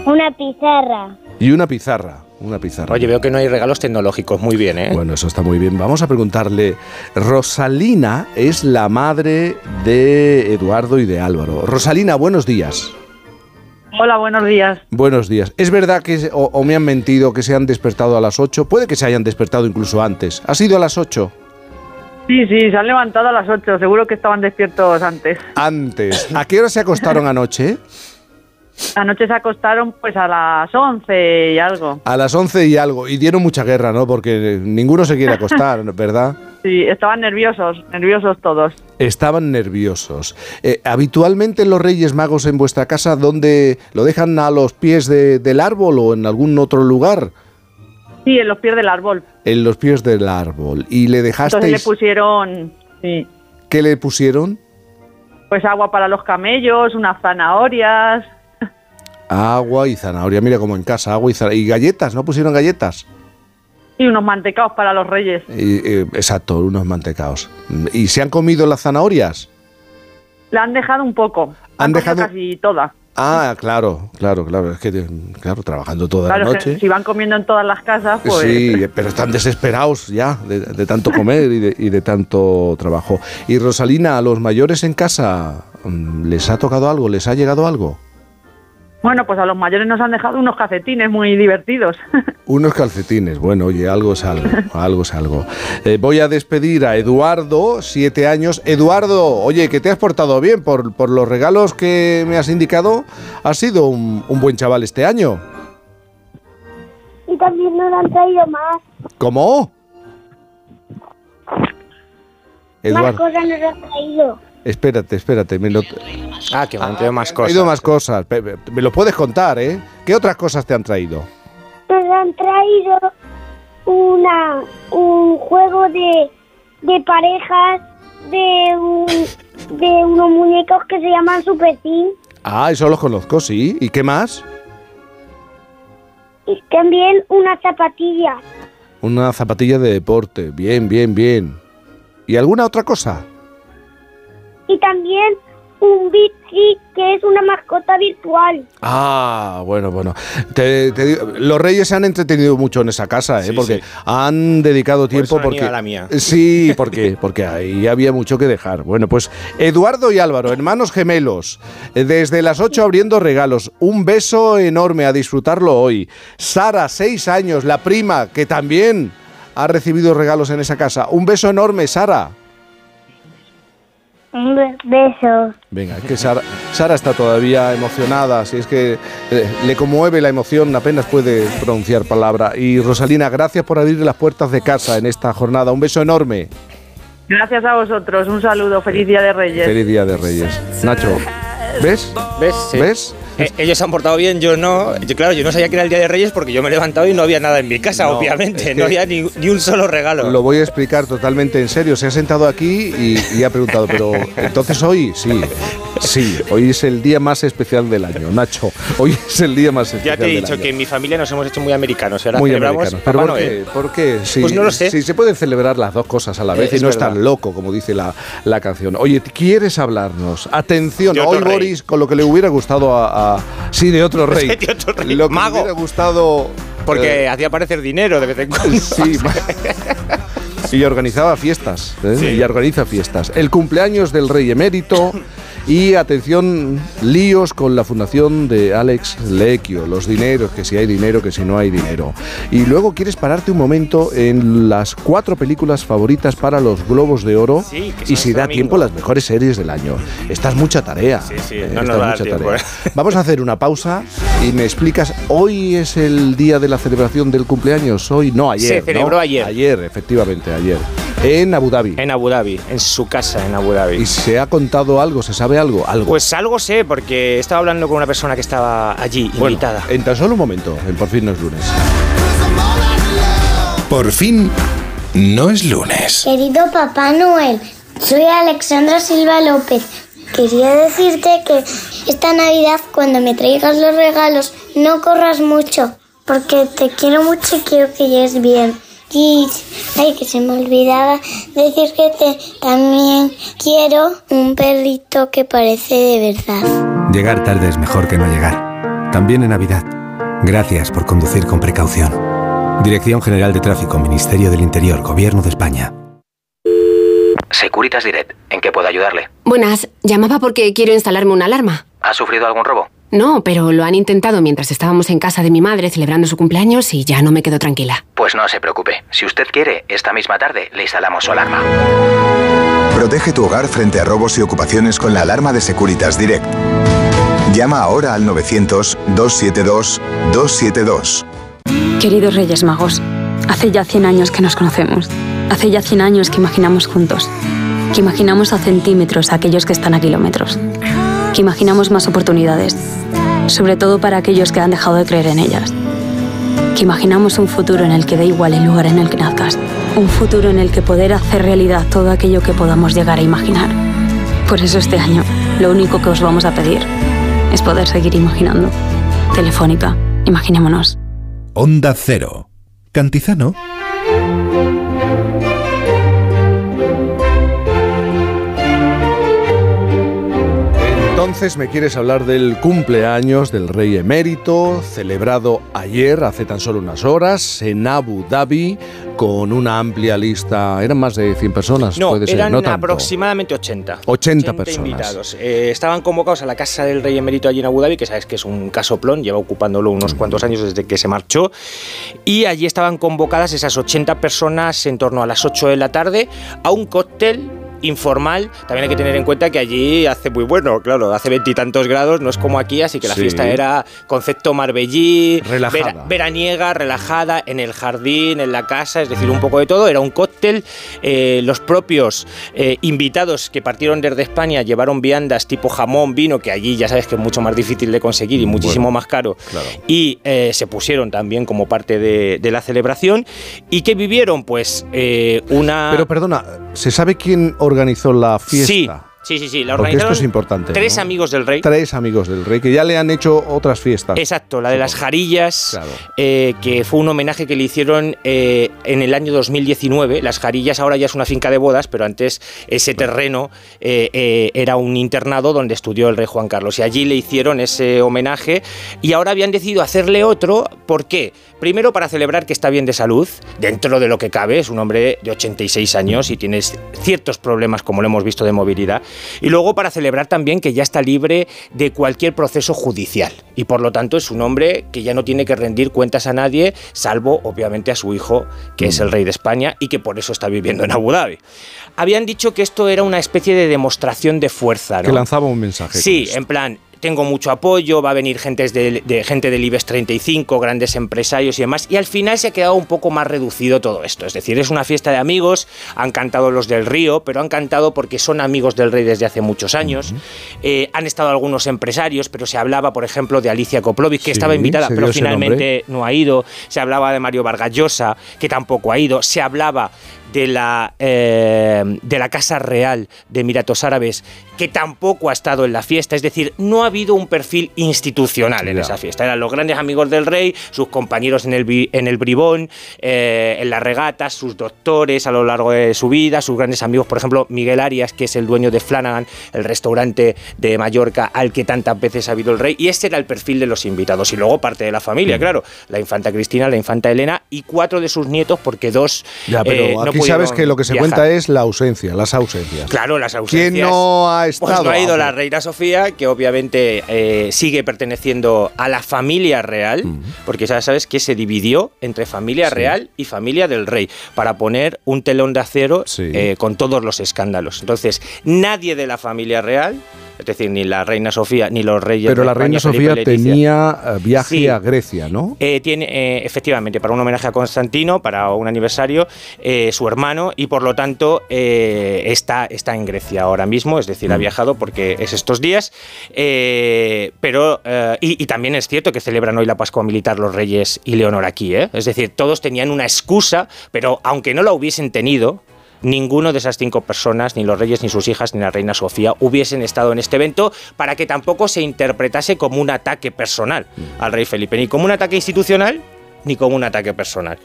Una pizarra. Y una pizarra, una pizarra. Oye, veo que no hay regalos tecnológicos. Muy bien, ¿eh? Bueno, eso está muy bien. Vamos a preguntarle. Rosalina es la madre de Eduardo y de Álvaro. Rosalina, buenos días. Hola, buenos días. Buenos días. ¿Es verdad que, o, o me han mentido, que se han despertado a las 8? Puede que se hayan despertado incluso antes. ¿Ha sido a las 8? Sí, sí, se han levantado a las 8. Seguro que estaban despiertos antes. Antes. ¿A qué hora se acostaron [laughs] anoche? Anoche se acostaron pues a las 11 y algo. A las 11 y algo. Y dieron mucha guerra, ¿no? Porque ninguno se quiere acostar, [laughs] ¿verdad? Sí, estaban nerviosos, nerviosos todos. Estaban nerviosos. Eh, habitualmente los Reyes Magos en vuestra casa, ¿dónde lo dejan a los pies de- del árbol o en algún otro lugar? Sí, en los pies del árbol. En los pies del árbol. ¿Y le Entonces le dejasteis? pusieron, sí, ¿Qué le pusieron? pues agua para los camellos, unas zanahorias. Agua y zanahoria. Mira como en casa, agua y zanahoria. ¿Y galletas? ¿No pusieron galletas? Y unos mantecaos para los reyes. Y, eh, exacto, unos mantecaos. ¿Y se han comido las zanahorias? La han dejado un poco. Han Han, dejado- casi toda. Ah, claro, claro, claro. Es que, claro, trabajando toda Claro, la noche. si van comiendo en todas las casas, pues... Sí, pero están desesperados ya de, de tanto comer y de, y de tanto trabajo. Y Rosalina, a los mayores en casa, mm, ¿les ha tocado algo? ¿Les ha llegado algo? Bueno, pues a los mayores nos han dejado unos cafetines muy divertidos. [laughs] Unos calcetines. Bueno, oye, algo es algo, algo es algo. Eh, voy a despedir a Eduardo, siete años. Eduardo, oye, que te has portado bien por, por los regalos que me has indicado. Has sido un, un buen chaval este año. Y también nos han traído más. ¿Cómo? Más cosas nos han traído. Espérate, espérate. Me lo... Ah, que me han traído más Ha cosas. traído más cosas. Me lo puedes contar, ¿eh? ¿Qué otras cosas te han traído? Nos han traído una un juego de, de parejas de un, de unos muñecos que se llaman Super Team Ah, eso los conozco, sí. ¿Y qué más? y también unas zapatillas. Una zapatilla de deporte. Bien, bien, bien. ¿Y alguna otra cosa? Y también un Bitsi que es una mascota virtual. Ah, bueno, bueno. Te- te digo, los reyes se han entretenido mucho en esa casa, ¿eh? Sí, porque sí. han dedicado tiempo han porque la mía. sí, porque porque ahí había mucho que dejar. Bueno, pues Eduardo y Álvaro, hermanos gemelos, eh, desde las 8 abriendo regalos. Un beso enorme a disfrutarlo hoy. Sara, seis años, la prima que también ha recibido regalos en esa casa. Un beso enorme, Sara. Un be- beso. Venga, es que Sara, Sara está todavía emocionada, si es que eh, le conmueve la emoción, apenas puede pronunciar palabra. Y Rosalina, gracias por abrir las puertas de casa en esta jornada. Un beso enorme. Gracias a vosotros, un saludo, feliz Día de Reyes. Feliz Día de Reyes. Nacho, ¿ves? ¿Ves? Sí. ¿Ves? Eh, ellos se han portado bien, yo no. Yo, claro, yo no sabía que era el Día de Reyes porque yo me he levantado y no había nada en mi casa, No, obviamente. es que- No había ni, ni un solo regalo. Lo voy a explicar totalmente en serio. Se ha sentado aquí y, y ha preguntado, pero entonces hoy, sí, sí, hoy es el día más especial del año, Nacho. Hoy es el día más Ya especial te he del dicho año. que en mi familia nos hemos hecho muy americanos. y Ahora Muy celebramos americanos. ¿Pero Papá por qué? ¿Por qué? Sí, Pues no lo sé. Sí, se pueden celebrar las dos cosas a la vez Eh, y es no es tan loco como dice la, la canción. Oye, ¿quieres hablarnos? Atención, hoy. Boris con lo que le hubiera gustado a... a- sí, de otro [laughs] rey. De otro rey. Lo que Mago. le hubiera gustado... Porque eh, hacía aparecer dinero de vez en cuando. [laughs] Sí, [laughs] y organizaba fiestas. ¿eh? Sí. Y organiza fiestas. El cumpleaños del rey emérito y, atención, líos con la fundación de Alex Lecchio. Los dineros, que si hay dinero, que si no hay dinero. Y luego quieres pararte un momento en las cuatro películas favoritas para los Globos de Oro. Sí, y si este da domingo. tiempo, las mejores series del año. Esta es mucha tarea. Sí, sí, ¿eh? no nos mucha tiempo, tarea. ¿eh? Vamos a hacer una pausa y me explicas, ¿hoy es el día de la celebración del cumpleaños? Hoy, no, ayer. Se celebró ¿no? ayer. Ayer, efectivamente, ayer. En Abu Dhabi. En Abu Dhabi, en su casa en Abu Dhabi. ¿Y se ha contado algo? ¿Se sabe algo? Algo. Pues algo sé, porque estaba hablando con una persona que estaba allí, Bueno, invitada. en tan solo un momento, en Por fin no es lunes. Por fin, no es lunes. Querido Papá Noel, soy Alexandra Silva López. Quería decirte que esta Navidad cuando me traigas los regalos no corras mucho, porque te quiero mucho y quiero que llegues bien. Y, ay, que se me olvidaba decir que te también quiero un perrito que parece de verdad. Llegar tarde es mejor que no llegar. También en Navidad. Gracias por conducir con precaución. Dirección General de Tráfico, Ministerio del Interior, Gobierno de España. Securitas Direct, ¿en qué puedo ayudarle? Buenas, llamaba porque quiero instalarme una alarma. ¿Ha sufrido algún robo? No, pero lo han intentado mientras estábamos en casa de mi madre celebrando su cumpleaños y ya no me quedo tranquila. Pues no se preocupe. Si usted quiere, esta misma tarde le instalamos su alarma. Protege tu hogar frente a robos y ocupaciones con la alarma de Securitas Direct. Llama ahora al 900-272-272. Queridos Reyes Magos, hace ya 100 años que nos conocemos. Hace ya 100 años que imaginamos juntos. Que imaginamos a centímetros a aquellos que están a kilómetros. Que imaginamos más oportunidades. Sobre todo para aquellos que han dejado de creer en ellas. Que imaginamos un futuro en el que da igual el lugar en el que nazcas. Un futuro en el que poder hacer realidad todo aquello que podamos llegar a imaginar. Por eso este año, lo único que os vamos a pedir es poder seguir imaginando. Telefónica, imaginémonos. Onda Cero. Cantizano. Entonces me quieres hablar del cumpleaños del rey emérito, celebrado ayer, hace tan solo unas horas, en Abu Dhabi, con una amplia lista. ¿Eran más de 100 personas? No, Puede ser, eran no aproximadamente 80. 80 personas. invitados. Eh, estaban convocados a la casa del rey emérito allí en Abu Dhabi, que sabes que es un casoplón, lleva ocupándolo unos cuantos años desde que se marchó. Y allí estaban convocadas esas 80 personas en torno a las 8 de la tarde a un cóctel informal. También hay que tener en cuenta que allí hace muy bueno, claro, hace veintitantos grados, no es como aquí, así que la Sí. fiesta era concepto marbellí, Relajada. vera- veraniega, relajada, en el jardín, en la casa, es decir, un poco de todo. Era un cóctel. eh, los propios eh, invitados que partieron desde España llevaron viandas tipo jamón, vino, que allí ya sabes que es mucho más difícil de conseguir y muchísimo más caro. Y eh, se pusieron también como parte de, de la celebración. ¿Y qué vivieron? Pues una... Pero perdona, ¿se sabe quién organizó la fiesta? Sí, sí, sí, la Porque esto es importante. tres ¿no? amigos del rey. Tres amigos del rey que ya le han hecho otras fiestas. Exacto, la de las Jarillas, eh, que fue un homenaje que le hicieron eh, en el año 2019. Las Jarillas ahora ya es una finca de bodas, pero antes ese terreno eh, era un internado donde estudió el rey Juan Carlos. Y allí le hicieron ese homenaje y ahora habían decidido hacerle otro. ¿Por qué? Primero para celebrar que está bien de salud, dentro de lo que cabe, es un hombre de 86 años y tiene ciertos problemas, como lo hemos visto, de movilidad. Y luego para celebrar también que ya está libre de cualquier proceso judicial. Y por lo tanto es un hombre que ya no tiene que rendir cuentas a nadie, salvo obviamente a su hijo, que es el rey de España y que por eso está viviendo en Abu Dhabi. Habían dicho que esto era una especie de demostración de fuerza. ¿no? Que lanzaba un mensaje. Sí, en plan, tengo mucho apoyo, va a venir gente, de, de- gente del IBEX 35, grandes empresarios y demás, y al final se ha quedado un poco más reducido todo esto. Es decir, es una fiesta de amigos, han cantado los del Río, pero han cantado porque son amigos del rey desde hace muchos años. Eh, han estado algunos empresarios, pero se hablaba, por ejemplo, de Alicia Koplovic, que Sí, estaba invitada, pero finalmente no ha ido. Se hablaba de Mario Vargas Llosa, que tampoco ha ido. Se hablaba de la, eh, de la Casa Real de Emiratos Árabes, que tampoco ha estado en la fiesta. Es decir, no ha habido un perfil institucional en esa fiesta. Eran los grandes amigos del rey, sus compañeros en el, en el bribón, eh, en las regatas, sus doctores a lo largo de su vida, sus grandes amigos, por ejemplo, Miguel Arias, que es el dueño de Flanagan, el restaurante de Mallorca al que tantas veces ha habido el rey. Y ese era el perfil de los invitados. Y luego parte de la familia, claro. La infanta Cristina, la infanta Elena y cuatro de sus nietos, porque dos pero eh, no aquí sabes que lo que se viajar. cuenta es la ausencia, las ausencias. Claro, las ausencias. ¿Quién no ha estado? Pues no ha ido la reina Sofía, que obviamente eh, sigue perteneciendo a la familia real, porque ya sabes que se dividió entre familia real y familia del rey, para poner un telón de acero eh, con todos los escándalos. Entonces, nadie de la familia real, es decir, ni la reina Sofía, ni los reyes Pero de la España, reina Sofía tenía eh, viaje Sí. a Grecia, ¿no? eh, tiene, eh, efectivamente, para un homenaje a Constantino, para un aniversario, eh, su hermano, y por lo tanto está, está en Grecia ahora mismo, es decir, ha Mm. viajado porque es estos días. pero, y, y también es cierto que celebran hoy la Pascua Militar los reyes y Leonor aquí, ¿eh? es decir, todos tenían una excusa, pero aunque no la hubiesen tenido, Ninguno de esas cinco personas, ni los reyes, ni sus hijas, ni la reina Sofía, hubiesen estado en este evento para que tampoco se interpretase como un ataque personal al rey Felipe, ni como un ataque institucional, ni como un ataque personal.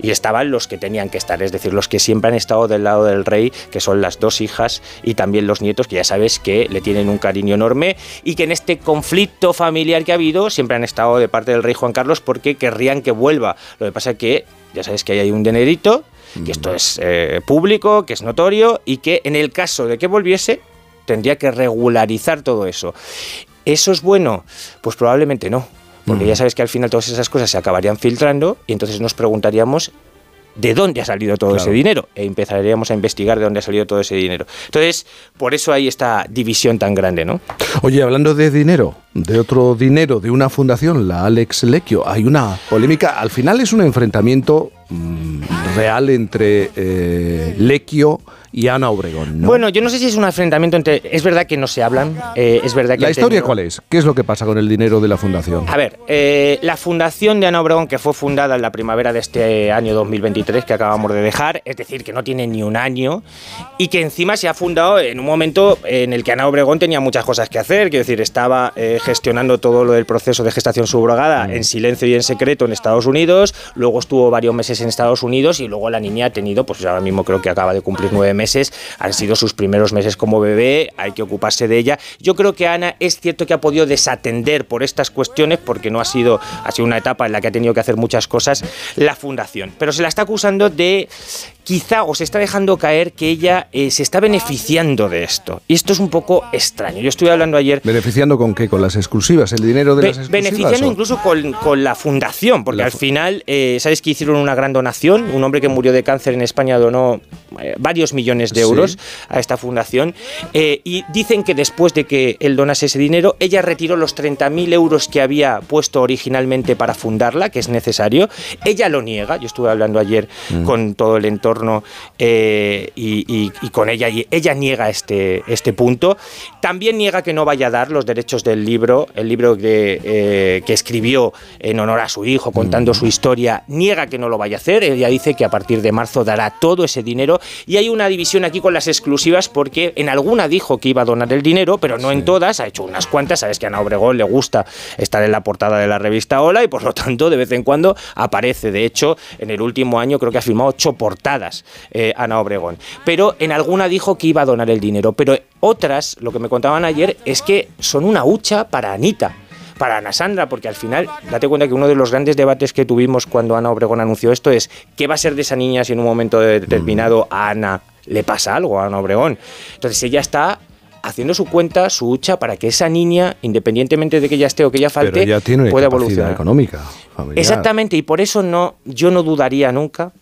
Y estaban los que tenían que estar, es decir, los que siempre han estado del lado del rey, que son las dos hijas y también los nietos, que ya sabes que le tienen un cariño enorme y que en este conflicto familiar que ha habido siempre han estado de parte del rey Juan Carlos porque querrían que vuelva. Lo que pasa es que ya sabes que ahí hay un dinerito, que esto es eh, público, que es notorio y que en el caso de que volviese tendría que regularizar todo eso. ¿Eso es bueno? Pues probablemente no. Porque ya sabes que al final todas esas cosas se acabarían filtrando y entonces nos preguntaríamos de dónde ha salido todo Claro. ese dinero e empezaríamos a investigar de dónde ha salido todo ese dinero. Entonces, por eso hay esta división tan grande, ¿no? Oye, hablando de dinero, de otro dinero, de una fundación, la Alex Lecchio, hay una polémica. Al final es un enfrentamiento mm, real entre eh, Lecchio y Ana Obregón. ¿no? Bueno, yo no sé si es un enfrentamiento entre... Es verdad que no se hablan, eh, es verdad que... ¿La historia tenido- cuál es? ¿Qué es lo que pasa con el dinero de la fundación? A ver, eh, la fundación de Ana Obregón, que fue fundada en la primavera de este año 2023, que acabamos de dejar, es decir, que no tiene ni un año, y que encima se ha fundado en un momento en el que Ana Obregón tenía muchas cosas que hacer, quiero decir, estaba eh, gestionando todo lo del proceso de gestación subrogada en silencio y en secreto en Estados Unidos, luego estuvo varios meses en Estados Unidos y luego la niña ha tenido, pues ahora mismo creo que acaba de cumplir nueve meses han sido sus primeros meses como bebé, hay que ocuparse de ella. Yo creo que Ana es cierto que ha podido desatender por estas cuestiones, porque no ha sido, ha sido una etapa en la que ha tenido que hacer muchas cosas, la fundación. Pero se la está acusando de quizá o se está dejando caer que ella eh, se está beneficiando de esto. Y esto es un poco extraño. Yo estuve hablando ayer... ¿Beneficiando con qué? ¿Con las exclusivas? ¿El dinero de las exclusivas? Beneficiando o? incluso con, con, la fundación, porque La al final, eh, ¿sabes que hicieron una gran donación? Un hombre que murió de cáncer en España donó eh, varios millones de Sí. euros a esta fundación. eh, y dicen que después de que él donase ese dinero, ella retiró los 30.000 euros que había puesto originalmente para fundarla, que es necesario. Ella lo niega. Yo estuve hablando ayer Mm. con todo el entorno eh, y, y- y con ella, y ella niega este, este punto. También niega que no vaya a dar los derechos del libro, el libro que, eh, que escribió en honor a su hijo, contando su historia, niega que no lo vaya a hacer. Ella dice que a partir de marzo dará todo ese dinero. Y hay una división aquí con las exclusivas porque en alguna dijo que iba a donar el dinero, pero no en todas. Ha hecho unas cuantas. Sabes que a Ana Obregón le gusta estar en la portada de la revista Hola y por lo tanto de vez en cuando aparece. De hecho, en el último año creo que ha firmado ocho portadas eh, Ana Obregón. Pero en alguna dijo que iba a donar el dinero. Pero otras, lo que me contaban ayer, es que son una hucha para Anita para Ana Sandra, porque al final, date cuenta que uno de los grandes debates que tuvimos cuando Ana Obregón anunció esto es qué va a ser de esa niña si en un momento determinado a Ana le pasa algo, a Ana Obregón. Entonces ella está haciendo su cuenta, su hucha, para que esa niña, independientemente de que ella esté o que falte, Pero ya tiene pueda evolucionar. económica. familiar. Exactamente, y por eso no, yo no dudaría nunca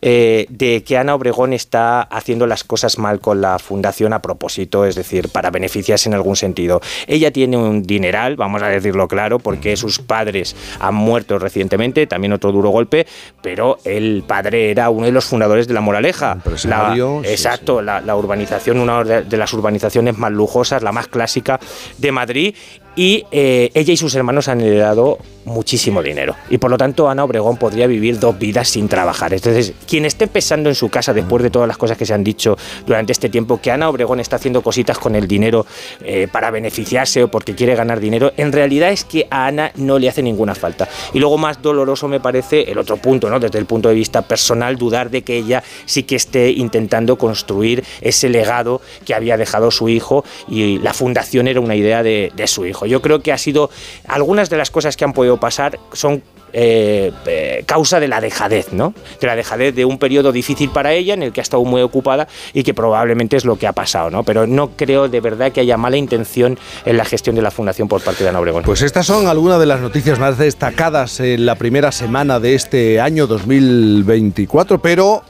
eh, de que Ana Obregón está haciendo las cosas mal con la fundación a propósito, es decir, para beneficiarse en algún sentido. Ella tiene un dineral, vamos a decirlo claro, porque sus padres han muerto recientemente, también otro duro golpe, pero el padre era uno de los fundadores de La Moraleja. La, Empresario, sí, exacto, La, la urbanización, una de, de las urbanizaciones más lujosas, la más clásica de Madrid, y eh, ella y sus hermanos han heredado muchísimo dinero. Y por lo tanto Ana Obregón podría vivir dos vidas sin trabajar. Entonces, quien esté pensando en su casa después de todas las cosas que se han dicho durante este tiempo, que Ana Obregón está haciendo cositas con el dinero eh, para beneficiarse o porque quiere ganar dinero, en realidad es que a Ana no le hace ninguna falta. Y luego más doloroso me parece el otro punto, ¿no? Desde el punto de vista personal, dudar de que ella sí que esté intentando construir ese legado que había dejado su hijo y la fundación era una idea de, de su hijo. Yo creo que ha sido algunas de las cosas que han podido pasar son eh, eh, causa de la dejadez, ¿no? De la dejadez de un periodo difícil para ella en el que ha estado muy ocupada y que probablemente es lo que ha pasado, ¿no? Pero no creo de verdad que haya mala intención en la gestión de la fundación por parte de Ana Obregón. Pues estas son algunas de las noticias más destacadas en la primera semana de este año 2024, pero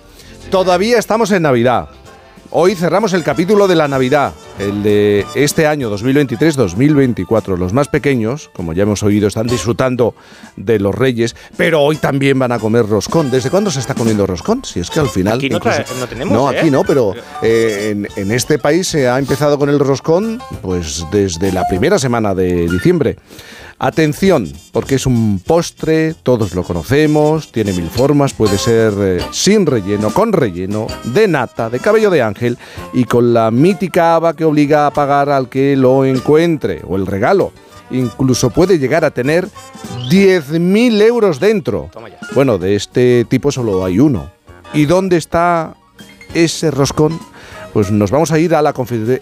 todavía estamos en Navidad. Hoy cerramos el capítulo de la Navidad, el de este año 2023-2024. Los más pequeños, como ya hemos oído, están disfrutando de los reyes, pero hoy también van a comer roscón. ¿Desde cuándo se está comiendo roscón? Si es que al final... Aquí no incluso- no tenemos, No, ¿eh? aquí no, pero eh, en, en este país se ha empezado con el roscón pues desde la primera semana de diciembre. Atención, porque es un postre, todos lo conocemos, tiene mil formas, puede ser eh, sin relleno, con relleno, de nata, de cabello de ángel y con la mítica haba que obliga a pagar al que lo encuentre, o el regalo. Incluso puede llegar a tener 10.000 euros dentro. Bueno, de este tipo solo hay uno. ¿Y dónde está ese roscón? Pues nos vamos a ir a la,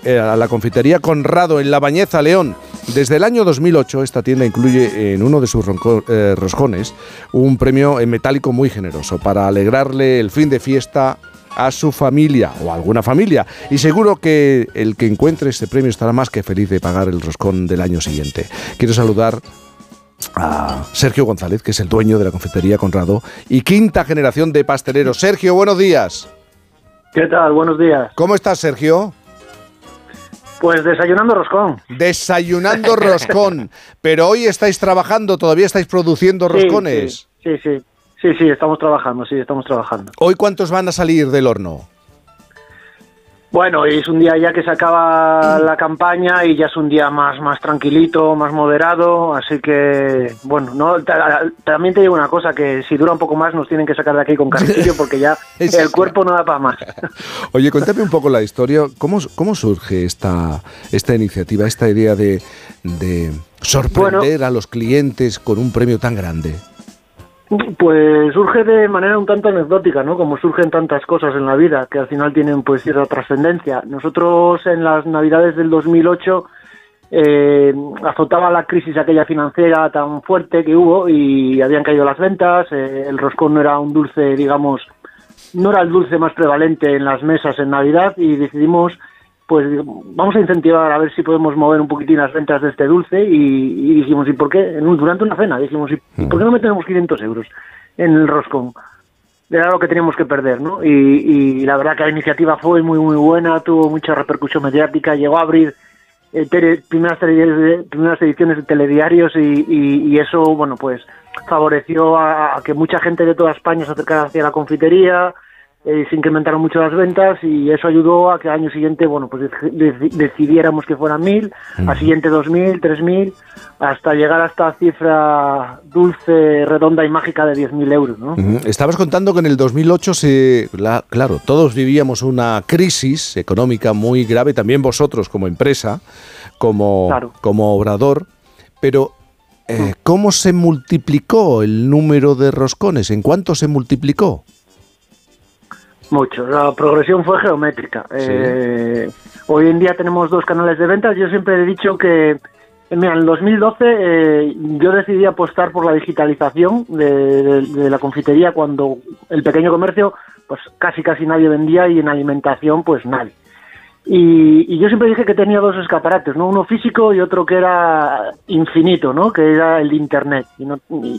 eh, a la confitería Conrado en La Bañeza, León. Desde el año 2008 esta tienda incluye en uno de sus eh, roscones un premio en metálico muy generoso para alegrarle el fin de fiesta a su familia o a alguna familia. Y seguro que el que encuentre este premio estará más que feliz de pagar el roscón del año siguiente. Quiero saludar a Sergio González, que es el dueño de la confitería Conrado y quinta generación de pasteleros. Sergio, buenos días. ¿Qué tal? Buenos días. ¿Cómo estás, Sergio? Pues desayunando roscón. Desayunando [laughs] roscón. Pero hoy estáis trabajando, todavía estáis produciendo Sí, roscones. Sí, sí, sí. Sí, sí, estamos trabajando, sí, estamos trabajando. ¿Hoy cuántos van a salir del horno? Bueno, es un día ya que se acaba la campaña y ya es un día más, más tranquilito, más moderado, así que, bueno, no ta- también te digo una cosa, que si dura un poco más nos tienen que sacar de aquí con carrillo [laughs] porque ya el cuerpo no da para más. [laughs] Oye, cuéntame un poco la historia. ¿Cómo, cómo surge esta, esta iniciativa, esta idea de, de sorprender a los clientes con un premio tan grande? Pues surge de manera un tanto anecdótica, ¿no? Como surgen tantas cosas en la vida que al final tienen pues cierta trascendencia. Nosotros en las Navidades del 2008 eh, azotaba la crisis aquella financiera tan fuerte que hubo y habían caído las ventas, eh, el roscón no era un dulce, digamos, no era el dulce más prevalente en las mesas en Navidad y decidimos pues vamos a incentivar a ver si podemos mover un poquitín las ventas de este dulce y, dijimos, ¿y por qué? durante una cena dijimos, ¿y por qué no metemos 500 euros en el roscón? Era lo que teníamos que perder, ¿no? Y, y la verdad que la iniciativa fue muy, muy buena, tuvo mucha repercusión mediática, llegó a abrir eh, primeras, primeras ediciones de telediarios y, eso, bueno, pues favoreció a, que mucha gente de toda España se acercara hacia la confitería, eh, se incrementaron mucho las ventas y eso ayudó a que al año siguiente, bueno, pues decidiéramos que fueran mil, al siguiente dos mil, tres mil, hasta llegar a esta cifra dulce, redonda y mágica de diez mil euros, ¿no? Estabas contando que en el 2008 se, claro, todos vivíamos una crisis económica muy grave, también vosotros como empresa, como, como obrador, pero eh, ¿cómo se multiplicó el número de roscones? ¿En cuánto se multiplicó? Mucho, la progresión fue geométrica. Eh, hoy en día tenemos dos canales de ventas. Yo siempre he dicho que, mira, en el 2012 eh, yo decidí apostar por la digitalización de, la confitería cuando el pequeño comercio, pues casi casi nadie vendía y en alimentación, pues nadie. Y, yo siempre dije que tenía dos escaparates, ¿no? Uno físico y otro que era infinito, ¿no? Que era el de Internet.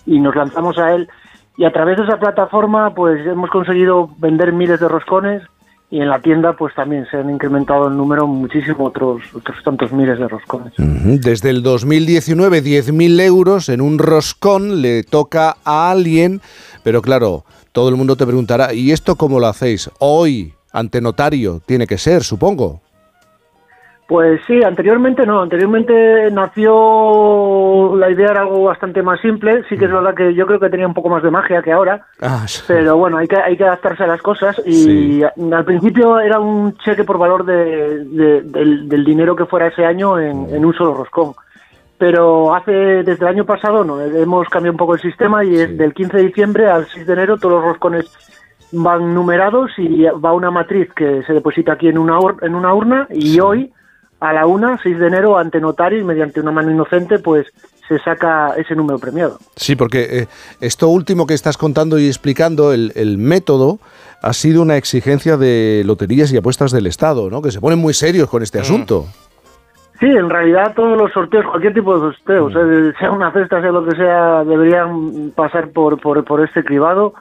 y nos lanzamos a él y a través de esa plataforma pues hemos conseguido vender miles de roscones y en la tienda pues también se han incrementado el número muchísimo otros, otros tantos miles de roscones. Desde el 2019 10.000 euros en un roscón le toca a alguien, pero claro, todo el mundo te preguntará, ¿y esto cómo lo hacéis? Hoy, ante notario, tiene que ser, supongo. Pues sí, anteriormente no, anteriormente nació la idea era algo bastante más simple, sí que es mm. verdad que yo creo que tenía un poco más de magia que ahora, ah, pero bueno, hay que, hay que adaptarse a las cosas y al principio era un cheque por valor de, del, dinero que fuera ese año en, un solo roscón, pero hace desde el año pasado no, hemos cambiado un poco el sistema y es del 15 de diciembre al 6 de enero todos los roscones van numerados y va una matriz que se deposita aquí en una, en una urna y hoy a la una, 6 de enero, ante notario y mediante una mano inocente, pues se saca ese número premiado. Sí, porque eh, esto último que estás contando y explicando, el, método, ha sido una exigencia de loterías y apuestas del Estado, ¿no? Que se ponen muy serios con este mm. asunto. Sí, en realidad todos los sorteos, cualquier tipo de sorteos, mm. sea una cesta, sea lo que sea, deberían pasar por, por, por este cribado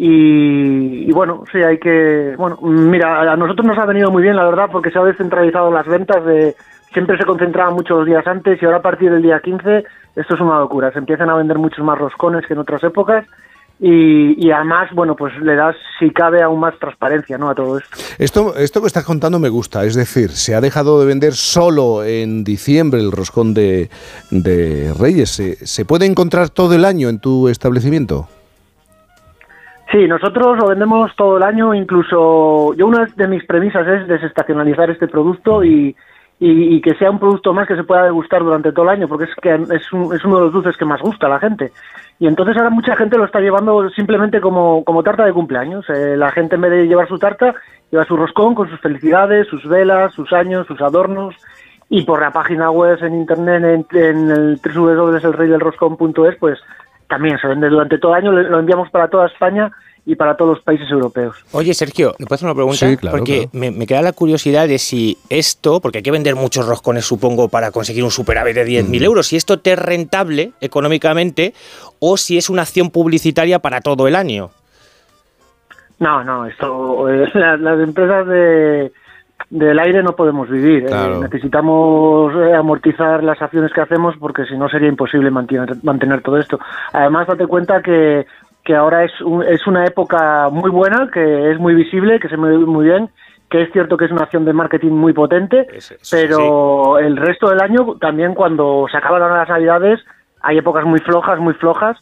y, bueno, sí, hay que. Bueno, mira, a nosotros nos ha venido muy bien, la verdad, porque se ha descentralizado las ventas. de Siempre se concentraban muchos días antes y ahora a partir del día 15 esto es una locura. Se empiezan a vender muchos más roscones que en otras épocas. Y, además, bueno, pues le das, si cabe, aún más transparencia ¿no? a todo esto. esto. Esto que estás contando me gusta, es decir, se ha dejado de vender solo en diciembre el roscón de, de Reyes. ¿Se, ¿Se puede encontrar todo el año en tu establecimiento? Sí, nosotros lo vendemos todo el año, incluso yo una de mis premisas es desestacionalizar este producto y, y, que sea un producto más que se pueda degustar durante todo el año, porque es que es, uno de los dulces que más gusta a la gente. Y entonces ahora mucha gente lo está llevando simplemente como, como tarta de cumpleaños. Eh, la gente en vez de llevar su tarta, lleva su roscón con sus felicidades, sus velas, sus años, sus adornos. Y por la página web en internet, en, en el www.elreydelroscón.es, pues también se vende durante todo el año, lo enviamos para toda España y para todos los países europeos. Oye, Sergio, ¿me puedes hacer una pregunta? Sí, claro, porque Me, queda la curiosidad de si esto, porque hay que vender muchos roscones, supongo, para conseguir un superávit de 10.000 euros, si esto te es rentable económicamente o si es una acción publicitaria para todo el año. No, no, esto, eh, [laughs] las, empresas de, del aire no podemos vivir. Eh, necesitamos eh, amortizar las acciones que hacemos porque si no sería imposible mantener, mantener todo esto. Además, date cuenta que, que ahora es, es una época muy buena, que es muy visible, que se mueve muy bien, que es cierto que es una acción de marketing muy potente, pero el resto del año también cuando se acaban las navidades hay épocas muy flojas, muy flojas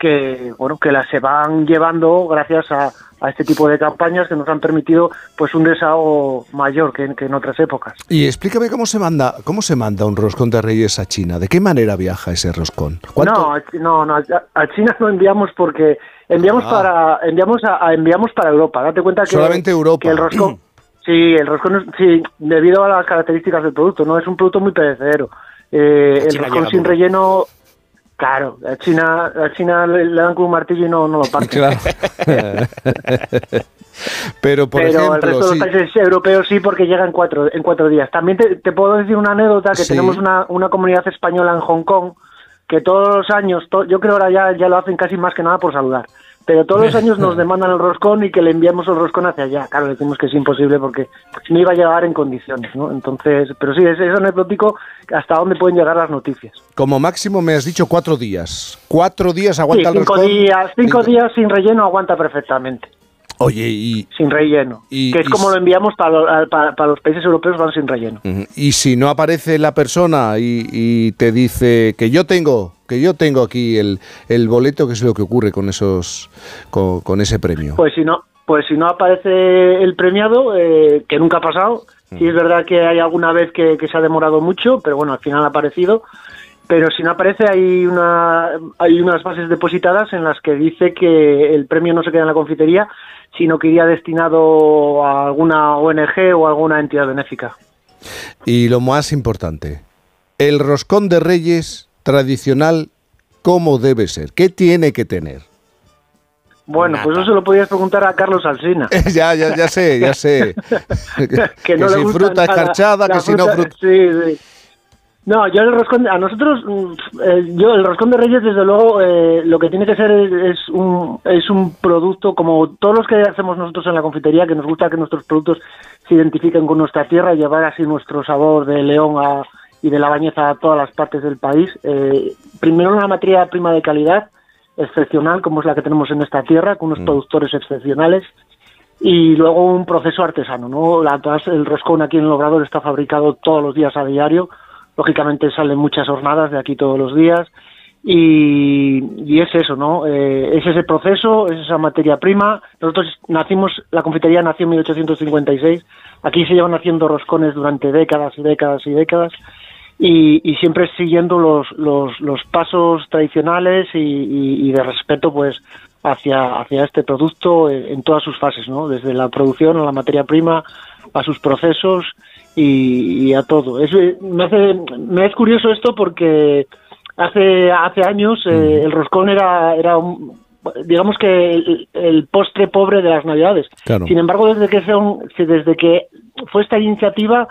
que bueno que las se van llevando gracias a, a este tipo de campañas que nos han permitido pues un desahogo mayor que, en- que en otras épocas. Y explícame cómo se manda, cómo se manda un roscón de Reyes a China. ¿De qué manera viaja ese roscón? ¿Cuánto? No, a- no, no, a, China no enviamos porque enviamos Ah. para enviamos a, a- enviamos para Europa. Date cuenta que Solamente Europa. que el roscón [clears throat] Sí, el roscón es- sí, debido a las características del producto, no es un producto muy perecedero. Eh, el roscón sin relleno Claro, a China, a China le, le dan con un martillo y no, no lo parten. [laughs] Claro. Pero, por Pero el ejemplo, resto de sí. los países europeos sí, porque llega en cuatro, en cuatro días. También te, te puedo decir una anécdota, que Sí. tenemos una, una comunidad española en Hong Kong, que todos los años, to- yo creo ahora ya, ya lo hacen casi más que nada por saludar, pero todos los [laughs] años nos demandan el roscón y que le enviamos el roscón hacia allá. Claro, le decimos que es imposible porque no iba a llegar en condiciones, ¿no? Entonces, pero sí, es, es anecdótico hasta dónde pueden llegar las noticias. como máximo me has dicho cuatro días. Cuatro días Sí, aguanta el cinco roscón. días, cinco días sin relleno aguanta perfectamente. Oye, y, Sin relleno. Y- que es y como lo enviamos para, para, para los países europeos, van sin relleno. Y si no aparece la persona y, y te dice que yo tengo, que yo tengo aquí el, el boleto, ¿qué es lo que ocurre con esos, con, con ese premio? Pues si no, pues si no aparece el premiado, eh, que nunca ha pasado, sí es verdad que hay alguna vez que, que se ha demorado mucho, pero bueno, al final ha aparecido. Pero si no aparece, hay una hay unas bases depositadas en las que dice que el premio no se queda en la confitería, sino que iría destinado a alguna ONG o alguna entidad benéfica. Y lo más importante, el roscón de Reyes tradicional, ¿cómo debe ser? ¿Qué tiene que tener? Bueno, pues eso se lo podías preguntar a Carlos Alsina. [laughs] ya, ya, ya sé, ya sé. [laughs] que no que le si gusta fruta escarchada, que si no fruta... Sí, sí. No, yo el roscón, a nosotros, mm, eh, yo el roscón de Reyes, desde luego, eh, lo que tiene que ser es, es un, es un producto como todos los que hacemos nosotros en la confitería, que nos gusta que nuestros productos se identifiquen con nuestra tierra y llevar así nuestro sabor de León a- y de la bañeza a todas las partes del país. Eh, primero una materia prima de calidad excepcional, como es la que tenemos en esta tierra, con unos productores excepcionales y luego un proceso artesano, ¿no? La, el roscón aquí en el Obrador está fabricado todos los días a diario, lógicamente salen muchas hornadas de aquí todos los días y, y es eso, ¿no? Eh, es ese proceso, es esa materia prima. Nosotros nacimos, la confitería nació en 1856, aquí se llevan haciendo roscones durante décadas y décadas y décadas y, siempre siguiendo los, los, los pasos tradicionales y, de respeto pues hacia, este producto en todas sus fases, ¿no? Desde la producción a la materia prima, a sus procesos y, y a todo. Es, eh, me, hace, me es curioso esto porque hace, hace años eh, el roscón era, era un- digamos que el, el postre pobre de las navidades. Claro. Sin embargo, desde que, son, desde que fue esta iniciativa,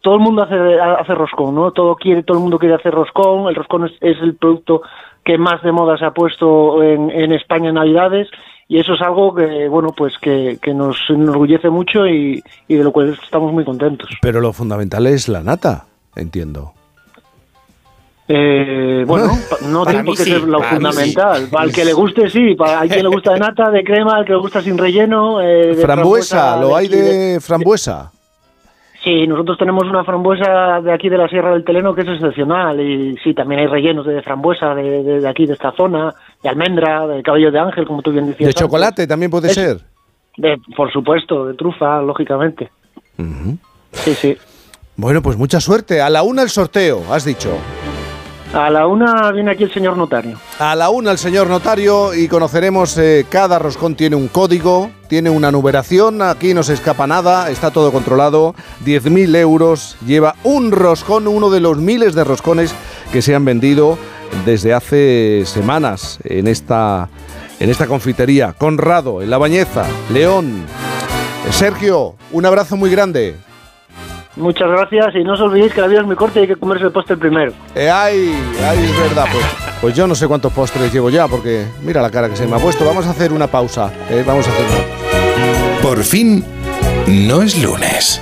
todo el mundo hace, hace roscón, ¿no? Todo quiere, todo el mundo quiere hacer roscón. El roscón es, es el producto que más de moda se ha puesto en, en España en Navidades y eso es algo que, bueno, pues que, que nos enorgullece mucho y, y de lo cual estamos muy contentos. Pero lo fundamental es la nata, entiendo. Eh, bueno, [laughs] no tiene por qué sí, ser lo fundamental. sí. Al que le guste, sí. Para hay quien le gusta de nata, de crema, al que le gusta sin relleno. eh, de Frambuesa, lo hay de frambuesa. Sí, nosotros tenemos una frambuesa de aquí de la Sierra del Teleno que es excepcional y sí, también hay rellenos de frambuesa de, de- de aquí, de esta zona, de almendra, de cabello de ángel, como tú bien decías. De antes. chocolate también puede Es- ser. De, por supuesto, de trufa, lógicamente. Sí, sí. Bueno, pues mucha suerte. A la una el sorteo, has dicho. A la una viene aquí el señor notario. A la una el señor notario y conoceremos, eh, cada roscón tiene un código, tiene una numeración, aquí no se escapa nada, está todo controlado, 10.000 euros, lleva un roscón, uno de los miles de roscones que se han vendido desde hace semanas en esta, en esta confitería. Conrado, en La Bañeza, León. Sergio, un abrazo muy grande. Muchas gracias y no os olvidéis que la vida es muy corta y hay que comerse el postre primero. Eh, ay, ay, es verdad, pues, pues yo no sé cuántos postres llevo ya, porque mira la cara que se me ha puesto. Vamos a hacer una pausa, eh, vamos a hacer una Por fin, no es lunes.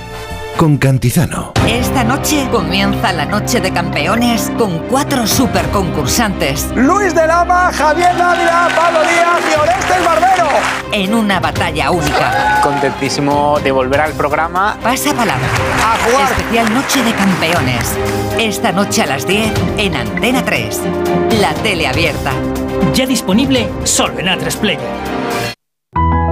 Con Cantizano. Esta noche comienza la noche de campeones con cuatro super concursantes. Luis de Lama, Javier Dávila, Pablo Díaz y Orestes Barbero. En una batalla única. Contentísimo de volver al programa. Pasa palabra. A jugar. Especial Noche de Campeones. Esta noche a las 10 en Antena 3. La tele abierta. Ya disponible solo en A3 Player.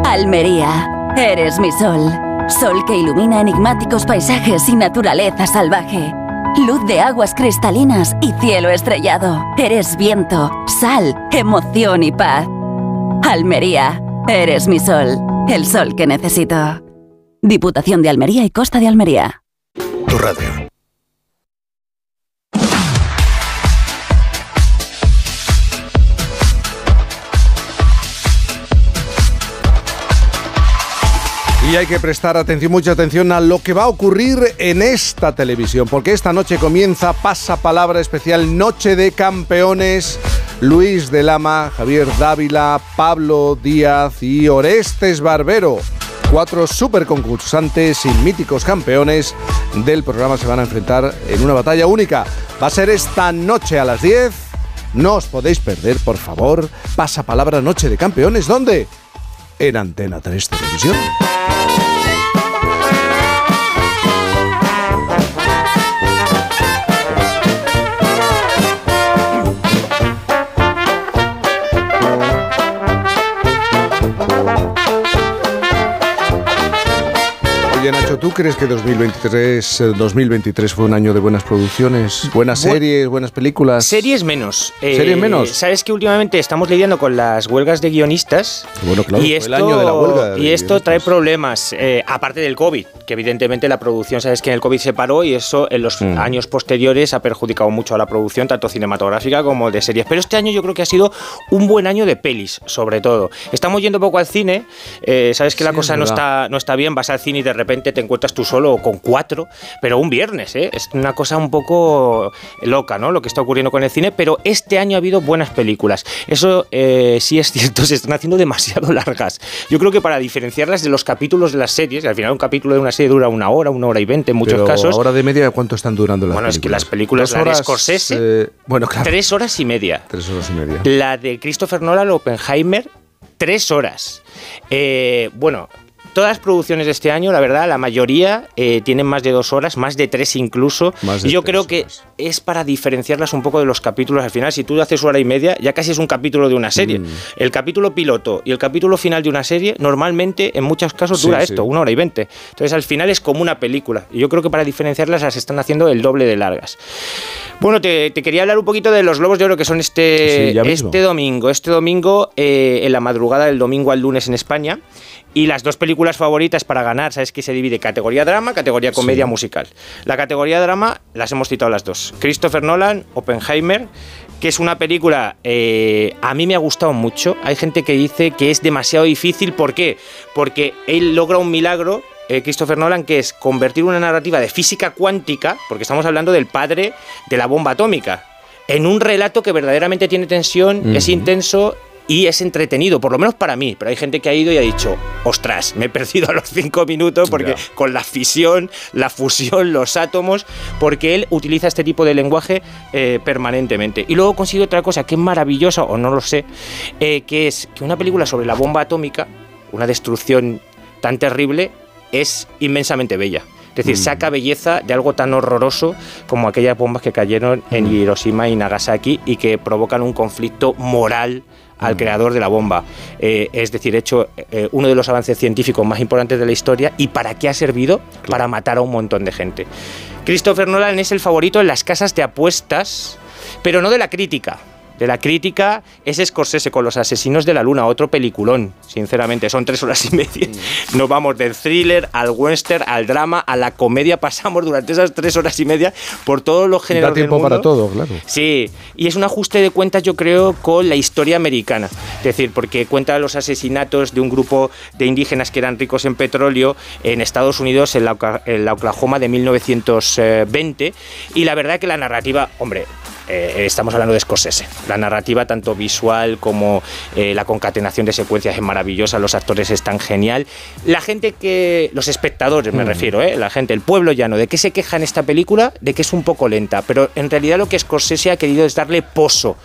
Almería, eres mi sol. Sol que ilumina enigmáticos paisajes y naturaleza salvaje. Luz de aguas cristalinas y cielo estrellado. Eres viento, sal, emoción y paz. Almería, eres mi sol. El sol que necesito. Diputación de Almería y Costa de Almería. Tu radio. Y hay que prestar atención, mucha atención a lo que va a ocurrir en esta televisión, porque esta noche comienza Pasa Palabra Especial Noche de Campeones. Luis de Lama, Javier Dávila, Pablo Díaz y Orestes Barbero. Cuatro super concursantes y míticos campeones del programa se van a enfrentar en una batalla única. Va a ser esta noche a las 10. No os podéis perder, por favor. Pasa palabra Noche de Campeones. ¿Dónde? En Antena 3 Televisión. ¿Tú crees que 2023, eh, 2023 fue un año de buenas producciones? ¿Buenas Bu- series, buenas películas? Series menos. Eh, ¿Series menos? Sabes que últimamente estamos lidiando con las huelgas de guionistas. Bueno, claro, y esto, el año de la huelga de y esto trae problemas, eh, aparte del COVID, que evidentemente la producción, sabes que en el COVID se paró y eso en los Mm. años posteriores ha perjudicado mucho a la producción, tanto cinematográfica como de series. Pero este año yo creo que ha sido un buen año de pelis, sobre todo. Estamos yendo poco al cine, eh, sabes que la Sí, cosa es no está, no está bien, vas al cine y de repente te encuentras tú solo con cuatro, pero un viernes, ¿eh? Es una cosa un poco loca, ¿no? Lo que está ocurriendo con el cine, pero este año ha habido buenas películas. Eso eh, sí es cierto, [laughs] se están haciendo demasiado [laughs] largas. Yo creo que para diferenciarlas de los capítulos de las series, al final un capítulo de una serie dura una hora, una hora y veinte en muchos Pero casos. ahora de media, ¿cuánto están durando las Bueno, es que películas? las películas, Dos la de horas, Scorsese, eh, bueno, claro. tres horas y media. Tres horas y media. La de Christopher Nolan, Oppenheimer, tres horas. Eh, bueno, todas las producciones de este año, la verdad, la mayoría eh, tienen más de dos horas, más de tres incluso. De y yo creo que es para diferenciarlas un poco de los capítulos al final. Si tú haces hora y media, ya casi es un capítulo de una serie. Mm. El capítulo piloto y el capítulo final de una serie, normalmente, en muchos casos, dura sí. esto, una hora y veinte. Entonces, al final es como una película. Y yo creo que para diferenciarlas las están haciendo el doble de largas. Bueno, te, te quería hablar un poquito de los Globos de Oro que son este, Sí, este domingo. Este domingo, eh, en la madrugada del domingo al lunes en España. Y las dos películas favoritas para ganar, sabes que se divide categoría drama, categoría comedia Sí. musical. La categoría drama las hemos citado las dos. Christopher Nolan, Oppenheimer, que es una película, eh, a mí me ha gustado mucho. Hay gente que dice que es demasiado difícil. ¿Por qué? Porque él logra un milagro eh, Christopher Nolan, que es convertir una narrativa de física cuántica, porque estamos hablando del padre de la bomba atómica, en un relato que verdaderamente tiene tensión, es intenso y es entretenido, por lo menos para mí. Pero hay gente que ha ido y ha dicho, ostras, me he perdido a los cinco minutos porque con la fisión, la fusión, los átomos, porque él utiliza este tipo de lenguaje eh, permanentemente. Y luego consigue otra cosa que es maravillosa, o no lo sé, eh, que es que una película sobre la bomba atómica, una destrucción tan terrible, es inmensamente bella. Es decir, saca belleza de algo tan horroroso como aquellas bombas que cayeron en Hiroshima y Nagasaki y que provocan un conflicto moral al creador de la bomba. Eh, es decir, hecho eh, uno de los avances científicos más importantes de la historia y para qué ha servido para matar a un montón de gente. Christopher Nolan es el favorito en las casas de apuestas, pero no de la crítica. De la crítica es Scorsese con Los Asesinos de la Luna, otro peliculón, sinceramente. Son tres horas y media. Nos vamos del thriller al western, al drama, a la comedia. Pasamos durante esas tres horas y media por todos los géneros Da tiempo del para todo, claro. Sí, y es un ajuste de cuentas, yo creo, con la historia americana. Es decir, porque cuenta los asesinatos de un grupo de indígenas que eran ricos en petróleo en Estados Unidos, en la, en la Oklahoma de 1920. Y la verdad que la narrativa, hombre, eh, estamos hablando de Scorsese. La narrativa, tanto visual como eh, la concatenación de secuencias, es maravillosa. Los actores están genial. La gente que. Los espectadores, me Mm. refiero, ¿eh? La gente, el pueblo llano. ¿De qué se queja en esta película? De que es un poco lenta. Pero en realidad lo que Scorsese ha querido es darle pozo.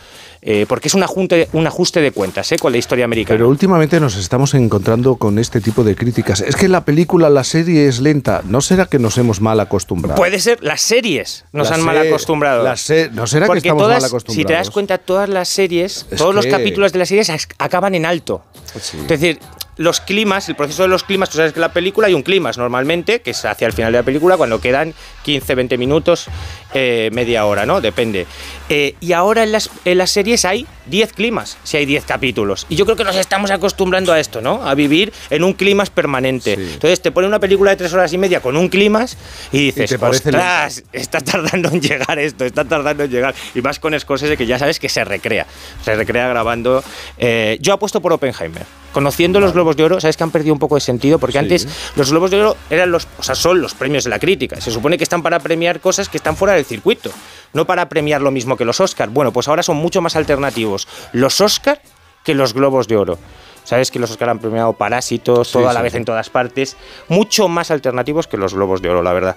Eh, porque es un ajuste, un ajuste de cuentas eh, con la historia americana. Pero últimamente nos estamos encontrando con este tipo de críticas. Es que la película, la serie es lenta. ¿No será que nos hemos mal acostumbrado? Puede ser, las series nos La han mal acostumbrado. ¿No será que Porque estamos todas, mal acostumbrados? Si te das cuenta, todas las series, Es todos los que- capítulos de las series ac- acaban en alto. Sí. Es decir, los climas, el proceso de los climas, tú sabes que en la película hay un climas normalmente, que es hacia el final de la película, cuando quedan 15, 20 minutos, eh, media hora, ¿no? Depende. Eh, y ahora en las, en las series hay 10 climas, si hay 10 capítulos. Y yo creo que nos estamos acostumbrando a esto, ¿no? A vivir en un climas permanente. Entonces te pone una película de 3 horas y media con un climas y dices, parece ostras, está tardando en llegar esto, está tardando en llegar. Y más con Scorsese que ya sabes que se recrea. Se recrea grabando. Eh, yo apuesto por Oppenheimer. Conociendo los Globos de Oro, sabes que han perdido un poco de sentido porque antes los Globos de Oro eran los, o sea, son los premios de la crítica. Se supone que están para premiar cosas que están fuera del circuito, no para premiar lo mismo que los Oscar. Bueno, pues ahora son mucho más alternativos los Oscar que los Globos de Oro. Sabes que los Oscar han premiado Parásitos, todo a la sí, vez sí. en todas partes, mucho más alternativos que los Globos de Oro, la verdad.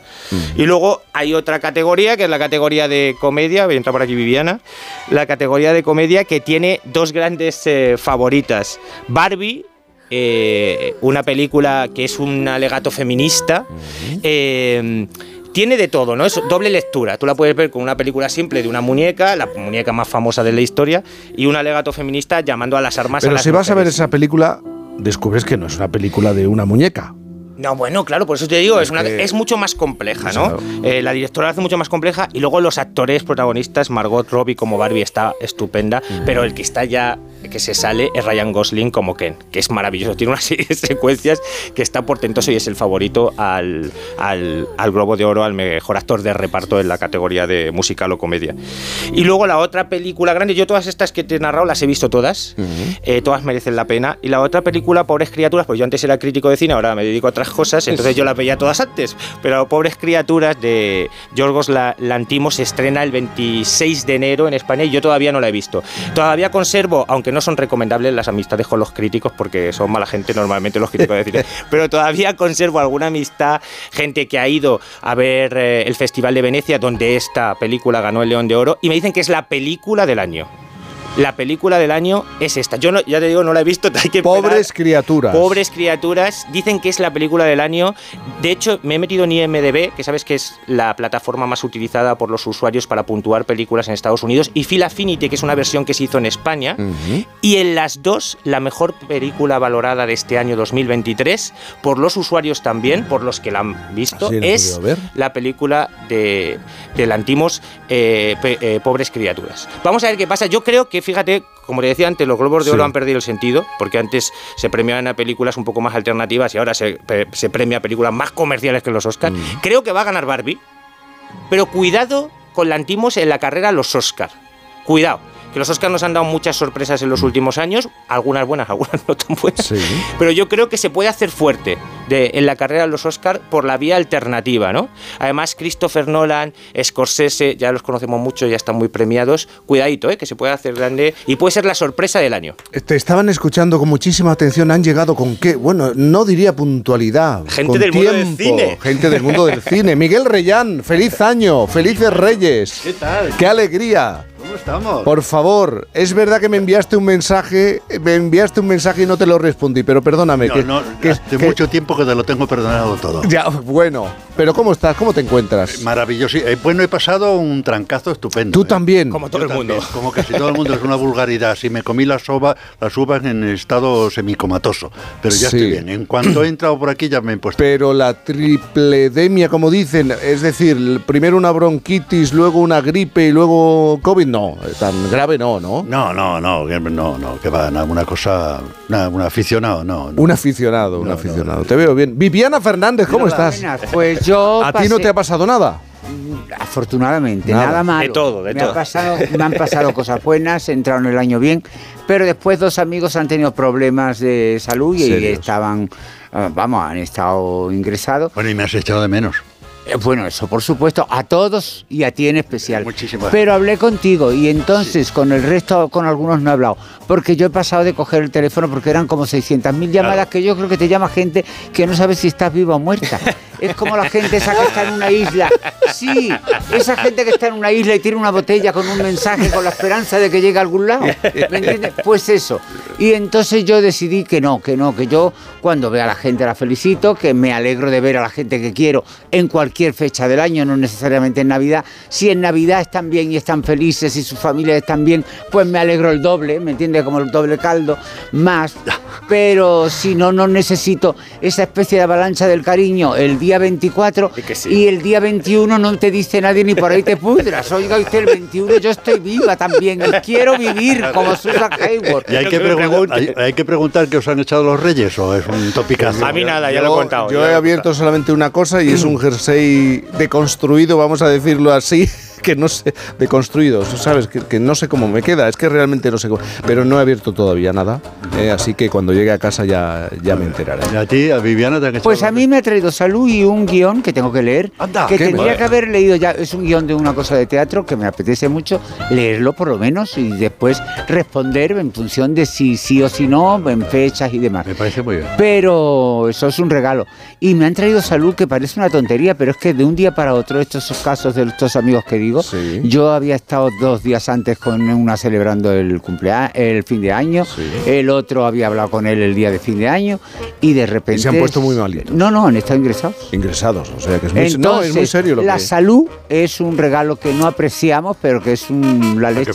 Y luego hay otra categoría, que es la categoría de comedia, voy a entrar por aquí Viviana, la categoría de comedia que tiene dos grandes eh, favoritas. Barbie, eh, una película que es un alegato feminista. eh, tiene de todo, ¿no? Es doble lectura. Tú la puedes ver con una película simple de una muñeca, la muñeca más famosa de la historia, y un alegato feminista llamando a las armas a Pero las si vas a ver esa película, descubres que no es una película de una muñeca. No, bueno, claro, por eso te digo, es, una, que- es mucho más compleja, ¿no? Claro. Eh, la directora la hace mucho más compleja y luego los actores protagonistas, Margot Robbie como Barbie está estupenda, pero el que está ya, que se sale es Ryan Gosling como Ken, que es maravilloso. Tiene una serie de secuencias que está portentoso y es el favorito al, al, al Globo de Oro, al mejor actor de reparto en la categoría de musical o comedia. Y luego la otra película grande, yo todas estas que te he narrado las he visto todas, eh, todas merecen la pena. Y la otra película, Pobres Criaturas, pues yo antes era crítico de cine, ahora me dedico a otras cosas, entonces yo las veía todas antes. Pero Pobres Criaturas de Yorgos La- Lantimos se estrena el 26 de enero en España y yo todavía no la he visto. Todavía conservo, aunque no son recomendables las amistades con los críticos, porque son mala gente normalmente los críticos de cine, [laughs] pero todavía conservo alguna amistad, gente que ha ido a ver eh, el Festival de Venecia, donde esta película ganó el León de Oro, y me dicen que es la película del año. La película del año es esta. Yo no, ya te digo, no la he visto. [laughs] hay que esperar. Pobres criaturas. Pobres criaturas. Dicen que es la película del año. De hecho, me he metido en IMDB, que sabes que es la plataforma más utilizada por los usuarios para puntuar películas en Estados Unidos, y Phil Affinity, que es una versión que se hizo en España. Y en las dos, la mejor película valorada de este año 2023, por los usuarios también, por los que la han visto, es ver. la película de, de Lantimos, eh, eh, Pobres Criaturas. Vamos a ver qué pasa. Yo creo que, fíjate, como te decía antes, los Globos de Sí. Oro han perdido el sentido, porque antes se premiaban a películas un poco más alternativas y ahora se, premia a películas más comerciales que los Oscars. Mm. Creo que va a ganar Barbie, pero cuidado con Lantimos en la carrera a los Oscars. Cuidado. Que los Oscars nos han dado muchas sorpresas en los últimos años, algunas buenas, [laughs] algunas no tan buenas. Pero yo creo que se puede hacer fuerte de- en la carrera de los Oscars por la vía alternativa, ¿no? Además, Christopher Nolan, Scorsese, ya los conocemos mucho, ya están muy premiados. Cuidadito, ¿eh? que se puede hacer grande y puede ser la sorpresa del año. Te estaban escuchando con muchísima atención. Han llegado con qué? Bueno, no diría puntualidad. Gente con del mundo del cine. Gente del mundo del cine. [laughs] Miguel Reyán, feliz año, felices Reyes. ¿Qué tal? ¡Qué alegría! ¿Cómo estamos? Por favor, es verdad que me enviaste un mensaje, me enviaste un mensaje y no te lo respondí, pero perdóname. No, que, no, que- hace que- mucho tiempo que te lo tengo perdonado todo. Ya, bueno, pero ¿cómo estás? ¿Cómo te encuentras? Maravilloso. Eh, bueno, he pasado un trancazo estupendo. Tú ¿eh? también. Como todo Yo el mundo. Como que si todo el mundo es una vulgaridad. Si me comí las, ova- las uvas en estado semicomatoso. Pero ya Sí. estoy bien. En cuanto he entrado por aquí ya me he puesto. Pero la tripledemia, como dicen, es decir, primero una bronquitis, luego una gripe y luego COVID, no, tan grave no, ¿no? No, no, no, que- no, no, que va, una cosa, nada, un aficionado, no. no. Un aficionado, un aficionado. Te veo bien. Viviana Fernández, ¿cómo estás? buenas. Pues yo [laughs] ¿A ti no te ha pasado nada? Afortunadamente, Nada. nada, malo. De todo, de me todo. Ha pasado, me han pasado [laughs] cosas buenas, entraron el año bien, pero después dos amigos han tenido problemas de salud y Serios. estaban, eh, vamos, han estado ingresados. Bueno, y me has echado de menos. Eh, Bueno, eso por supuesto, a todos y a ti en especial. Muchísimas Pero hablé contigo y entonces con el resto, con algunos no he hablado, porque yo he pasado de coger el teléfono porque eran como 600.000 llamadas que yo creo que te llama gente que no sabe si estás viva o muerta. [laughs] Es como la gente esa que está en una isla. Sí, esa gente que está en una isla y tiene una botella con un mensaje con la esperanza de que llegue a algún lado. ¿Me entiendes? Pues eso. Y entonces yo decidí que no, que no, que yo cuando veo a la gente la felicito, que me alegro de ver a la gente que quiero en cualquier fecha del año, no necesariamente en Navidad. Si en Navidad están bien y están felices y sus familias están bien, pues me alegro el doble, ¿me entiendes? Como el doble caldo, más. Pero si no, no necesito esa especie de avalancha del cariño el día 24 y el día 21 no te dice nadie ni por ahí te pudras. Oiga usted, el 21 yo estoy viva también y quiero vivir como Susan Hayward. Y hay que, preguntar, hay, hay que preguntar que os han echado los reyes o es un topicazo. A mí nada, ya lo he contado. Yo he abierto solamente una cosa y es un jersey deconstruido, vamos a decirlo así. [laughs] Que no sé, deconstruido, ¿sabes? Que, que no sé cómo me queda, es que realmente no sé cómo. Pero no he abierto todavía nada, eh, así que cuando llegue a casa ya, ya me enteraré. ¿Y a ti, a Viviana, te han Pues a mí me ha traído salud y un guion que tengo que leer. que qué tendría que haber leído ya. Es un guion de una cosa de teatro que me apetece mucho leerlo por lo menos y después responder en función de si sí o si no, en fechas y demás. Me parece muy bien. Pero eso es un regalo. Y me han traído salud que parece una tontería, pero es que de un día para otro, estos casos de estos amigos que digo, yo había estado dos días antes con una celebrando el cumpleaños, el fin de año, el otro había hablado con él el día de fin de año y de repente... Y se han puesto muy malitos. No, no, han estado ingresados. Ingresados, o sea que es muy, no, es Entonces, muy serio lo la que salud es un regalo que no apreciamos, pero que es un, la leche.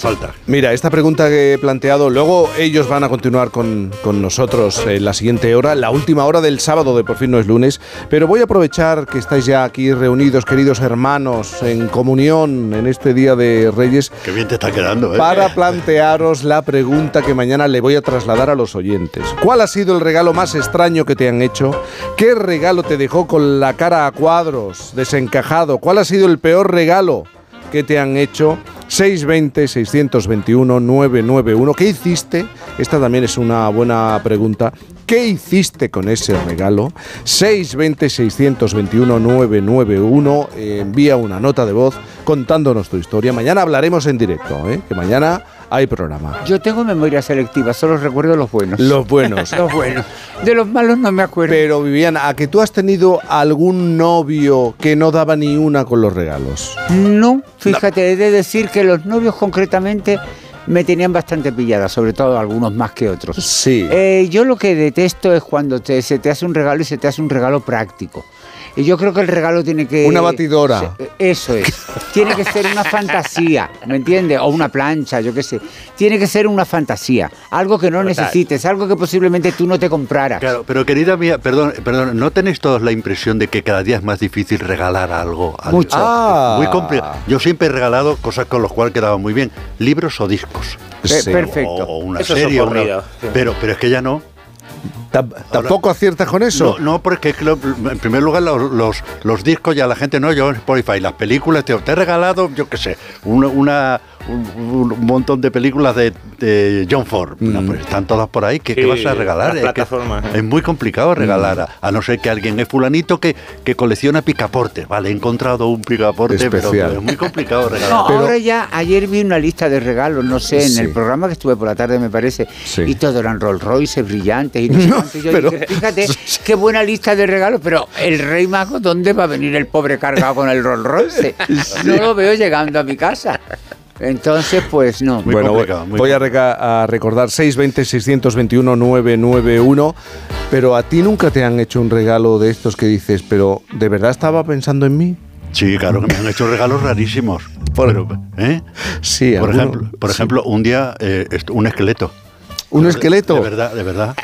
Mira, esta pregunta que he planteado, luego ellos van a continuar con, con nosotros en la siguiente hora, la última hora del sábado de Por fin no es lunes, pero voy a aprovechar que estáis ya aquí reunidos, queridos hermanos, en comunión en este Día de Reyes, Qué bien te está quedando, ¿eh? para plantearos la pregunta que mañana le voy a trasladar a los oyentes. ¿Cuál ha sido el regalo más extraño que te han hecho? ¿Qué regalo te dejó con la cara a cuadros, desencajado? ¿Cuál ha sido el peor regalo que te han hecho? 620-621-991. ¿Qué hiciste? Esta también es una buena pregunta. ¿Qué hiciste con ese regalo? 620-621-991. Eh, envía una nota de voz contándonos tu historia. Mañana hablaremos en directo, ¿eh? que mañana hay programa. Yo tengo memoria selectiva, solo recuerdo los buenos. Los buenos. [laughs] los buenos. De los malos no me acuerdo. Pero Viviana, ¿a que tú has tenido algún novio que no daba ni una con los regalos? No, fíjate, he de decir que los novios concretamente me tenían bastante pillada, sobre todo algunos más que otros. Sí. Eh, yo lo que detesto es cuando te- se te hace un regalo y se te hace un regalo práctico. Y yo creo que el regalo tiene que... Una batidora. se- Eso es. [laughs] tiene que ser una fantasía, ¿me entiendes? O una plancha, yo qué sé. Tiene que ser una fantasía. Algo que no necesites, algo que posiblemente tú no te compraras. Claro, pero querida mía, perdón, perdón, ¿no tenéis todos la impresión de que cada día es más difícil regalar algo? Mucho. Ah. Muy complicado. Yo siempre he regalado cosas con las cuales quedaba muy bien, libros o discos. Sí. perfecto. O, una Eso es serie. o ocurrido, una- sí. pero, pero es que ya no. ¿Tampoco aciertas con eso? No, no, porque es que lo- en primer lugar los, los, los discos ya la gente no, yo en Spotify, las películas, te, te he regalado, yo qué sé, una, una- un, un montón de películas de, de John Ford. No, pues están todas por ahí, ¿qué, vas a regalar? Es que ¿eh? Es muy complicado regalar, a, a no ser que alguien es fulanito que, que colecciona picaportes. Vale, he encontrado un picaporte, pero, Especial. pero es muy complicado regalar. [laughs] No, ahora ya, ayer vi una lista de regalos, no sé, en Sí. el programa que estuve por la tarde, me parece, Sí. y todo eran Rolls Royce brillantes y no sé [laughs] cuánto. Y yo pero- dije, fíjate, [laughs] qué buena lista de regalos, pero el rey mago, ¿dónde va a venir el pobre cargado con el Rolls Royce? [laughs] No lo veo llegando a mi casa. Entonces, pues no. bueno, voy, voy a, reca- a recordar 620-621-991, pero a ti nunca te han hecho un regalo de estos que dices, pero ¿de verdad estaba pensando en mí? Sí, claro, que me han hecho regalos rarísimos. Pero, ¿eh? Sí, por alguno- ejemplo, por sí. ejemplo, un día eh, un esqueleto. ¿Un esqueleto? De verdad, de verdad.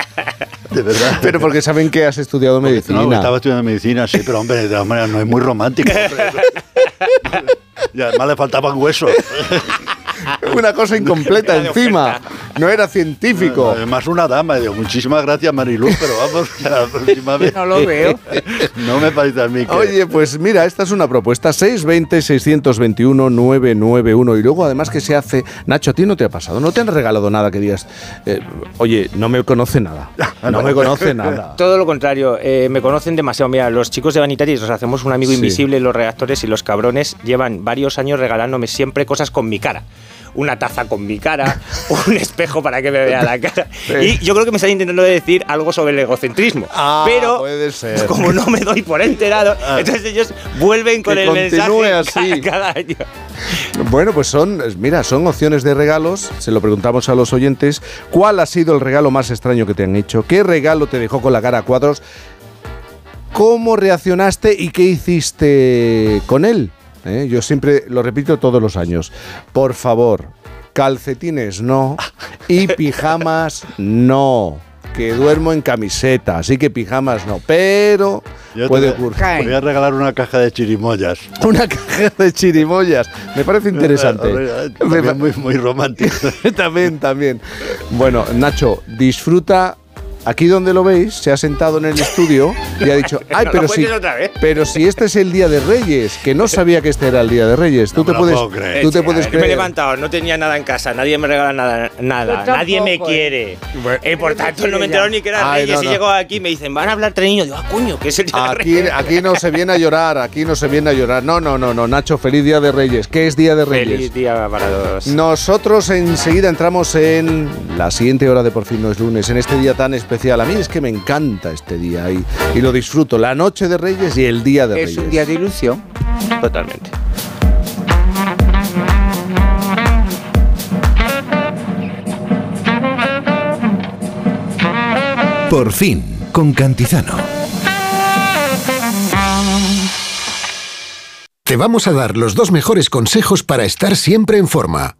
De verdad. Pero porque saben que has estudiado medicina. No, estaba estudiando medicina, sí, pero hombre, de todas maneras no es muy romántico. hombre. [laughs] y además le faltaban huesos. [laughs] Una cosa incompleta encima. No era científico. Además una dama. Digo, muchísimas gracias Mariluz, pero vamos, [laughs] la próxima vez. No lo veo. [laughs] No me parece a mí que... Oye, pues mira, esta es una propuesta. 620-621-991. Y luego, además, que se hace. Nacho, ¿a ti no te ha pasado? ¿No te han regalado nada que digas, eh, oye, no me conoce nada? No me conoce nada. Todo lo contrario, eh, me conocen demasiado. Mira, los chicos de Vanitatis nos hacemos un amigo Sí. invisible, los redactores y los cabrones llevan varios años regalándome siempre cosas con mi cara. Una taza con mi cara, [laughs] un espejo para que me vea la cara. Y yo creo que me están intentando decir algo sobre el egocentrismo. Ah, pero puede ser. [laughs] como no me doy por enterado, entonces ellos vuelven con el mensaje así. cada, [laughs] cada año. Bueno, pues son, mira, son opciones de regalos. Se lo preguntamos a los oyentes. ¿Cuál ha sido el regalo más extraño que te han hecho? ¿Qué regalo te dejó con la cara a cuadros? ¿Cómo reaccionaste y qué hiciste con él? ¿Eh? Yo siempre lo repito todos los años. Por favor, calcetines no y [laughs] pijamas no. Que duermo en camiseta, así que pijamas no. Pero Yo puede ocurrir. te voy a regalar una caja de chirimoyas. [laughs] Una caja de chirimoyas. Me parece [laughs] interesante. También muy, muy romántico. también, también. Bueno, Nacho, disfruta. Aquí donde lo veis, se ha sentado en el estudio y ha dicho, ay, [laughs] No pero si, cuentes otra vez. pero si este es el Día de Reyes, que no sabía que este era el Día de Reyes. Tú te me lo puedes, creer. tú te puedes ver, Me he creer. levantado, no tenía nada en casa, nadie me regala nada, nada, nadie me eh. quiere. Eh, por tanto, no me ya. enteraron ni que era Ay, Reyes no, y no. llegó aquí y me dicen, van a hablar tres niños. Digo, ah, coño, que es el día de Aquí, Reyes. aquí no se viene a llorar, aquí no se viene a llorar. No, no, no, no, Nacho, feliz Día de Reyes. ¿Qué es Día de Reyes? Feliz día para todos. Nosotros enseguida entramos en la siguiente hora de Por fin no es lunes, en este día tan especial. A mí es que me encanta este día y, y lo disfruto. La noche de Reyes y el Día de Reyes. Es un día de ilusión. Totalmente. Por fin, con Cantizano. Te vamos a dar los dos mejores consejos para estar siempre en forma.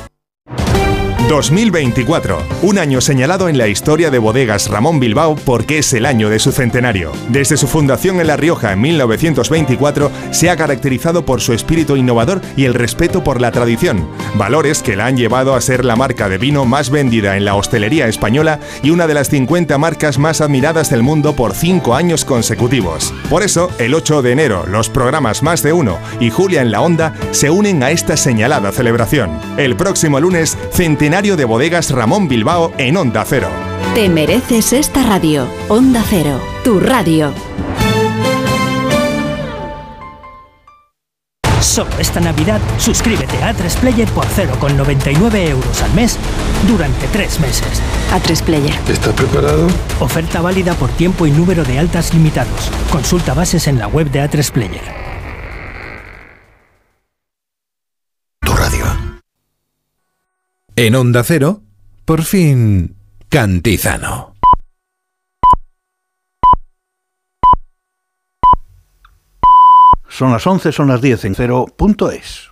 2024, un año señalado en la historia de bodegas Ramón Bilbao porque es el año de su centenario. Desde su fundación en La Rioja en 1924, se ha caracterizado por su espíritu innovador y el respeto por la tradición, valores que la han llevado a ser la marca de vino más vendida en la hostelería española y una de las 50 marcas más admiradas del mundo por cinco años consecutivos. Por eso, el 8 de enero, los programas Más de Uno y Julia en la Onda se unen a esta señalada celebración. El próximo lunes, centenario de bodegas Ramón Bilbao en Onda Cero. Te mereces esta radio. Onda Cero, tu radio. Solo esta Navidad, suscríbete a A3 Player por 0,99 euros al mes durante tres meses. A3 Player. ¿Estás preparado? Oferta válida por tiempo y número de altas limitados. Consulta bases en la web de A3 En Onda Cero, por fin, Cantizano. Son las 11, son las 10 en cero.es.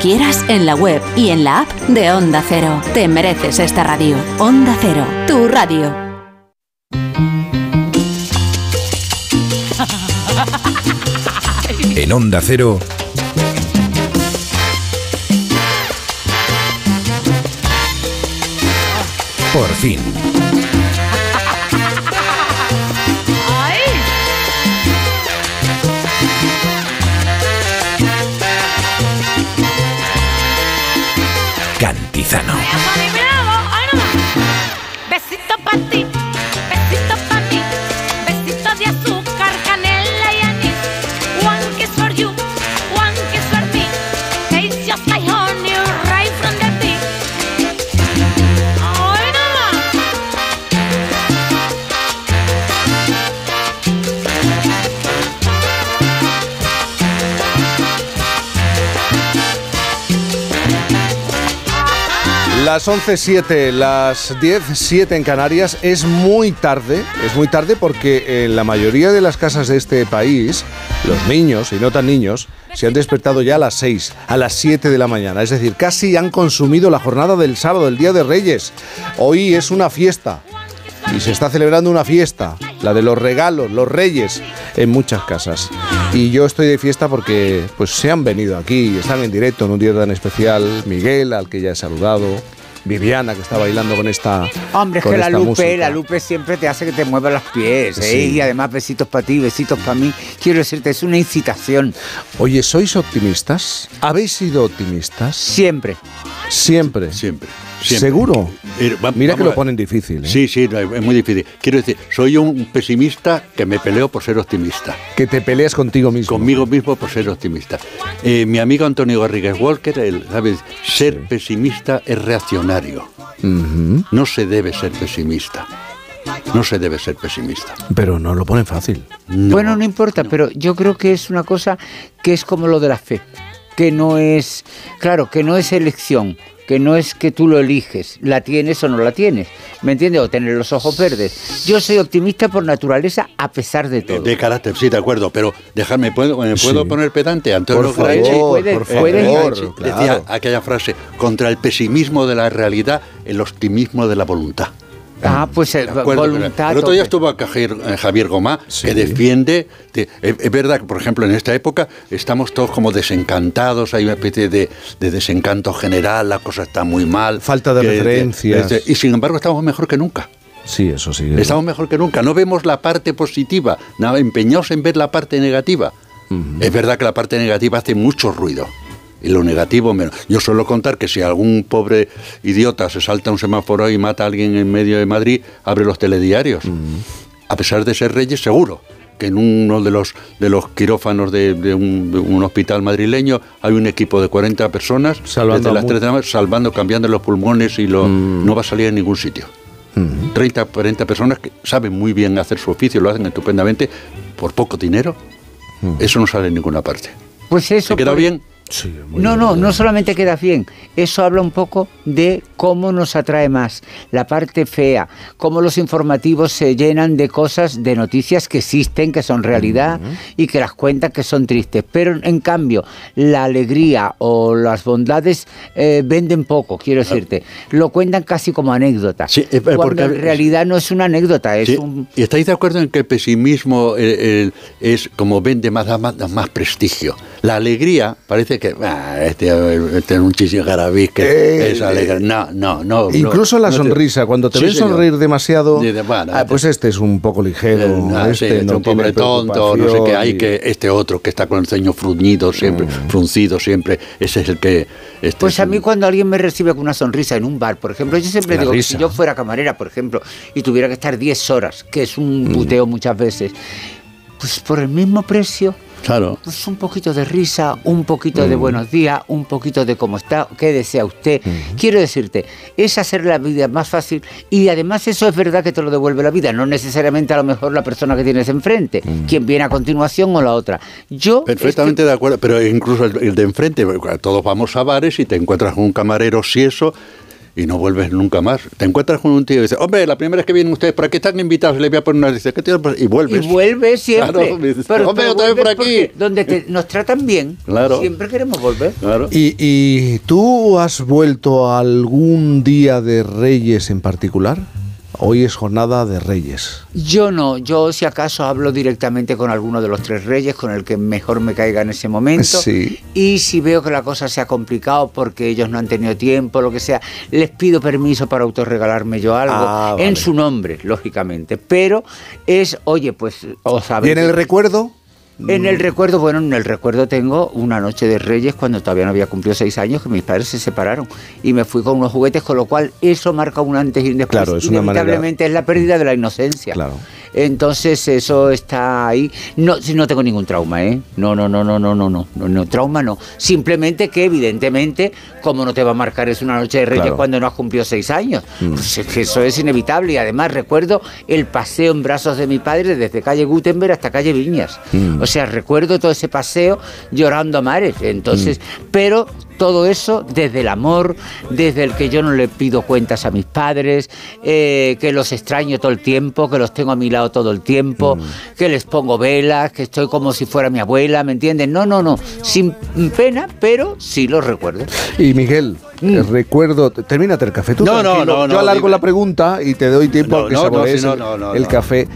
quieras, en la web y en la app de Onda Cero. Te mereces esta radio. Onda Cero, tu radio. [laughs] En Onda Cero, por fin. Cantizano. Las 11.07, las 10.07 en Canarias es muy tarde, es muy tarde porque en la mayoría de las casas de este país Los niños, y no tan niños, se han despertado ya a las 6, a las 7 de la mañana. Es decir, casi han consumido la jornada del sábado, el Día de Reyes. Hoy es una fiesta. Y se está celebrando una fiesta, la de los regalos, los reyes, en muchas casas. Y yo estoy de fiesta porque pues se han venido aquí, están en directo en un día tan especial. Miguel, al que ya he saludado. Viviana, que está bailando con esta Hombre, es con que la Lupe, música. la Lupe siempre te hace que te mueva los pies, ¿eh? Sí. Y además besitos para ti, besitos para mí. Quiero decirte, es una incitación. Oye, ¿sois optimistas? ¿Habéis sido optimistas? Siempre. Siempre. Siempre. Siempre. ¿Seguro? Va- Mira que lo a- ponen difícil. ¿eh? Sí, sí, es muy difícil. Quiero decir, soy un pesimista que me peleo por ser optimista. Que te peleas contigo mismo. Conmigo mismo por ser optimista. Eh, mi amigo Antonio Garrigues Walker, él, ¿sabes? Ser pesimista es reaccionario. No se debe ser pesimista. No se debe ser pesimista. Pero no lo ponen fácil. Bueno, no importa, pero yo creo que es una cosa que es como lo de la fe, que no es, claro, que no es elección, que no es que tú lo eliges, la tienes o no la tienes, ¿me entiendes? O tener los ojos verdes. Yo soy optimista por naturaleza a pesar de todo. De carácter, sí, de acuerdo, pero déjame, ¿puedo, me puedo Sí. poner pedante? Antonio Por favor, por favor, claro. decía aquella frase, contra el pesimismo de la realidad, el optimismo de la voluntad. Ah, pues eh, acuerdo, voluntad. El otro día estuvo acá Javier, eh, Javier Gomá, que defiende. de- es, verdad que, por ejemplo, en esta época estamos todos como desencantados, hay una especie de, de desencanto general, la cosa está muy mal. Falta de que- referencias. y sin embargo, estamos mejor que nunca. Sí, eso sí. Estamos mejor que nunca. No vemos la parte positiva, nada, empeñados en ver la parte negativa. Es verdad que la parte negativa hace mucho ruido. Y lo negativo menos. Yo suelo contar que si algún pobre idiota se salta un semáforo y mata a alguien en medio de Madrid, abre los telediarios. A pesar de ser reyes, seguro que en uno de los, de los quirófanos de, de un, de un hospital madrileño hay un equipo de 40 personas Salvando desde las mu- 3 de la mañana, salvando, cambiando los pulmones y lo, no va a salir en ningún sitio. 30, 40 personas que saben muy bien hacer su oficio, lo hacen estupendamente, por poco dinero, eso no sale en ninguna parte. Pues eso. ¿Te queda por- bien? No, no, no solamente queda bien, eso habla un poco de cómo nos atrae más, la parte fea, cómo los informativos se llenan de cosas, de noticias que existen, que son realidad y que las cuentan que son tristes. Pero en cambio, la alegría o las bondades eh, venden poco, quiero decirte, lo cuentan casi como anécdota. cuando porque- en realidad no es una anécdota, es Sí, un... ¿Y estáis de acuerdo en que el pesimismo eh, es como vende más, más, más prestigio? La alegría parece que ah, este, este es un chiste garabí que Eh, es alegre. No, no, no. Incluso no, la no te- sonrisa, cuando te Sí, señor. sonreír demasiado, Dice, bueno, ah, pues este es un poco ligero, Ah, sí, este este no un pobre tonto, no sé qué hay, y- que este otro que está con el ceño fruñido siempre, fruncido siempre, ese es el que... Este Pues es a mí cuando alguien me recibe con una sonrisa en un bar, por ejemplo, yo siempre La digo que risa. si yo fuera camarera, por ejemplo, y tuviera que estar 10 horas, que es un puteo muchas veces, pues por el mismo precio, Claro. pues un poquito de risa, un poquito de Mm. buenos días, un poquito de cómo está, qué desea usted. Quiero decirte, es hacer la vida más fácil y además eso es verdad que te lo devuelve la vida, no necesariamente a lo mejor la persona que tienes enfrente, quien viene a continuación o la otra. Yo Perfectamente de acuerdo, pero incluso el, el de enfrente, todos vamos a bares y te encuentras con un camarero si eso y no vuelves nunca más. Te encuentras con un tío y dices, hombre, la primera vez que vienen ustedes, ¿para qué están invitados? Y le voy a poner una, dice, ¿qué tío? Y vuelves. Y vuelve siempre. Claro, me dices, Pero- hombre, pero otra vez por vuelves aquí. Donde te- nos tratan bien, Claro. siempre queremos volver. Claro. ¿Y, y tú has vuelto a algún día de Reyes en particular? Hoy es jornada de Reyes. Yo no, yo si acaso hablo directamente con alguno de los tres reyes, con el que mejor me caiga en ese momento. Sí. Y si veo que la cosa se ha complicado porque ellos no han tenido tiempo, lo que sea, les pido permiso para autorregalarme yo algo, Ah, vale. en su nombre, lógicamente. Pero es, oye, pues, o ¿Y sabéis. en el recuerdo? En el recuerdo, bueno, en el recuerdo tengo una noche de Reyes cuando todavía no había cumplido seis años que mis padres se separaron y me fui con unos juguetes, con lo cual eso marca un antes y un después. Claro, es una manera- Inevitablemente es la pérdida de la inocencia. Claro. Entonces eso está ahí. No, no tengo ningún trauma, ¿eh? No, no, no, no, no, no, no, no, no, trauma no. Simplemente que evidentemente, como no te va a marcar es una noche de Reyes Claro. cuando no has cumplido seis años, Mm. pues es que eso es inevitable y además recuerdo el paseo en brazos de mi padre desde calle Gutenberg hasta calle Viñas. Mm. O sea, recuerdo todo ese paseo llorando a mares. Entonces, pero todo eso desde el amor, desde el que yo no le pido cuentas a mis padres, eh, que los extraño todo el tiempo, que los tengo a mi lado todo el tiempo, que les pongo velas, que estoy como si fuera mi abuela, ¿me entiendes? No, no, no, sin pena, pero sí los recuerdo. Y Miguel, eh, recuerdo, termínate el café. Tú Mm. No, no, no, no, Yo alargo dime. la pregunta y te doy tiempo No, a que no, no, saborees no, el- no, no, el no. café.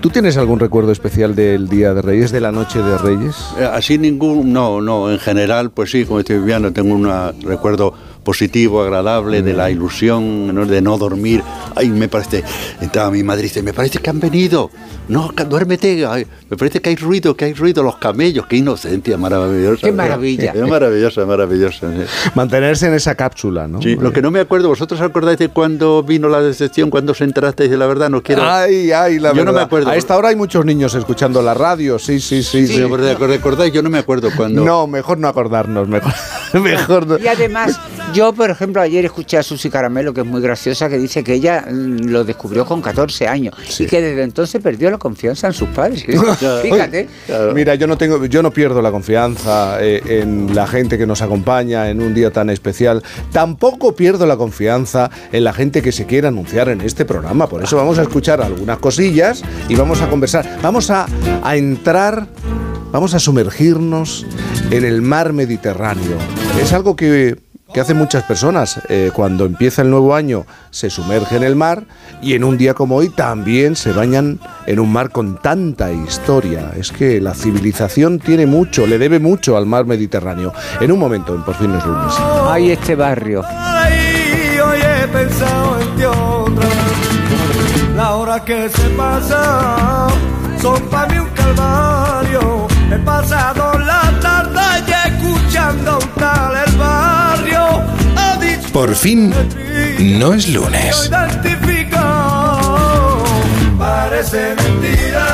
¿Tú tienes algún recuerdo especial del Día de Reyes, de la Noche de Reyes? Eh, Así ningún, no, no, en general, pues sí, como estoy viviendo, tengo un recuerdo positivo, agradable, de la ilusión, ¿no? de no dormir. Ay, me parece, entraba mi madre y dice, me parece que han venido. No, duérmete, ay, me parece que hay ruido, que hay ruido, los camellos, qué inocencia maravillosa. Qué maravilla. Es maravillosa, maravillosa. sí. Mantenerse en esa cápsula, ¿no? Sí, lo que no me acuerdo, ¿vosotros acordáis de cuando vino la decepción, cuando os enterasteis de la verdad? No quiero... Ay, ay, la Yo no verdad. me acuerdo. A esta hora hay muchos niños escuchando la radio, sí, sí, sí. Sí, pero ¿recor- ¿Recordáis? Yo no me acuerdo cuando... No, mejor no acordarnos, mejor, [laughs] mejor no. Y además, yo, por ejemplo, ayer escuché a Susi Caramelo, que es muy graciosa, que dice que ella mm, lo descubrió con 14 años y que desde entonces perdió la confianza en sus padres. [laughs] [laughs] Fíjate. Mira, yo no tengo, yo no pierdo la confianza eh, en la gente que nos acompaña en un día tan especial. Tampoco pierdo la confianza en la gente que se quiere anunciar en este programa. Por eso vamos a escuchar algunas cosillas y vamos a conversar. Vamos a, a entrar, vamos a sumergirnos en el mar Mediterráneo. Es algo que que hacen muchas personas. Eh, cuando empieza el nuevo año se sumerge en el mar y en un día como hoy también se bañan en un mar con tanta historia. Es que la civilización tiene mucho, le debe mucho al mar Mediterráneo. En un momento, en Por fin es lunes. Ay, este barrio. Ay, hoy he pensado en ti otra vez. La hora que se pasa son para mí un calvario. He pasado la tarde ya escuchando un tal Por fin no es lunes. Parece mentira,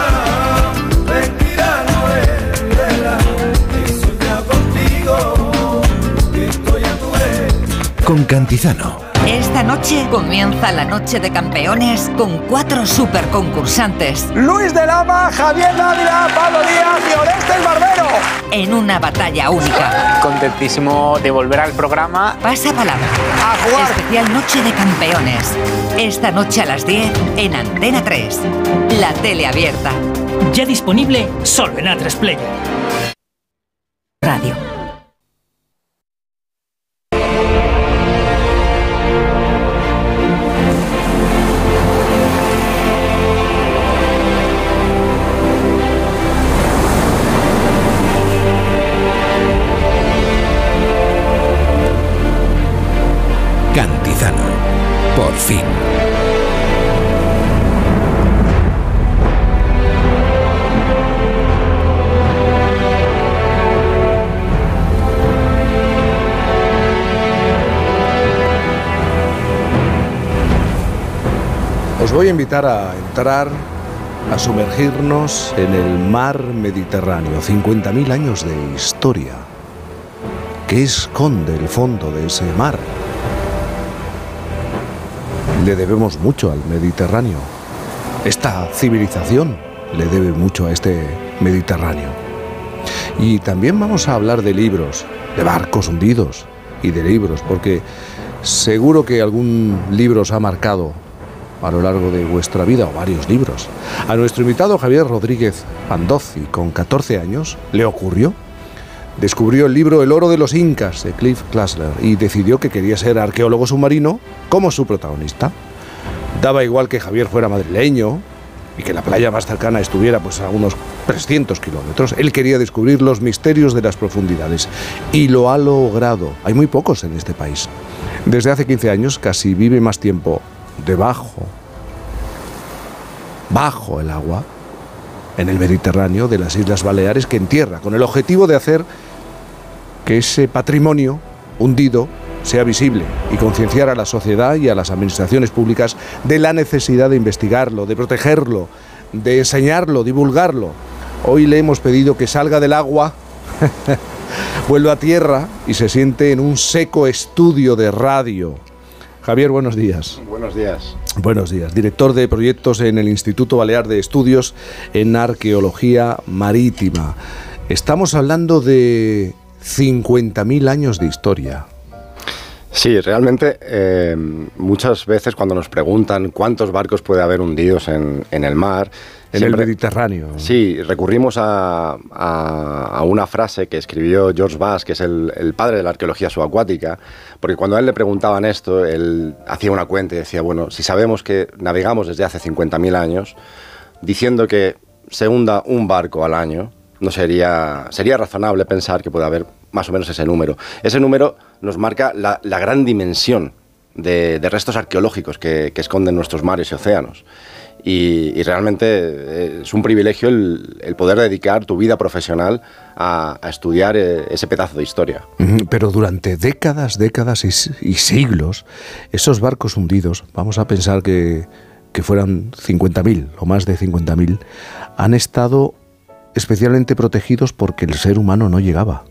mentira no es verdad. He soñado contigo, que estoy a tu vez. Con Cantizano. Esta noche comienza la noche de campeones con cuatro super concursantes. Luis de Lama, Javier Dávila, Pablo Díaz y Orestes Barbero. En una batalla única. Contentísimo de volver al programa. Pasa palabra. Especial Noche de Campeones. Esta noche a las 10 en Antena 3. La tele abierta. Ya disponible solo en A3 Player. Radio. Voy a invitar a entrar, a sumergirnos en el mar Mediterráneo. 50.000 años de historia. ¿Qué esconde el fondo de ese mar? Le debemos mucho al Mediterráneo. Esta civilización le debe mucho a este Mediterráneo. Y también vamos a hablar de libros, de barcos hundidos y de libros, porque seguro que algún libro os ha marcado a lo largo de vuestra vida o varios libros. A nuestro invitado Javier Rodríguez Pandozzi, con 14 años, le ocurrió. Descubrió el libro El oro de los incas de Cliff Klassler y decidió que quería ser arqueólogo submarino como su protagonista. Daba igual que Javier fuera madrileño y que la playa más cercana estuviera pues a unos 300 kilómetros. Él quería descubrir los misterios de las profundidades y lo ha logrado. Hay muy pocos en este país. Desde hace 15 años casi vive más tiempo debajo, bajo el agua, en el Mediterráneo de las Islas Baleares que en tierra, con el objetivo de hacer que ese patrimonio hundido sea visible y concienciar a la sociedad y a las administraciones públicas de la necesidad de investigarlo, de protegerlo, de enseñarlo, divulgarlo. Hoy le hemos pedido que salga del agua, [laughs] vuelva a tierra y se siente en un seco estudio de radio. Javier, buenos días. Buenos días. Buenos días, director de proyectos en el Instituto Balear de Estudios en Arqueología Marítima. Estamos hablando de 50.000 años de historia. Sí, realmente eh, muchas veces cuando nos preguntan cuántos barcos puede haber hundidos en, en el mar, En el Mediterráneo. Sí, recurrimos a, a- a una frase que escribió George Bass, que es el, el padre de la arqueología subacuática, porque cuando a él le preguntaban esto, él hacía una cuenta y decía, bueno, si sabemos que navegamos desde hace 50.000 años, diciendo que se hunda un barco al año, no sería, sería razonable pensar que puede haber más o menos ese número. Ese número nos marca la, la gran dimensión de, de restos arqueológicos que, que esconden nuestros mares y océanos. Y, y realmente eh, es un privilegio el, el poder dedicar tu vida profesional a, a estudiar eh, ese pedazo de historia. Pero durante décadas, décadas y siglos, esos barcos hundidos, vamos a pensar que, que fueran 50.000 o más de 50.000, han estado especialmente protegidos porque el ser humano no llegaba.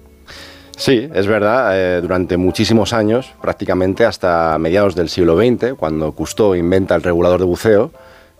Sí, es verdad, eh, durante muchísimos años, prácticamente hasta mediados del siglo XX, cuando Cousteau inventa el regulador de buceo,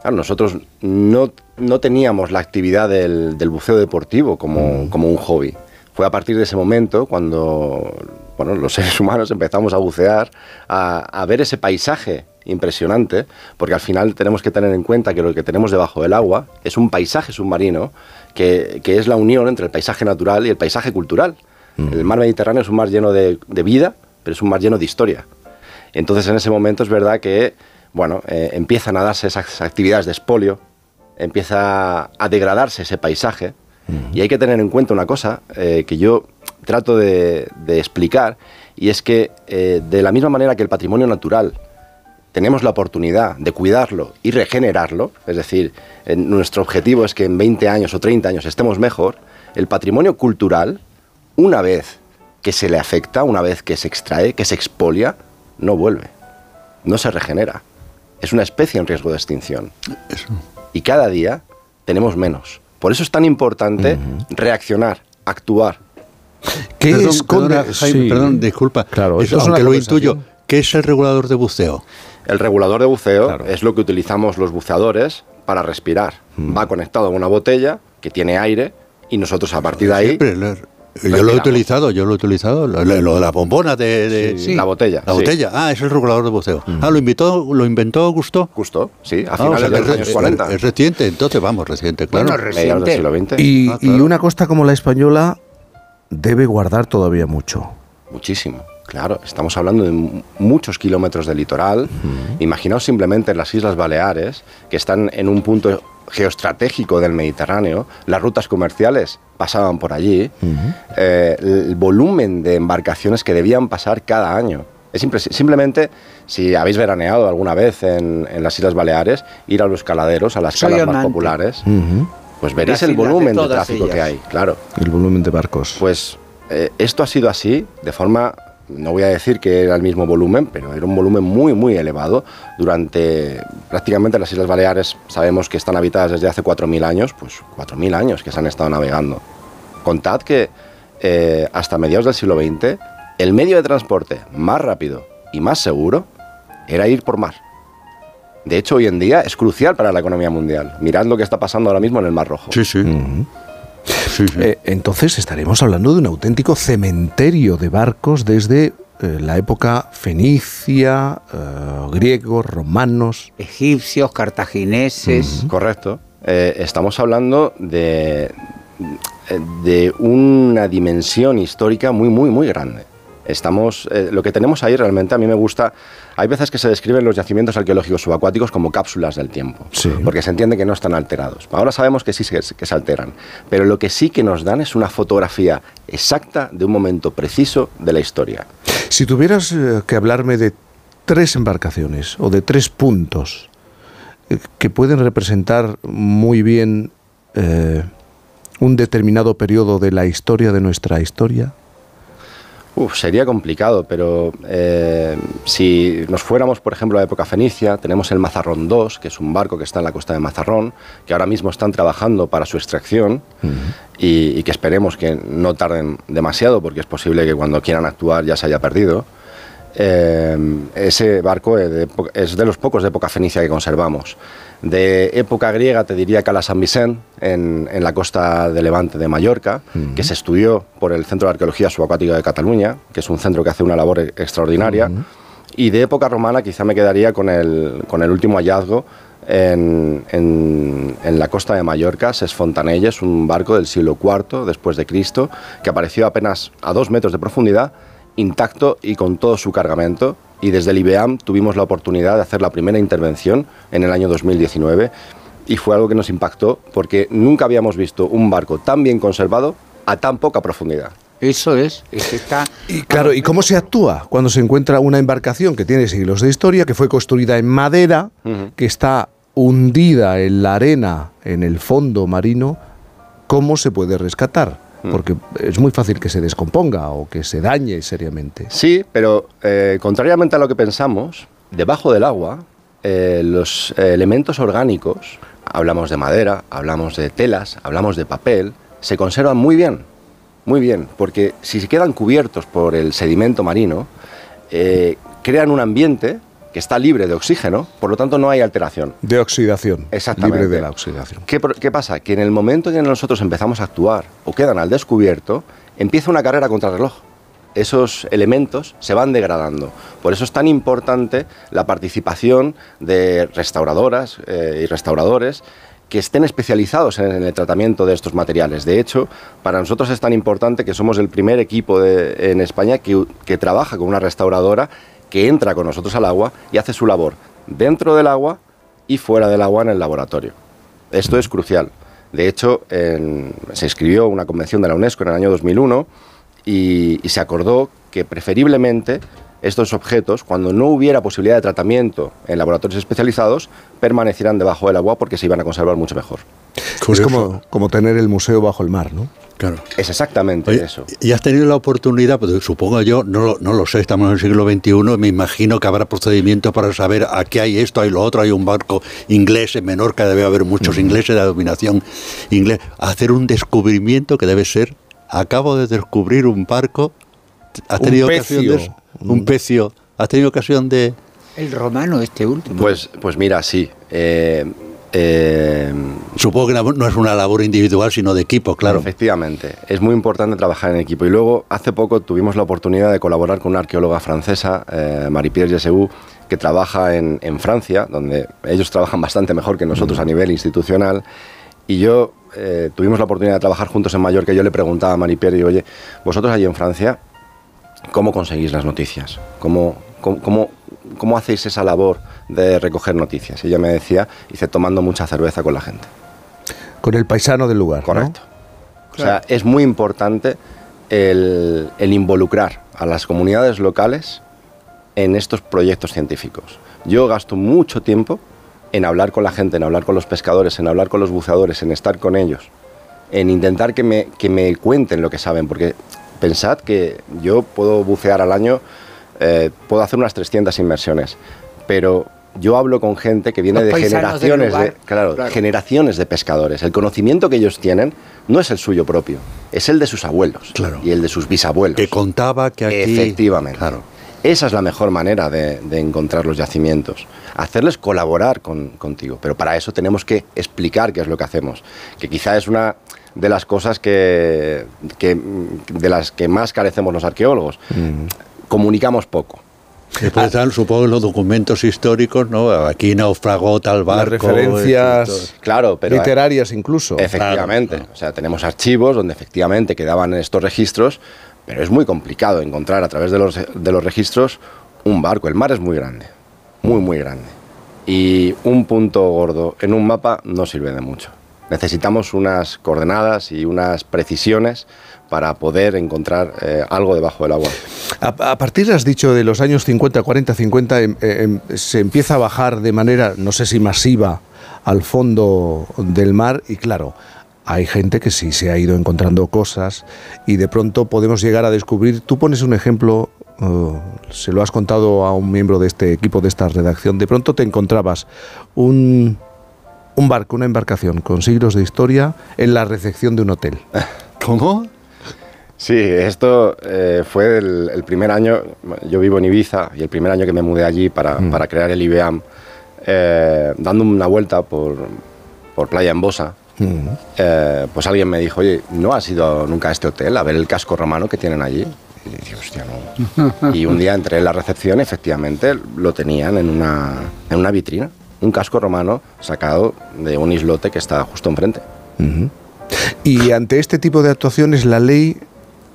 claro, nosotros no, no teníamos la actividad del, del buceo deportivo como, como un hobby. Fue a partir de ese momento cuando bueno, los [laughs] seres humanos empezamos a bucear, a, a ver ese paisaje impresionante, porque al final tenemos que tener en cuenta que lo que tenemos debajo del agua es un paisaje submarino que, que es la unión entre el paisaje natural y el paisaje cultural. El mar Mediterráneo es un mar lleno de, de vida, pero es un mar lleno de historia. Entonces en ese momento es verdad que bueno, eh, empiezan a darse esas actividades de espolio, empieza a degradarse ese paisaje y hay que tener en cuenta una cosa eh, que yo trato de, de explicar y es que eh, de la misma manera que el patrimonio natural tenemos la oportunidad de cuidarlo y regenerarlo, es decir, nuestro objetivo es que en 20 años o 30 años estemos mejor, el patrimonio cultural, una vez que se le afecta, una vez que se extrae, que se expolia, no vuelve, no se regenera. Es una especie en riesgo de extinción. Y cada día tenemos menos. Por eso es tan importante reaccionar, actuar. ¿Qué Perdón, esconde- perdona, Jaime, sí. perdón, disculpa. Claro, Eso, aunque lo intuyo, ¿qué es el regulador de buceo? El regulador de buceo es lo que utilizamos los buceadores para respirar. Va conectado a una botella que tiene aire y nosotros a partir de ahí... Siempre, Yo lo he utilizado, yo lo he utilizado, lo, de la bombona de, de- Sí, la botella, La sí. botella, ah, es el regulador de buceo. Ah, lo inventó, lo inventó Gusto. Gusto, sí, a Ah, finales o sea, de los es, años es- 40. Es reciente, entonces vamos, reciente, claro. Siglo XX. Y, Ah, y una costa como la española debe guardar todavía mucho. Muchísimo, claro. Estamos hablando de mu- muchos kilómetros de litoral. Imaginaos simplemente las Islas Baleares, que están en un punto geoestratégico del Mediterráneo. Las rutas comerciales pasaban por allí. Eh, el volumen de embarcaciones que debían pasar cada año. Es simplemente, si habéis veraneado alguna vez en, en las Islas Baleares, ir a los caladeros, a las Soy calas más populares, pues veréis el de volumen de, tráfico que hay, claro. El volumen de barcos. Pues eh, esto ha sido así de forma, no voy a decir que era el mismo volumen, pero era un volumen muy, muy elevado. Durante prácticamente las Islas Baleares sabemos que están habitadas desde hace 4.000 años, pues 4.000 años que se han estado navegando. Contad que eh, hasta mediados del siglo XX el medio de transporte más rápido y más seguro era ir por mar. De hecho, hoy en día es crucial para la economía mundial. Mirad lo que está pasando ahora mismo en el Mar Rojo. Sí, sí. Eh, entonces estaremos hablando de un auténtico cementerio de barcos desde eh, la época fenicia, eh, griegos, romanos. Egipcios, cartagineses. Correcto. Eh, estamos hablando de, de una dimensión histórica muy, muy, muy grande. Estamos, eh, lo que tenemos ahí realmente a mí me gusta. Hay veces que se describen los yacimientos arqueológicos subacuáticos como cápsulas del tiempo, porque se entiende que no están alterados. Ahora sabemos que sí se- que se alteran, pero lo que sí que nos dan es una fotografía exacta de un momento preciso de la historia. Si tuvieras eh, que hablarme de tres embarcaciones o de tres puntos eh, que pueden representar muy bien eh, un determinado periodo de la historia de nuestra historia, Uf, sería complicado, pero eh, si nos fuéramos, por ejemplo, a la época fenicia, tenemos el Mazarrón II, que es un barco que está en la costa de Mazarrón, que ahora mismo están trabajando para su extracción y, y que esperemos que no tarden demasiado, porque es posible que cuando quieran actuar ya se haya perdido. Eh, ese barco es de, los pocos de época fenicia que conservamos. De época griega te diría Cala San Vicent, en, en la costa de Levante de Mallorca, que se estudió por el Centro de Arqueología Subacuática de Cataluña, que es un centro que hace una labor e- extraordinaria. Y de época romana quizá me quedaría con el, con el último hallazgo en, en- en la costa de Mallorca, Ses Fontanelles, un barco del siglo IV después de Cristo, que apareció apenas a dos metros de profundidad, intacto y con todo su cargamento. Y desde el IBEAM tuvimos la oportunidad de hacer la primera intervención en el año 2019 y fue algo que nos impactó porque nunca habíamos visto un barco tan bien conservado a tan poca profundidad. Eso es, es está... Y claro, ¿y cómo se actúa cuando se encuentra una embarcación que tiene siglos de historia, que fue construida en madera, que está hundida en la arena, en el fondo marino? ¿Cómo se puede rescatar? Porque es muy fácil que se descomponga o que se dañe seriamente. Sí, pero eh, contrariamente a lo que pensamos, debajo del agua, eh, los eh, elementos orgánicos, hablamos de madera, hablamos de telas, hablamos de papel, se conservan muy bien, muy bien, porque si se quedan cubiertos por el sedimento marino, eh, crean un ambiente que está libre de oxígeno, por lo tanto no hay alteración. De oxidación. Exactamente. Libre de la oxidación. ¿Qué, pasa? Que en el momento en que nosotros empezamos a actuar o quedan al descubierto, empieza una carrera contra reloj. Esos elementos se van degradando. Por eso es tan importante la participación de restauradoras eh, y restauradores que estén especializados en, en el tratamiento de estos materiales. De hecho, para nosotros es tan importante que somos el primer equipo de- en España que, que trabaja con una restauradora que entra con nosotros al agua y hace su labor dentro del agua y fuera del agua en el laboratorio. Esto es crucial. De hecho, en- se escribió una convención de la UNESCO en el año 2001 y, y se acordó que preferiblemente estos objetos, cuando no hubiera posibilidad de tratamiento en laboratorios especializados, permanecieran debajo del agua porque se iban a conservar mucho mejor. Es como, como tener el museo bajo el mar, ¿no? Claro. Es exactamente Oye, eso. Y has tenido la oportunidad, pues, supongo yo, no lo, no lo sé, estamos en el siglo XXI, me imagino que habrá procedimientos para saber aquí hay esto, hay lo otro, hay un barco inglés en Menorca, debe haber muchos ingleses de dominación inglés. Hacer un descubrimiento que debe ser, acabo de descubrir un barco, ¿has Un tenido ocasión de pecio. eso? Un pecio. ¿Has tenido ocasión de...? El romano este último. Pues, pues mira, sí. Eh, eh, Supongo que no es una labor individual, sino de equipo, claro. Efectivamente, es muy importante trabajar en equipo. Y luego, hace poco tuvimos la oportunidad de colaborar con una arqueóloga francesa, eh, Marie-Pierre Jessou, que trabaja en, en Francia, donde ellos trabajan [laughs] bastante mejor que nosotros a nivel institucional. Y yo eh, tuvimos la oportunidad de trabajar juntos en Mallorca. Y yo le preguntaba a Marie-Pierre, digo, oye, vosotros allí en Francia, ¿cómo conseguís las noticias? ¿Cómo, cómo, cómo, cómo hacéis esa labor de recoger noticias? Y ella me decía, hice tomando mucha cerveza con la gente. Con el paisano del lugar. Correcto. O sea, es muy importante el, el involucrar a las comunidades locales en estos proyectos científicos. Yo gasto mucho tiempo en hablar con la gente, en hablar con los pescadores, en hablar con los buceadores, en estar con ellos, en intentar que me, que me cuenten lo que saben, porque pensad que yo puedo bucear al año, eh, puedo hacer unas 300 inmersiones, pero yo hablo con gente que viene Los de generaciones de, claro, claro. generaciones de pescadores. El conocimiento que ellos tienen no es el suyo propio, es el de sus abuelos y el de sus bisabuelos. Que contaba que aquí... Efectivamente. Esa es la mejor manera de, de encontrar los yacimientos. Hacerles colaborar con- contigo. Pero para eso tenemos que explicar qué es lo que hacemos. Que quizá es una de las cosas que, que- de las que más carecemos los arqueólogos. Comunicamos poco. Después están, supongo, los documentos históricos, ¿no? Aquí naufragó tal barco. referencias claro, pero literarias incluso. Efectivamente. O sea, tenemos archivos donde efectivamente quedaban estos registros, pero es muy complicado encontrar a través de los, de los registros un barco. El mar es muy grande, muy, muy grande. Y un punto gordo en un mapa no sirve de mucho. Necesitamos unas coordenadas y unas precisiones para poder encontrar eh, algo debajo del agua. A, a partir, has dicho, de los años 50, 40, 50, em- em, se empieza a bajar de manera, no sé si masiva, al fondo del mar. Y claro, hay gente que sí se ha ido encontrando cosas y de pronto podemos llegar a descubrir, tú pones un ejemplo, eh, se lo has contado a un miembro de este equipo, de esta redacción, de pronto te encontrabas un, un barco, una embarcación con siglos de historia en la recepción de un hotel. [laughs] ¿Cómo? Sí, esto eh, fue el, el primer año, yo vivo en Ibiza y el primer año que me mudé allí para, Mm. para crear el IBEAM, eh, dando una vuelta por, por Playa en Bosa, eh, pues alguien me dijo, oye, ¿no has ido nunca a este hotel a ver el casco romano que tienen allí? Y dije, hostia, no. [laughs] Y un día entré en la recepción, efectivamente, lo tenían en una, en una vitrina, un casco romano sacado de un islote que está justo enfrente. Y ante este tipo de actuaciones, la ley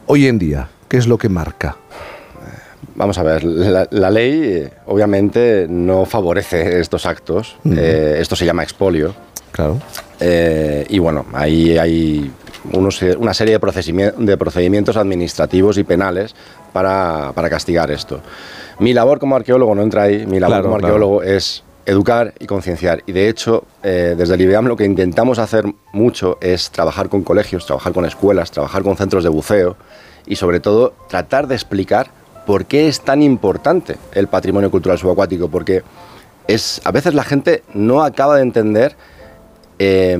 hoy en día, ¿qué es lo que marca? Vamos a ver, la, la ley eh, obviamente no favorece estos actos. Eh, esto se llama expolio. Claro. Eh, y bueno, ahí hay unos, una serie de, procedimientos administrativos y penales para, para castigar esto. Mi labor como arqueólogo no entra ahí. Mi labor Claro, como claro. arqueólogo es educar y concienciar. Y de hecho, eh, desde el IBEAM lo que intentamos hacer mucho es trabajar con colegios, trabajar con escuelas, trabajar con centros de buceo y sobre todo tratar de explicar por qué es tan importante el patrimonio cultural subacuático, porque es, a veces la gente no acaba de entender eh,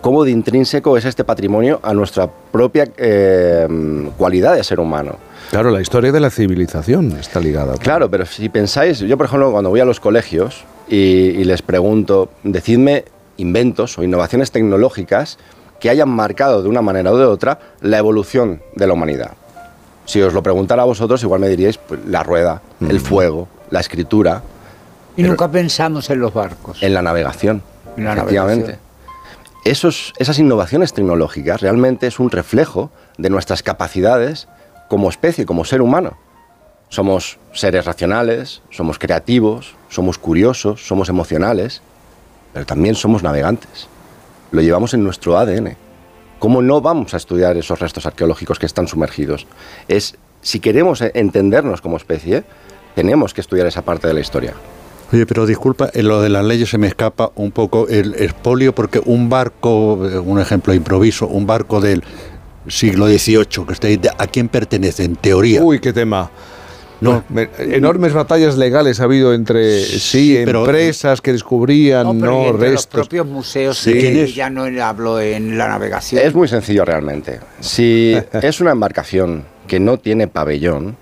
cómo de intrínseco es este patrimonio a nuestra propia eh, cualidad de ser humano. Claro, la historia de la civilización está ligada. Claro, pero si pensáis, yo por ejemplo cuando voy a los colegios y, y les pregunto, decidme inventos o innovaciones tecnológicas que hayan marcado de una manera o de otra la evolución de la humanidad. Si os lo preguntara a vosotros, igual me diríais pues, la rueda, el fuego, la escritura, Y nunca pensamos en los barcos. en la navegación. En la efectivamente. Esos, esas innovaciones tecnológicas realmente es un reflejo de nuestras capacidades como especie, como ser humano. Somos seres racionales, somos creativos, somos curiosos, somos emocionales, pero también somos navegantes. Lo llevamos en nuestro ADN. ¿Cómo no vamos a estudiar esos restos arqueológicos que están sumergidos? Es, si queremos eh, entendernos como especie, tenemos que estudiar esa parte de la historia. Oye, pero disculpa, en lo de las leyes se me escapa un poco el expolio porque un barco, eh, un ejemplo improviso, un barco del siglo XVIII que está ahí, ¿a quién pertenece en teoría? Uy, qué tema. No, me- enormes batallas legales ha habido entre sí, empresas que descubrían No, no entre los restos. propios museos, Sí. que ya no hablo en la navegación. Es muy sencillo realmente. Si [laughs] es una embarcación que no tiene pabellón,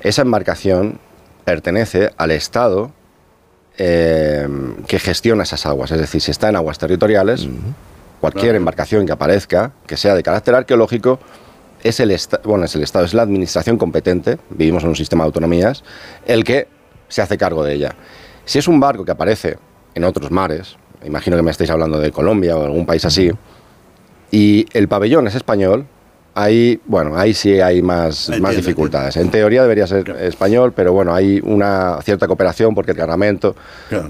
esa embarcación pertenece al Estado eh, que gestiona esas aguas. Es decir, si está en aguas territoriales, cualquier embarcación que aparezca, que sea de carácter arqueológico, es el, bueno, es el Estado, es la administración competente, vivimos en un sistema de autonomías, el que se hace cargo de ella. Si es un barco que aparece en otros mares, imagino que me estáis hablando de Colombia o algún país así, y el pabellón es español, ahí, bueno, ahí sí hay más, más dificultades. En teoría debería ser español, pero bueno, hay una cierta cooperación porque el cargamento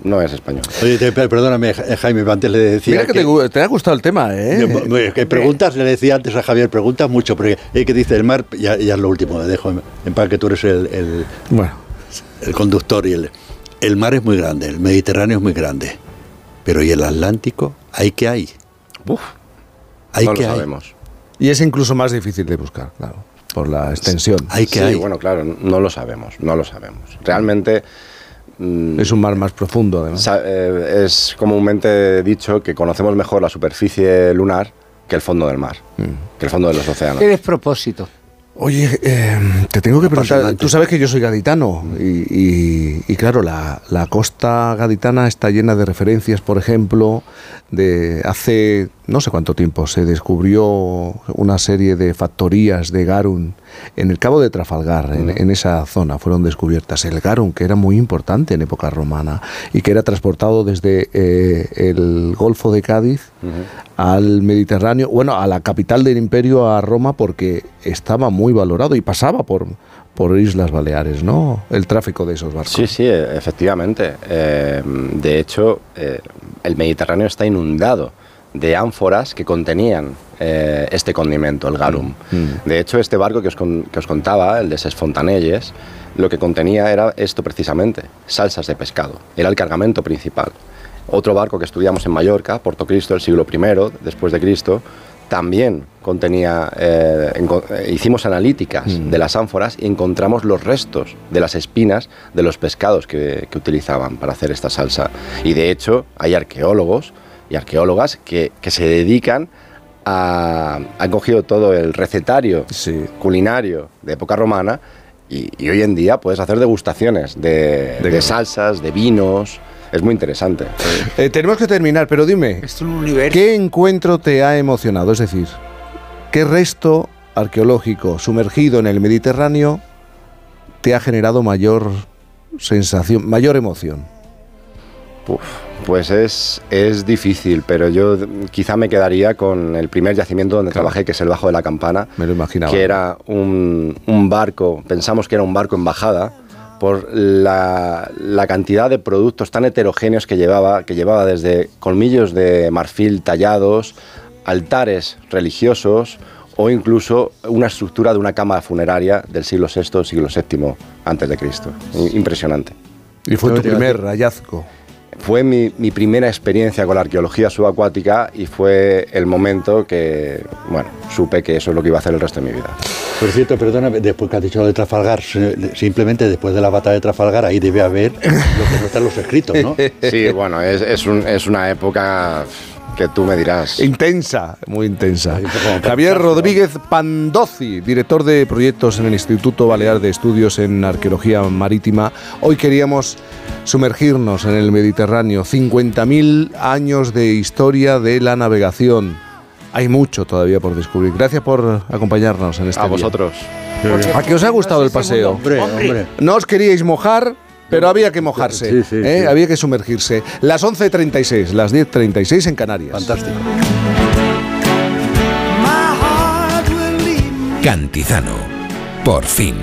no es español. Oye, te- perdóname, Ja- Jaime, antes le decía. Mira que, te, gu- te ha gustado el tema, ¿eh? Eh, que preguntas, le decía antes a Javier, preguntas mucho, porque eh, que dice el mar, ya, ya es lo último, me dejo en, en paz que tú eres el, el, el conductor y el, el mar es muy grande, el Mediterráneo es muy grande, pero ¿y el Atlántico? ¿Hay que hay? Hay no que lo hay. sabemos. Y es incluso más difícil de buscar, claro, por la extensión. sí, bueno, claro, no lo sabemos, no lo sabemos. Realmente... mm, Es un mar más profundo, además. eh, es comúnmente dicho que conocemos mejor la superficie lunar que el fondo del mar, Mm. que el fondo de los océanos. Qué despropósito. Oye, eh, te tengo que preguntar, tú sabes que yo soy gaditano y, y- y claro, la, la costa gaditana está llena de referencias, por ejemplo, de hace no sé cuánto tiempo se descubrió una serie de factorías de garum en el cabo de Trafalgar, en, en esa zona fueron descubiertas. El garum, que era muy importante en época romana y que era transportado desde eh, el Golfo de Cádiz al Mediterráneo, bueno, a la capital del imperio, a Roma, porque estaba muy valorado y pasaba por, por Islas Baleares, ¿no? El tráfico de esos barcos. Sí, sí, e- efectivamente. Eh, de hecho, eh, el Mediterráneo está inundado de ánforas que contenían eh, este condimento, el garum. De hecho, este barco que os, con- que os contaba, el de Ses Fontanelles, lo que contenía era esto precisamente, salsas de pescado. Era el cargamento principal. Otro barco que estudiamos en Mallorca, Porto Cristo, el siglo I después de Cristo, también contenía, eh, eh, hicimos analíticas de las ánforas y encontramos los restos de las espinas de los pescados que, que utilizaban para hacer esta salsa. Y de hecho hay arqueólogos y arqueólogas que, que se dedican ha, ha cogido todo el recetario culinario de época romana y, y hoy en día puedes hacer degustaciones de, de salsas, de vinos. Es muy interesante. Eh, tenemos que terminar, pero dime, ¿qué encuentro te ha emocionado? Es decir, ¿qué resto arqueológico sumergido en el Mediterráneo te ha generado mayor sensación, mayor emoción? Uf, pues es, es difícil, pero yo quizá me quedaría con el primer yacimiento donde trabajé, que es el Bajo de la Campana. Me lo imaginaba. Que era un, un barco, pensamos que era un barco en bajada, por la, la cantidad de productos tan heterogéneos que llevaba, que llevaba desde colmillos de marfil tallados, altares religiosos o incluso una estructura de una cámara funeraria del siglo VI, siglo VII antes de Cristo. Impresionante. Y fue tu primer hallazgo. Fue mi, mi primera experiencia con la arqueología subacuática y fue el momento que, bueno, supe que eso es lo que iba a hacer el resto de mi vida. Por cierto, perdona, después que has dicho lo de Trafalgar, simplemente después de la batalla de Trafalgar, ahí debe haber lo que no están los escritos, ¿no? [laughs] Sí, bueno, es, es un- es una época que tú me dirás. Intensa, muy intensa. Javier Rodríguez Pandozzi, director de proyectos en el Instituto Balear de Estudios en Arqueología Marítima. Hoy queríamos sumergirnos en el Mediterráneo. 50.000 años de historia de la navegación. Hay mucho todavía por descubrir. Gracias por acompañarnos en este A día. vosotros. ¿A qué os ha gustado el paseo? Hombre, hombre. No os queríais mojar, pero había que mojarse. Sí, sí, ¿eh? sí. Había que sumergirse. Las 11.36, las 10.36 en Canarias. Fantástico. Cantizano. Por fin.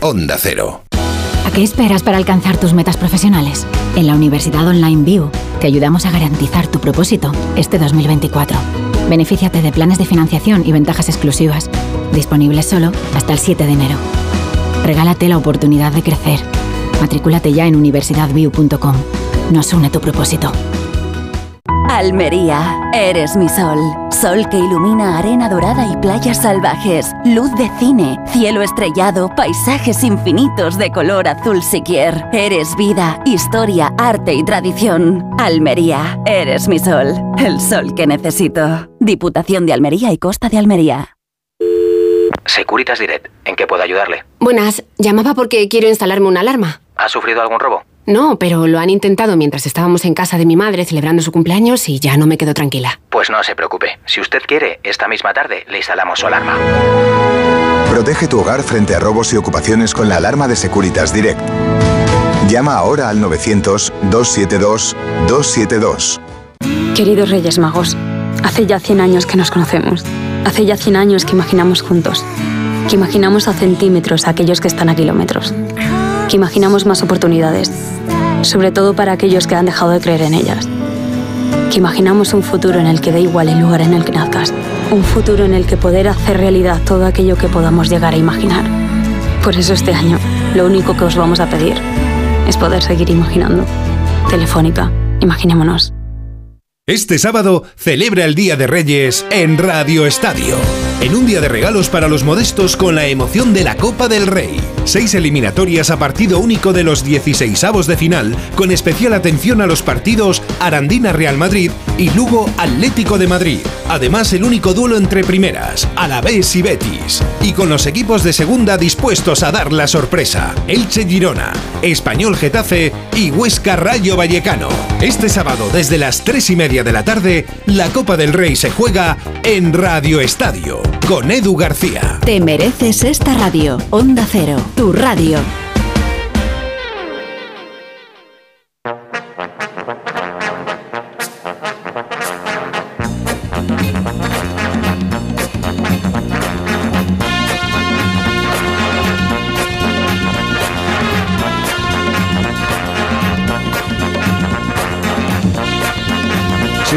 Onda Cero. ¿A qué esperas para alcanzar tus metas profesionales? En la Universidad Online View te ayudamos a garantizar tu propósito este 2024. Benefíciate de planes de financiación y ventajas exclusivas, disponibles solo hasta el 7 de enero. Regálate la oportunidad de crecer. Matrículate ya en universidadview.com. Nos une tu propósito. Almería, eres mi sol. Sol que ilumina arena dorada y playas salvajes. Luz de cine, cielo estrellado, paisajes infinitos de color azul siquier. Eres vida, historia, arte y tradición. Almería, eres mi sol. El sol que necesito. Diputación de Almería y Costa de Almería. Securitas Direct, ¿en qué puedo ayudarle? Buenas, llamaba porque quiero instalarme una alarma. ¿Ha sufrido algún robo? No, pero lo han intentado mientras estábamos en casa de mi madre celebrando su cumpleaños y ya no me quedo tranquila. Pues no se preocupe. Si usted quiere, esta misma tarde le instalamos su alarma. Protege tu hogar frente a robos y ocupaciones con la alarma de Securitas Direct. Llama ahora al 900-272-272. Queridos Reyes Magos, hace ya 100 años que nos conocemos. Hace ya 100 años que imaginamos juntos. Que imaginamos a centímetros a aquellos que están a kilómetros. Que imaginamos más oportunidades. Sobre todo para aquellos que han dejado de creer en ellas. Que imaginamos un futuro en el que da igual el lugar en el que nazcas. Un futuro en el que poder hacer realidad todo aquello que podamos llegar a imaginar. Por eso este año, lo único que os vamos a pedir es poder seguir imaginando. Telefónica, imaginémonos. Este sábado celebra el Día de Reyes en Radio Estadio. En un día de regalos para los modestos con la emoción de la Copa del Rey. Seis eliminatorias a partido único de los 16avos de final, con especial atención a los partidos Arandina Real Madrid y Lugo Atlético de Madrid. Además, el único duelo entre primeras, Alavés y Betis. Y con los equipos de segunda dispuestos a dar la sorpresa. Elche Girona, Español Getafe y Huesca Rayo Vallecano. Este sábado, desde las 3 y media de la tarde, la Copa del Rey se juega en Radio Estadio, con Edu García. Te mereces esta radio. Onda Cero, tu radio.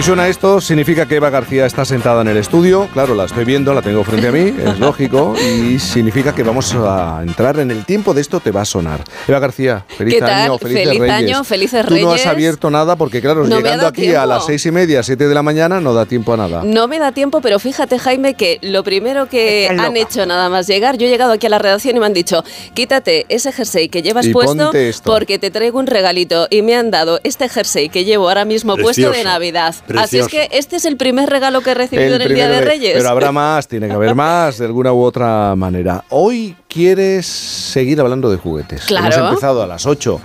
Si suena esto, significa que Eva García está sentada en el estudio. Claro, la estoy viendo, la tengo frente a mí, es [laughs] lógico. Y significa que vamos a entrar en el tiempo de esto, te va a sonar. Eva García, feliz ¿Qué tal? año, felices Feliz Reyes. año, felices Tú no has Reyes. abierto nada porque, claro, No llegando aquí a las seis y media, siete de la mañana, no da tiempo a nada. No me da tiempo, pero fíjate, Jaime, que lo primero que han hecho nada más llegar, yo he llegado aquí a la redacción y me han dicho, quítate ese jersey que llevas Y puesto porque te traigo un regalito. Y me han dado este jersey que llevo ahora mismo puesto de Navidad. Así es que este es el primer regalo que he recibido El en el Día de primero Reyes. Pero habrá [laughs] más, tiene que haber más, de alguna u otra manera. Hoy quieres seguir hablando de juguetes. Claro. Hemos empezado a las 8.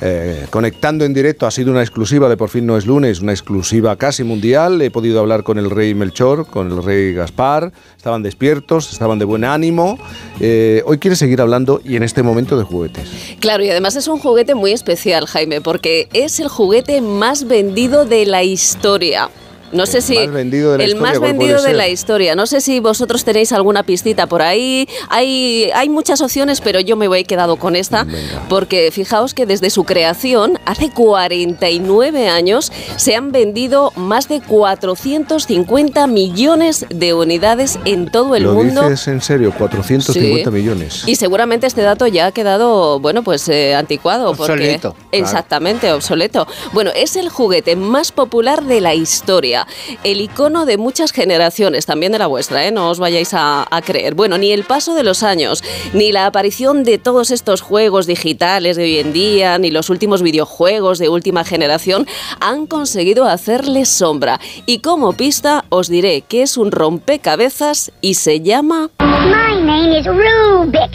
Eh, conectando en directo, ha sido una exclusiva de Por fin no es lunes, una exclusiva casi mundial. He podido hablar con el rey Melchor, con el rey Gaspar, estaban despiertos, estaban de buen ánimo. Eh, hoy quieres seguir hablando y en este momento de juguetes. Claro, y además es un juguete muy especial, Jaime, porque es el juguete más vendido de la historia. No sé El si más vendido de la el historia, más ¿cuál vendido de la historia. No sé si vosotros tenéis alguna pistita por ahí. Hay hay muchas opciones, pero yo me voy quedado con esta porque fijaos que desde su creación hace 49 años se han vendido más de 450 millones de unidades en todo el ¿Lo mundo. dices en serio? 450 Sí. millones. Y seguramente este dato ya ha quedado, bueno, pues eh, anticuado. Obsoleto, Porque, claro. Exactamente, obsoleto. Bueno, es el juguete más popular de la historia. El icono de muchas generaciones, también de la vuestra, ¿eh? No os vayáis a, a creer. Bueno, ni el paso de los años, ni la aparición de todos estos juegos digitales de hoy en día, ni los últimos videojuegos de última generación han conseguido hacerle sombra. Y como pista os diré que es un rompecabezas y se llama... My name is Rubik.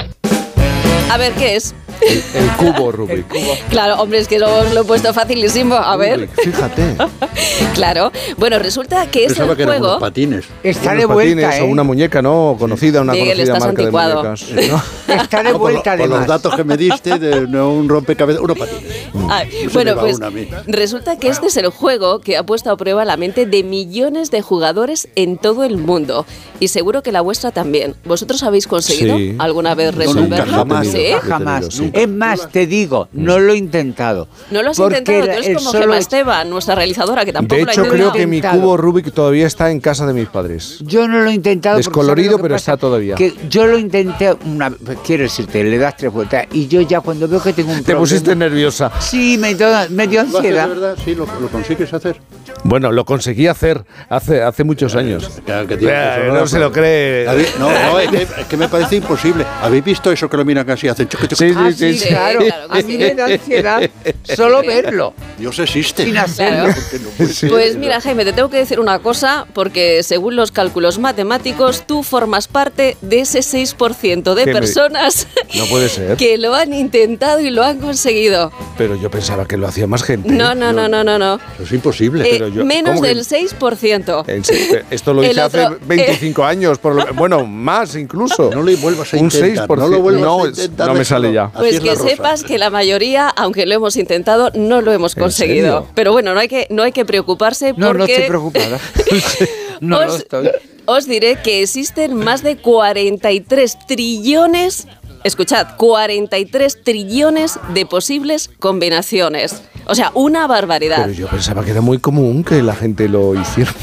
A ver, ¿qué es? El cubo Rubik. Claro, hombre, es que lo, lo he puesto facilísimo. A ver, Rubik, Fíjate. [laughs] claro. Bueno, resulta que es Pensaba el que eran juego. unos patines. Está de Unos vuelta, patines o ¿eh? una muñeca, ¿no? Conocida, una Miguel, conocida estás marca anticuado. de muñecas. ¿no? [laughs] Está de No, por, lo- vuelta, por los además. datos que me diste, de no, un rompecabezas, unos patines. Ah, No se bueno, me va pues una a mí. resulta que este es el juego que ha puesto a prueba la mente de millones de jugadores en todo el mundo. Y seguro que la vuestra también. ¿Vosotros habéis conseguido Sí. alguna vez No, nunca, resolverlo? jamás. ¿Sí? He Jamás. tenido, sí. Es más, te digo, no lo he intentado. No lo has Porque intentado, tú eres como Gemma Esteban, nuestra realizadora, que tampoco De lo ha hecho, creo que mi cubo Rubik todavía está en casa de mis padres. Yo no lo he intentado. Descolorido, ¿sabes lo pero pasa? está todavía. Que yo lo intenté una quiero decirte, le das tres vueltas y yo ya cuando veo que tengo un Te problema. pusiste nerviosa. Sí, me dio, me dio ¿Lo de ansiedad. verdad? Sí, lo, lo consigues hacer. Bueno, lo conseguí hacer hace, hace muchos años. Claro que tiene no se lo cree. ¿Habéis- No, no, es que, es que me parece imposible. ¿Habéis visto eso que lo miran casi hacen? Sí, Ah, sí, sí, sí. claro. claro a mí me da ansiedad solo verlo. Dios existe. Sin hacerlo. [laughs] Claro. Pues mira, Jaime, te tengo que decir una cosa, porque según los cálculos matemáticos, tú formas parte de ese 6% de personas [laughs] No puede ser. que lo han intentado y lo han conseguido. Pero yo pensaba que lo hacía más gente. No, no, no, no, no, no. Eso es imposible. Eh, pero yo- menos ¿cómo que- del 6%. En serio, Esto lo [laughs] El hice hace otro, eh, 25 años, por lo- bueno, más incluso. No lo vuelvas a Un intentar, 6%. no lo vuelvas no, a intentar, no me sale ya. Pues que sepas que la mayoría, aunque lo hemos intentado, no lo hemos ¿En conseguido. serio? Pero bueno, no hay que, no hay que preocuparse No, porque no estoy preocupada. [laughs] [laughs] no lo os, estoy. os diré que existen más de 43 trillones, escuchad, 43 trillones de posibles combinaciones. O sea, una barbaridad. Pero yo pensaba que era muy común que la gente lo hiciera.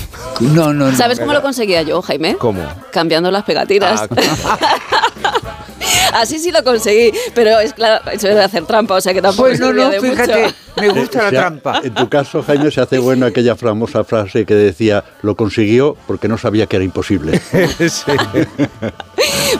No, no, no. ¿Sabes cómo lo conseguía yo, Jaime? ¿Cómo? Cambiando las pegatinas. Ah, [laughs] Así sí lo conseguí, pero es claro, eso era hacer trampa, o sea que tampoco Pues no, no, de mucho. fíjate, me gusta la trampa. En tu caso, Jaime, se hace bueno aquella famosa frase que decía, lo consiguió porque no sabía que era imposible. [laughs] sí.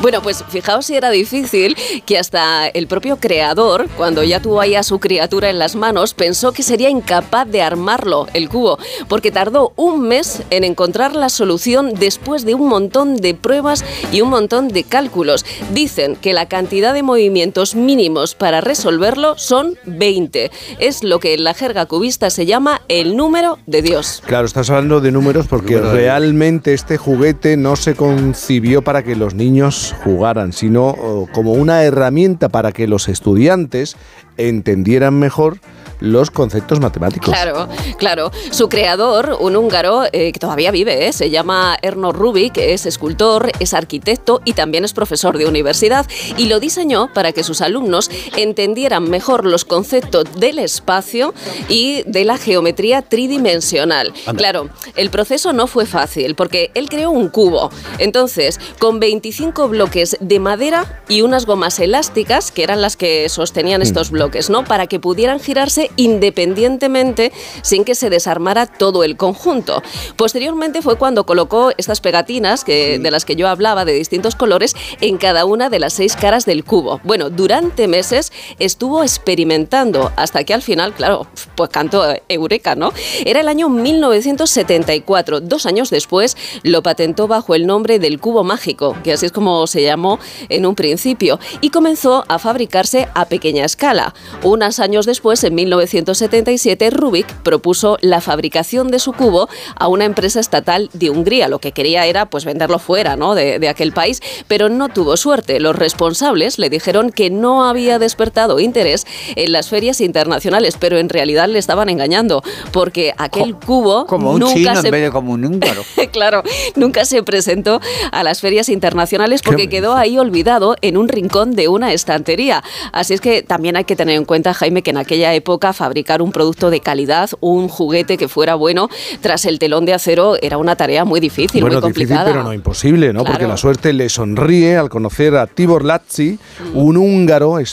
Bueno, pues fijaos si era difícil que hasta el propio creador, cuando ya tuvo ahí a su criatura en las manos, pensó que sería incapaz de armarlo, el cubo, porque tardó un mes en encontrar la solución después de un montón de pruebas y un montón de cálculos. Dicen que la cantidad de movimientos mínimos para resolverlo son 20. Es lo que en la jerga cubista se llama el número de Dios. Claro, estás hablando de números porque Número de- realmente este juguete no se concibió para que los niños jugaran, sino oh, como una herramienta para que los estudiantes entendieran mejor los conceptos matemáticos. Claro, claro. Su creador, un húngaro eh, que todavía vive, eh, se llama Erno Rubik, es escultor, es arquitecto y también es profesor de universidad y lo diseñó para que sus alumnos entendieran mejor los conceptos del espacio y de la geometría tridimensional. Anda. Claro, el proceso no fue fácil porque él creó un cubo. Entonces, con 25 bloques de madera y unas gomas elásticas, que eran las que sostenían estos bloques, ¿no? Para que pudieran girarse independientemente sin que se desarmara todo el conjunto. Posteriormente fue cuando colocó estas pegatinas que, de las que yo hablaba, de distintos colores, en cada una de las seis caras del cubo. Bueno, durante meses estuvo experimentando hasta que al final, claro, pues cantó Eureka, ¿no? Era el año 1974. Dos años después lo patentó bajo el nombre del cubo mágico, que así es como se llamó en un principio, y comenzó a fabricarse a pequeña escala. Unos años después, en 1977, Rubik propuso la fabricación de su cubo a una empresa estatal de Hungría. Lo que quería era pues venderlo fuera ¿no? de, de aquel país, pero no tuvo suerte. Los responsables le dijeron que no había despertado interés en las ferias internacionales, pero en realidad le estaban engañando, porque aquel cubo Como un nunca chino se en vez de como un húngaro. [laughs] claro, nunca se presentó a las ferias internacionales porque quedó ahí olvidado en un rincón de una estantería. Así es que también hay que tener en cuenta, Jaime, que en aquella época fabricar un producto de calidad, un juguete que fuera bueno, tras el telón de acero, era una tarea muy difícil, bueno, muy difícil, complicada. pero no imposible, ¿no? Porque la suerte le sonríe al conocer a Tibor Lazzi, un húngaro eh,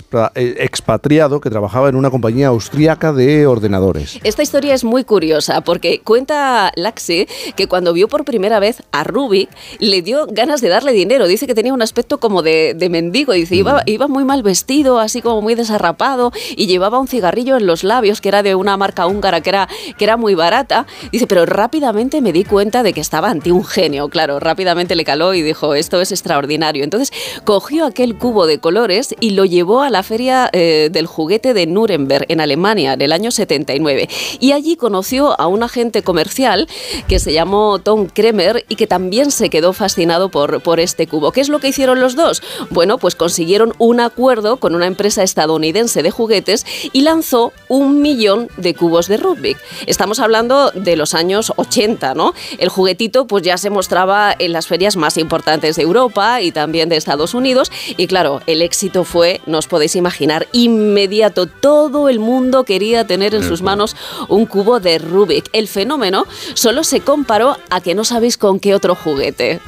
expatriado que trabajaba en una compañía austríaca de ordenadores. Esta historia es muy curiosa porque cuenta Laxi que cuando vio por primera vez a Rubik le dio ganas de darle dinero. Dice que tenía un aspecto como de, de mendigo. Dice, iba, iba muy mal vestido, así como muy desarrapado y llevaba un cigarrillo en los labios que era de una marca húngara que era, que era muy barata. Dice, pero rápidamente me di cuenta de que estaba ante un genio. Claro, rápidamente le caló y dijo, esto es extraordinario. Entonces cogió aquel cubo de colores y lo llevó a la feria eh, del juguete de Nuremberg, en Alemania, en el año 79. Y allí conoció a un agente comercial que se llamó Tom Kremer y que también se quedó fascinado por, por este cubo. ¿Qué es lo que hicieron los dos? Bueno, pues consiguieron un acuerdo con una empresa estadounidense de juguetes y lanzó un millón de cubos de Rubik. Estamos hablando de los años 80, ¿no? El juguetito pues ya se mostraba en las ferias más importantes de Europa y también de Estados Unidos y claro, el éxito fue, no os podéis imaginar, inmediato. Todo el mundo quería tener en sus manos un cubo de Rubik. El fenómeno solo se comparó a que no sabéis con qué otro juguete.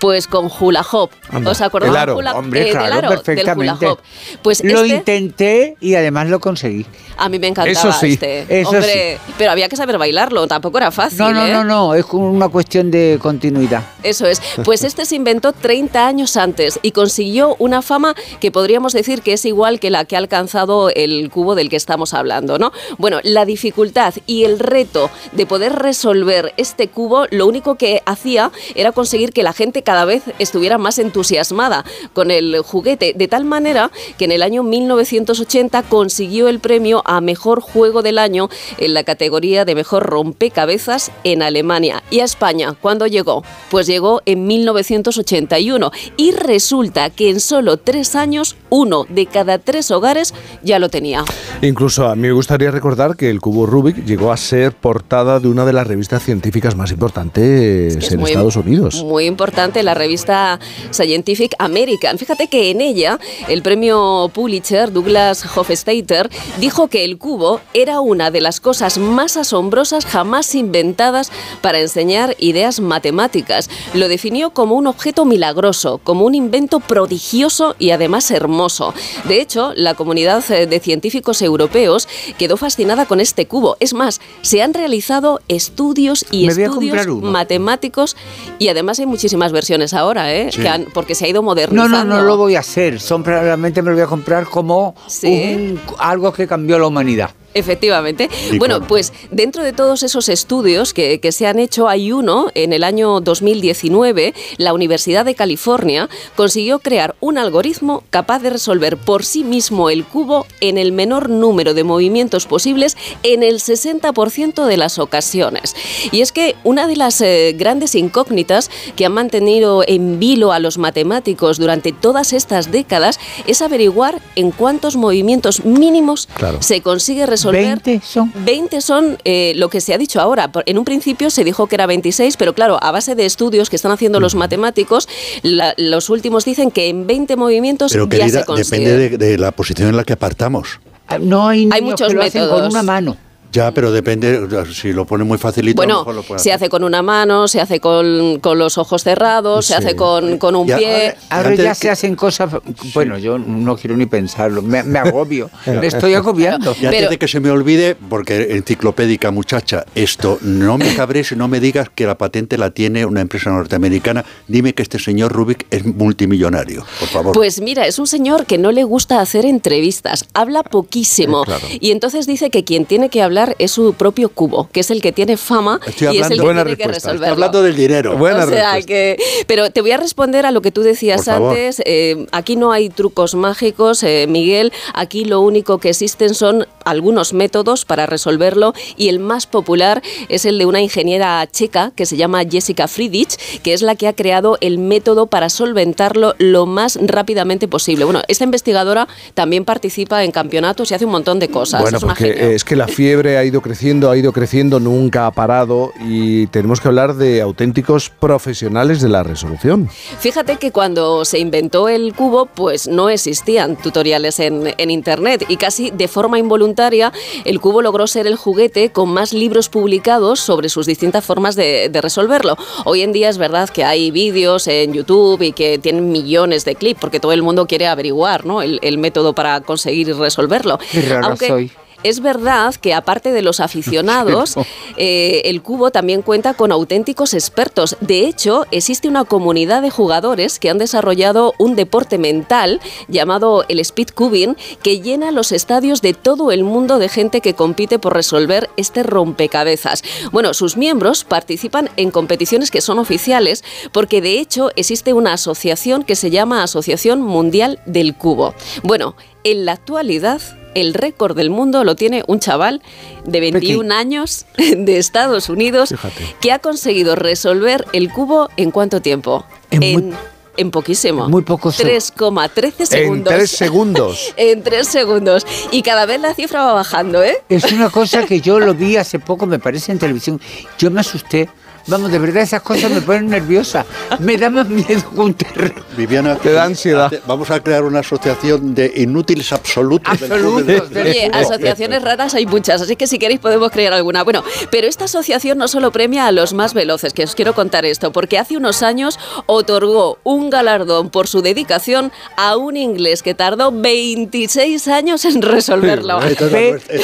Pues con Hula Hop. Anda. ¿Os acordáis El aro. Hula- Hombre, eh, del claro, del perfectamente. Hula Hop? Pues lo este- intenté y además lo conseguí. a mí me encantaba Eso sí, este. eso Hombre, pero había que saber bailarlo, tampoco era fácil. No, no, ¿eh? no, no, es una cuestión de continuidad. Eso es. Pues este se inventó 30 años antes y consiguió una fama que podríamos decir que es igual que la que ha alcanzado el cubo del que estamos hablando, ¿no? Bueno, la dificultad y el reto de poder resolver este cubo, lo único que hacía era conseguir que la gente cada vez estuviera más entusiasmada con el juguete, de tal manera que en el año 1980 consiguió el premio a mejor juego del año en la categoría de mejor rompecabezas en Alemania. ¿Y a España cuándo llegó? Pues llegó en 1981 y resulta que en solo tres años uno de cada tres hogares ya lo tenía. Incluso a mí me gustaría recordar que el cubo Rubik llegó a ser portada de una de las revistas científicas más importantes Es en muy- Estados Unidos. Muy importante la revista Scientific American. Fíjate que en ella el premio Pulitzer, Douglas Hofstadter, dijo que el cubo era una de las cosas más asombrosas jamás inventadas para enseñar ideas matemáticas. Lo definió como un objeto milagroso, como un invento prodigioso y además hermoso. De hecho, la comunidad eh, de científicos europeos quedó fascinada con este cubo. Es más, se han realizado estudios y estudios matemáticos y además hay muchísimas versiones ahora, ¿eh? Sí. Que han- porque se ha ido No, modernizando. no, no lo voy a hacer. Son realmente me lo voy a comprar como Sí. un- algo que cambió la humanidad. Efectivamente. ¿Y Bueno, pues dentro de todos esos estudios que, que se han hecho, hay uno en el año 2019, la Universidad de California consiguió crear un algoritmo capaz de resolver por sí mismo el cubo en el menor número de movimientos posibles en el 60% de las ocasiones. Y es que una de las eh, grandes incógnitas que han mantenido en vilo a los matemáticos durante todas estas décadas es averiguar en cuántos movimientos mínimos Claro. se consigue resolver resolver. ¿20 son? 20 son eh, lo que se ha dicho ahora. Por- En un principio se dijo que era 26, pero claro, a base de estudios que están haciendo los matemáticos, la- los últimos dicen que en 20 movimientos Pero ya querida, se consigue. depende de, de la posición en la que apartamos. Ah, No hay niños muchos que lo hacen con métodos. una mano. Ya, pero depende, si lo pone muy facilito, a lo Bueno, mejor lo puede se hacer. hace con una mano, se hace con, con los ojos cerrados, se hace con, con un Ya, pie. Ahora ya que- se hacen cosas. Bueno, yo no quiero ni pensarlo. Me, me agobio. [laughs] me estoy agobiando. Y antes Pero- de que se me olvide, porque enciclopédica muchacha, esto, no me cabres y no me digas que la patente la tiene una empresa norteamericana. Dime que este señor Rubik es multimillonario, por favor. Pues mira, es un señor que no le gusta hacer entrevistas, habla poquísimo. Eh, claro. Y entonces dice que quien tiene que hablar es su propio cubo, que es el que tiene fama Estoy y es el que Buena tiene que respuesta. Estoy resolverlo. hablando del dinero. Buena o sea respuesta. que, pero te voy a responder a lo que tú decías antes. eh, aquí no hay trucos mágicos, eh, Miguel. Aquí lo único que existen son algunos métodos para resolverlo y el más popular es el de una ingeniera checa que se llama Jessica Friedrich, que es la que ha creado el método para solventarlo lo más rápidamente posible. Bueno, esta investigadora también participa en campeonatos y hace un montón de cosas. Bueno, es porque es que la fiebre ha ido creciendo, ha ido creciendo, nunca ha parado y tenemos que hablar de auténticos profesionales de la resolución. Fíjate que cuando se inventó el cubo, pues no existían tutoriales en, en Internet y casi de forma involuntaria el cubo logró ser el juguete con más libros publicados sobre sus distintas formas de, de resolverlo. Hoy en día es verdad que hay vídeos en YouTube y que tienen millones de clips porque todo el mundo quiere averiguar ¿no? el, el método para conseguir resolverlo. Qué rara Aunque soy. Es verdad que aparte de los aficionados, [laughs] eh, el cubo también cuenta con auténticos expertos. De hecho, existe una comunidad de jugadores que han desarrollado un deporte mental llamado el speed cubing que llena los estadios de todo el mundo de gente que compite por resolver este rompecabezas. Bueno, sus miembros participan en competiciones que son oficiales porque de hecho existe una asociación que se llama Asociación Mundial del Cubo. Bueno, en la actualidad el récord del mundo lo tiene un chaval de 21 años [laughs] de Estados Unidos Fíjate. que ha conseguido resolver el cubo en cuánto tiempo? En muy- En, en poquísimo. muy pocos seg- 3,13 En segundos. tres segundos. [laughs] En tres segundos. Y cada vez la cifra va bajando, ¿eh? Es una cosa que yo lo vi [laughs] hace poco, me parece, en televisión. Yo me asusté. Vamos, de verdad esas cosas me ponen nerviosa. Me da más miedo que un terror. Viviana, Te da ansiedad. Vamos a crear una asociación de inútiles absolutos. del Absolutos, del Oye, asociaciones raras hay muchas, así que si queréis podemos crear alguna. Bueno, pero esta asociación no solo premia a los más veloces, que os quiero contar esto, porque hace unos años otorgó un galardón por su dedicación a un inglés que tardó 26 años en resolverlo. Es la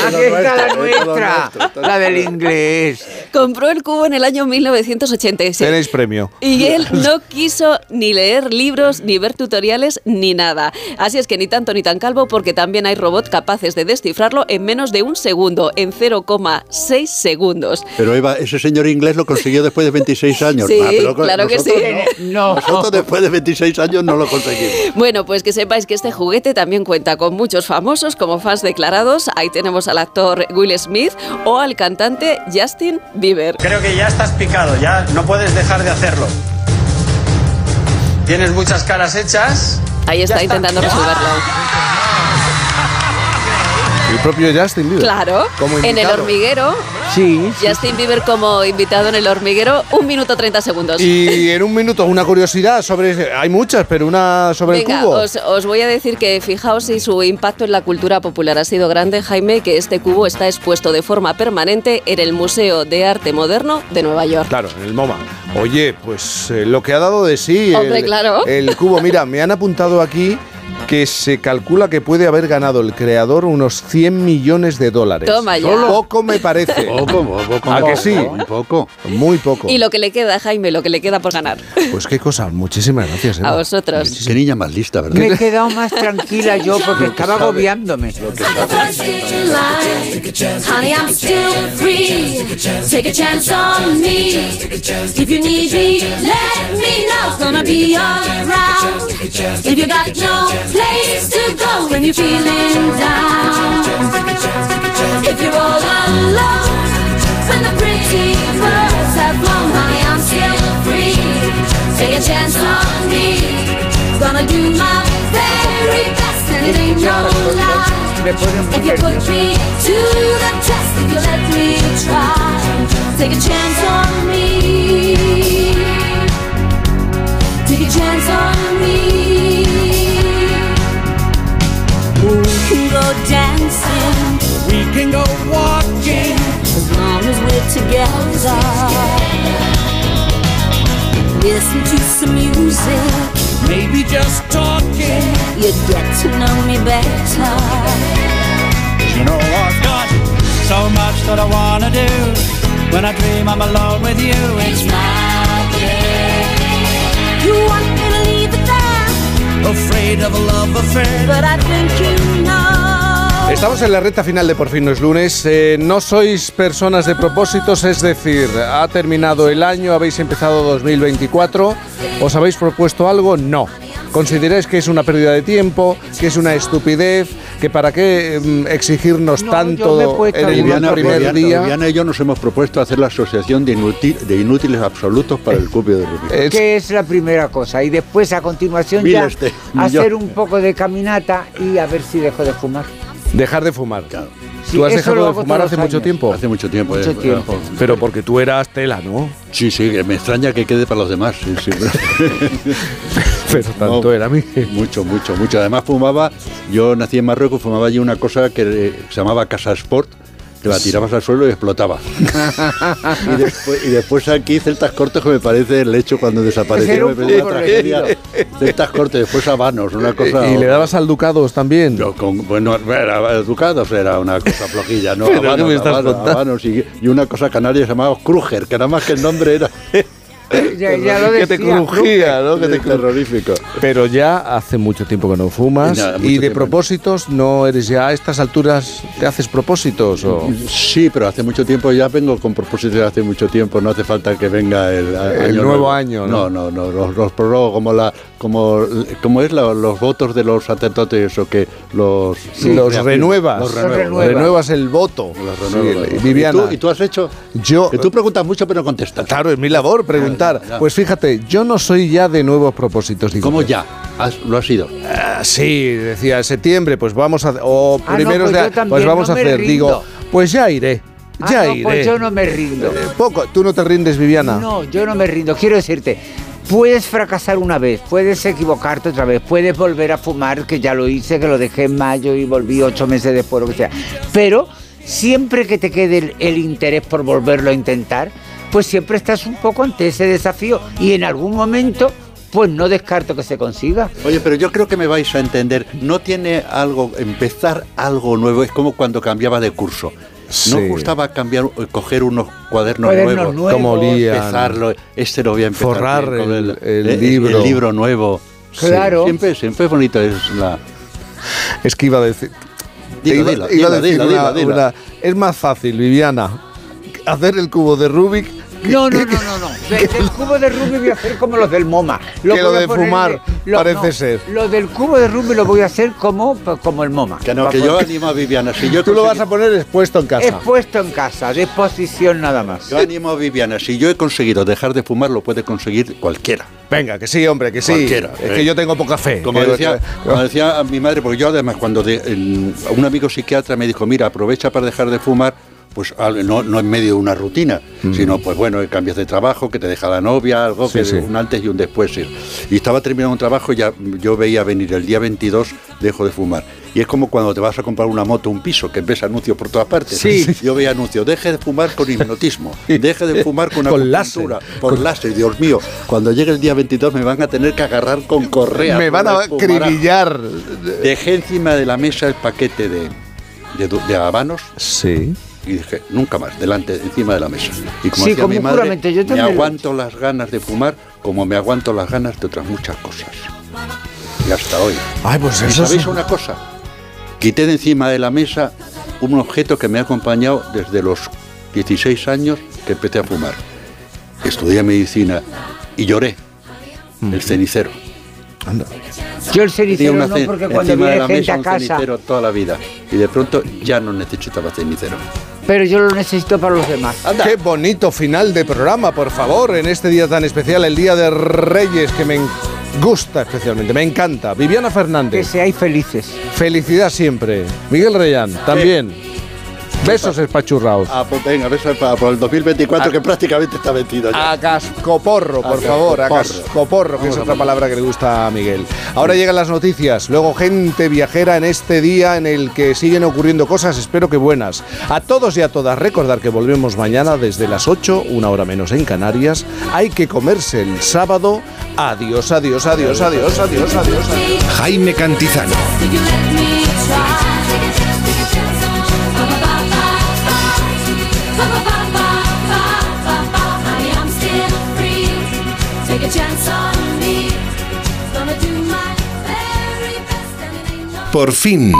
aquí está la nuestra, la del inglés. Compró el cubo en el año 1986. Tenéis premio. Y él [laughs] no quiso ni leer libros, ni ver tutoriales, ni nada. Así es que ni tanto ni tan calvo, porque también hay robots capaces de descifrarlo en menos de un segundo, en 0,6 segundos. Pero Eva, ese señor inglés lo consiguió después de 26 años. Sí, Ah, pero claro que sí. No. No. Nosotros después de 26 años no lo conseguimos. Bueno, pues que sepáis que este juguete también cuenta con muchos famosos como fans declarados. Ahí tenemos al actor Will Smith o al cantante Justin Bieber. Creo que ya estás ya no puedes dejar de hacerlo. Tienes muchas caras hechas. Ahí está intentando resolverlo. El propio Justin Bieber. Claro, Como en el hormiguero. Sí, sí. Justin Bieber como invitado en el hormiguero, un minuto 30 segundos. Y en un minuto, una curiosidad sobre. Hay muchas, pero una sobre Venga, el cubo. os, os voy a decir que fijaos si su impacto en la cultura popular ha sido grande, Jaime, que este cubo está expuesto de forma permanente en el Museo de Arte Moderno de Nueva York. Claro, en el MoMA. Oye, pues eh, lo que ha dado de sí Hombre, el, claro. el cubo. Mira, me han apuntado aquí que se calcula que puede haber ganado el creador unos 100 millones de dólares. Toma ya. Poco me parece. [laughs] Poco, poco, ¿A que sí? Un poco. Muy poco. Y lo que le queda, Jaime, lo que le queda por ganar. Pues qué cosa. Muchísimas gracias. Eva. A vosotros. Qué niña más lista, ¿verdad? Me he quedado más tranquila yo porque estaba agobiándome. Honey, I'm still free. Take a chance on me. If you need me, let me know. It's gonna be around. If you got no place to go when you're feeling down. If you're all alone, have flown, honey, I'm still free. Take a chance on me. Gonna do my very best, and it ain't no lie. me pone muy If you put me to the test, if you let me try, take a chance on me. Take a chance on me. We can go dancing. We can go walking. As long as we're together. Listen to some music. Maybe just talking. You'd get to know me better. You know I've got so much that I wanna do. When I dream I'm alone with you, it's magic. You want me to leave it there, Afraid of a love affair. but I think you know. Estamos en la recta final de Por fin no es lunes. Eh, no sois personas de propósitos, es decir, ha terminado el año, habéis empezado 2024, ¿os habéis propuesto algo? No. ¿Consideráis que es una pérdida de tiempo, que es una estupidez, que para qué mm, exigirnos tanto en el Viviana, primer Viviana- día? Viviana y yo nos hemos propuesto hacer la asociación de, inútil- de inútiles absolutos para el cubio de Rubik. que es la primera cosa y después a continuación ya de hacer un poco de caminata y a ver si dejo de fumar. Dejar de fumar. Sí, ¿Tú has dejado de fumar hace mucho tiempo? Hace mucho tiempo. Mucho eh, tiempo. Pero porque tú eras tela, ¿no? Sí, sí, que me extraña que quede para los demás. sí, sí. [laughs] Pero tanto era a mí. Mucho, mucho, mucho. Además fumaba, yo nací en Marruecos, fumaba allí una cosa que eh, se llamaba Casa Sport, que la tirabas al suelo y explotaba. [laughs] y, después, y después aquí celtas cortos que me parece el hecho cuando desapareció. Me pareció una tragedia. Celtas cortos, después habanos, una cosa... ¿Y le dabas al Ducados también? Yo con- bueno, era educados, era una cosa flojilla, ¿no? [laughs] ¿Pero qué Habanos, habanos, habanos, y, y una cosa canaria llamada Kruger, que nada más que el nombre era [laughs] [laughs] Ya, ya lo que te crujía, ¿no? Que te terrorífico. Pero ya hace mucho tiempo que no fumas. Y de tiempo. propósitos, ¿no eres ya a estas alturas, te haces propósitos? O... Sí, pero hace mucho tiempo ya vengo con propósitos de hace mucho tiempo, no hace falta que venga el, a- El año nuevo año, ¿no? No, no, no, los, los prorrogo como la como como es la- los votos de los sacerdotes o que los los renuevas. Los Renuevas. renuevas. Renuevas el voto. Los renuevas. Sí, ¿Y Viviana. tú, y tú has hecho? Yo, Que tú preguntas mucho pero no contestas. Claro, es mi labor preguntar. Ya. Pues fíjate, yo no soy ya de nuevos propósitos. digo. ¿Cómo ya? Has- lo has sido. Ah, sí, decía, septiembre, pues vamos a... O Ah, no, primeros pues de... pues vamos no a hacer. rindo. Digo, pues ya iré. Ah, Ya no, iré. pues yo no me rindo. Eh, poco, ¿tú no te rindes, Viviana? No, yo no me rindo. Quiero decirte, puedes fracasar una vez, puedes equivocarte otra vez, puedes volver a fumar, que ya lo hice, que lo dejé en mayo y volví ocho meses después, lo que sea. Pero siempre que te quede el, el interés por volverlo a intentar, pues siempre estás un poco ante ese desafío y en algún momento, pues no descarto que se consiga. Oye, pero yo creo que me vais a entender. No tiene algo, empezar algo nuevo, es como cuando cambiaba de curso. Sí. ¿No os gustaba cambiar, coger unos cuadernos, Cuadernos nuevos? nuevos. Como olían. Empezarlo, este lo voy a empezar. Forrar bien, con el- el eh, libro. El libro nuevo. Claro. Siempre, siempre es bonito. Es la, Es que iba a decir... Iba, iba a una- una- Es más fácil, Viviana, hacer el cubo de Rubik No, no, no, no, no. [laughs] De- del cubo de Rubik voy a hacer como los del MoMA. Que lo de poner fumar parece ser. Lo del cubo de Rubik lo voy a hacer como, como el MoMA. que no, que yo animo a Viviana. Si yo Tú lo vas a poner expuesto en casa. Expuesto en casa, de exposición nada más. Yo animo a Viviana. Si yo he conseguido dejar de fumar, lo puede conseguir cualquiera. Venga, que sí, hombre, que sí. Cualquiera, es eh. que yo tengo poca fe. Como decía, como decía mi madre, porque yo además cuando de- el- un amigo psiquiatra me dijo, mira, aprovecha para dejar de fumar, pues no, no en medio de una rutina, sino pues bueno, cambias de trabajo, que te deja la novia, algo, Mm. Sí, que sí. un antes y un después. sí. Y estaba terminando un trabajo y ya yo veía venir el día 22, dejo de fumar. Y es como cuando te vas a comprar una moto, un piso, que ves anuncios por todas partes. Sí. [laughs] Yo veía anuncios, deje de fumar con hipnotismo, [laughs] deje de fumar con [laughs] Con láser. por láser, Dios mío. Cuando llegue el día 22 me van a tener que agarrar con correa. me van a acribillar. Dejé encima de la mesa el paquete de, de, de habanos Sí. Y dije, nunca más, delante, encima de la mesa. Y como Sí, decía como mi madre, yo me lo aguanto las ganas de fumar como me aguanto las ganas de otras muchas cosas. Y hasta hoy. Ay, pues ¿Y eso sabéis sí. una cosa? Quité de encima de la mesa un objeto que me ha acompañado desde los 16 años que empecé a fumar. Estudié medicina y lloré. El cenicero. Anda. Yo el cenicero una no, porque cuando encima de viene la gente mesa a un casa, cenicero toda la vida. Y de pronto ya no necesitaba cenicero. Pero yo lo necesito para los demás. Qué bonito final de programa, por favor, en este día tan especial, el Día de Reyes, que me gusta especialmente, me encanta. Viviana Fernández. Que seáis felices. Felicidad siempre. Miguel Reyán, también. Besos espachurraos. Ah, pues venga, besos para, por el 2024 que prácticamente está metido ya. A cascoporro, por A favor, a cascoporro. cascoporro, que es Vamos otra palabra que le gusta a Miguel. Ahora llegan las noticias, luego gente viajera en este día en el que siguen ocurriendo cosas, espero que buenas. A todos y a todas, recordar que volvemos mañana desde las 8, una hora menos en Canarias. Hay que comerse el sábado. Adiós, adiós, adiós, adiós, adiós, adiós. adiós. Jaime Cantizano. Por fin.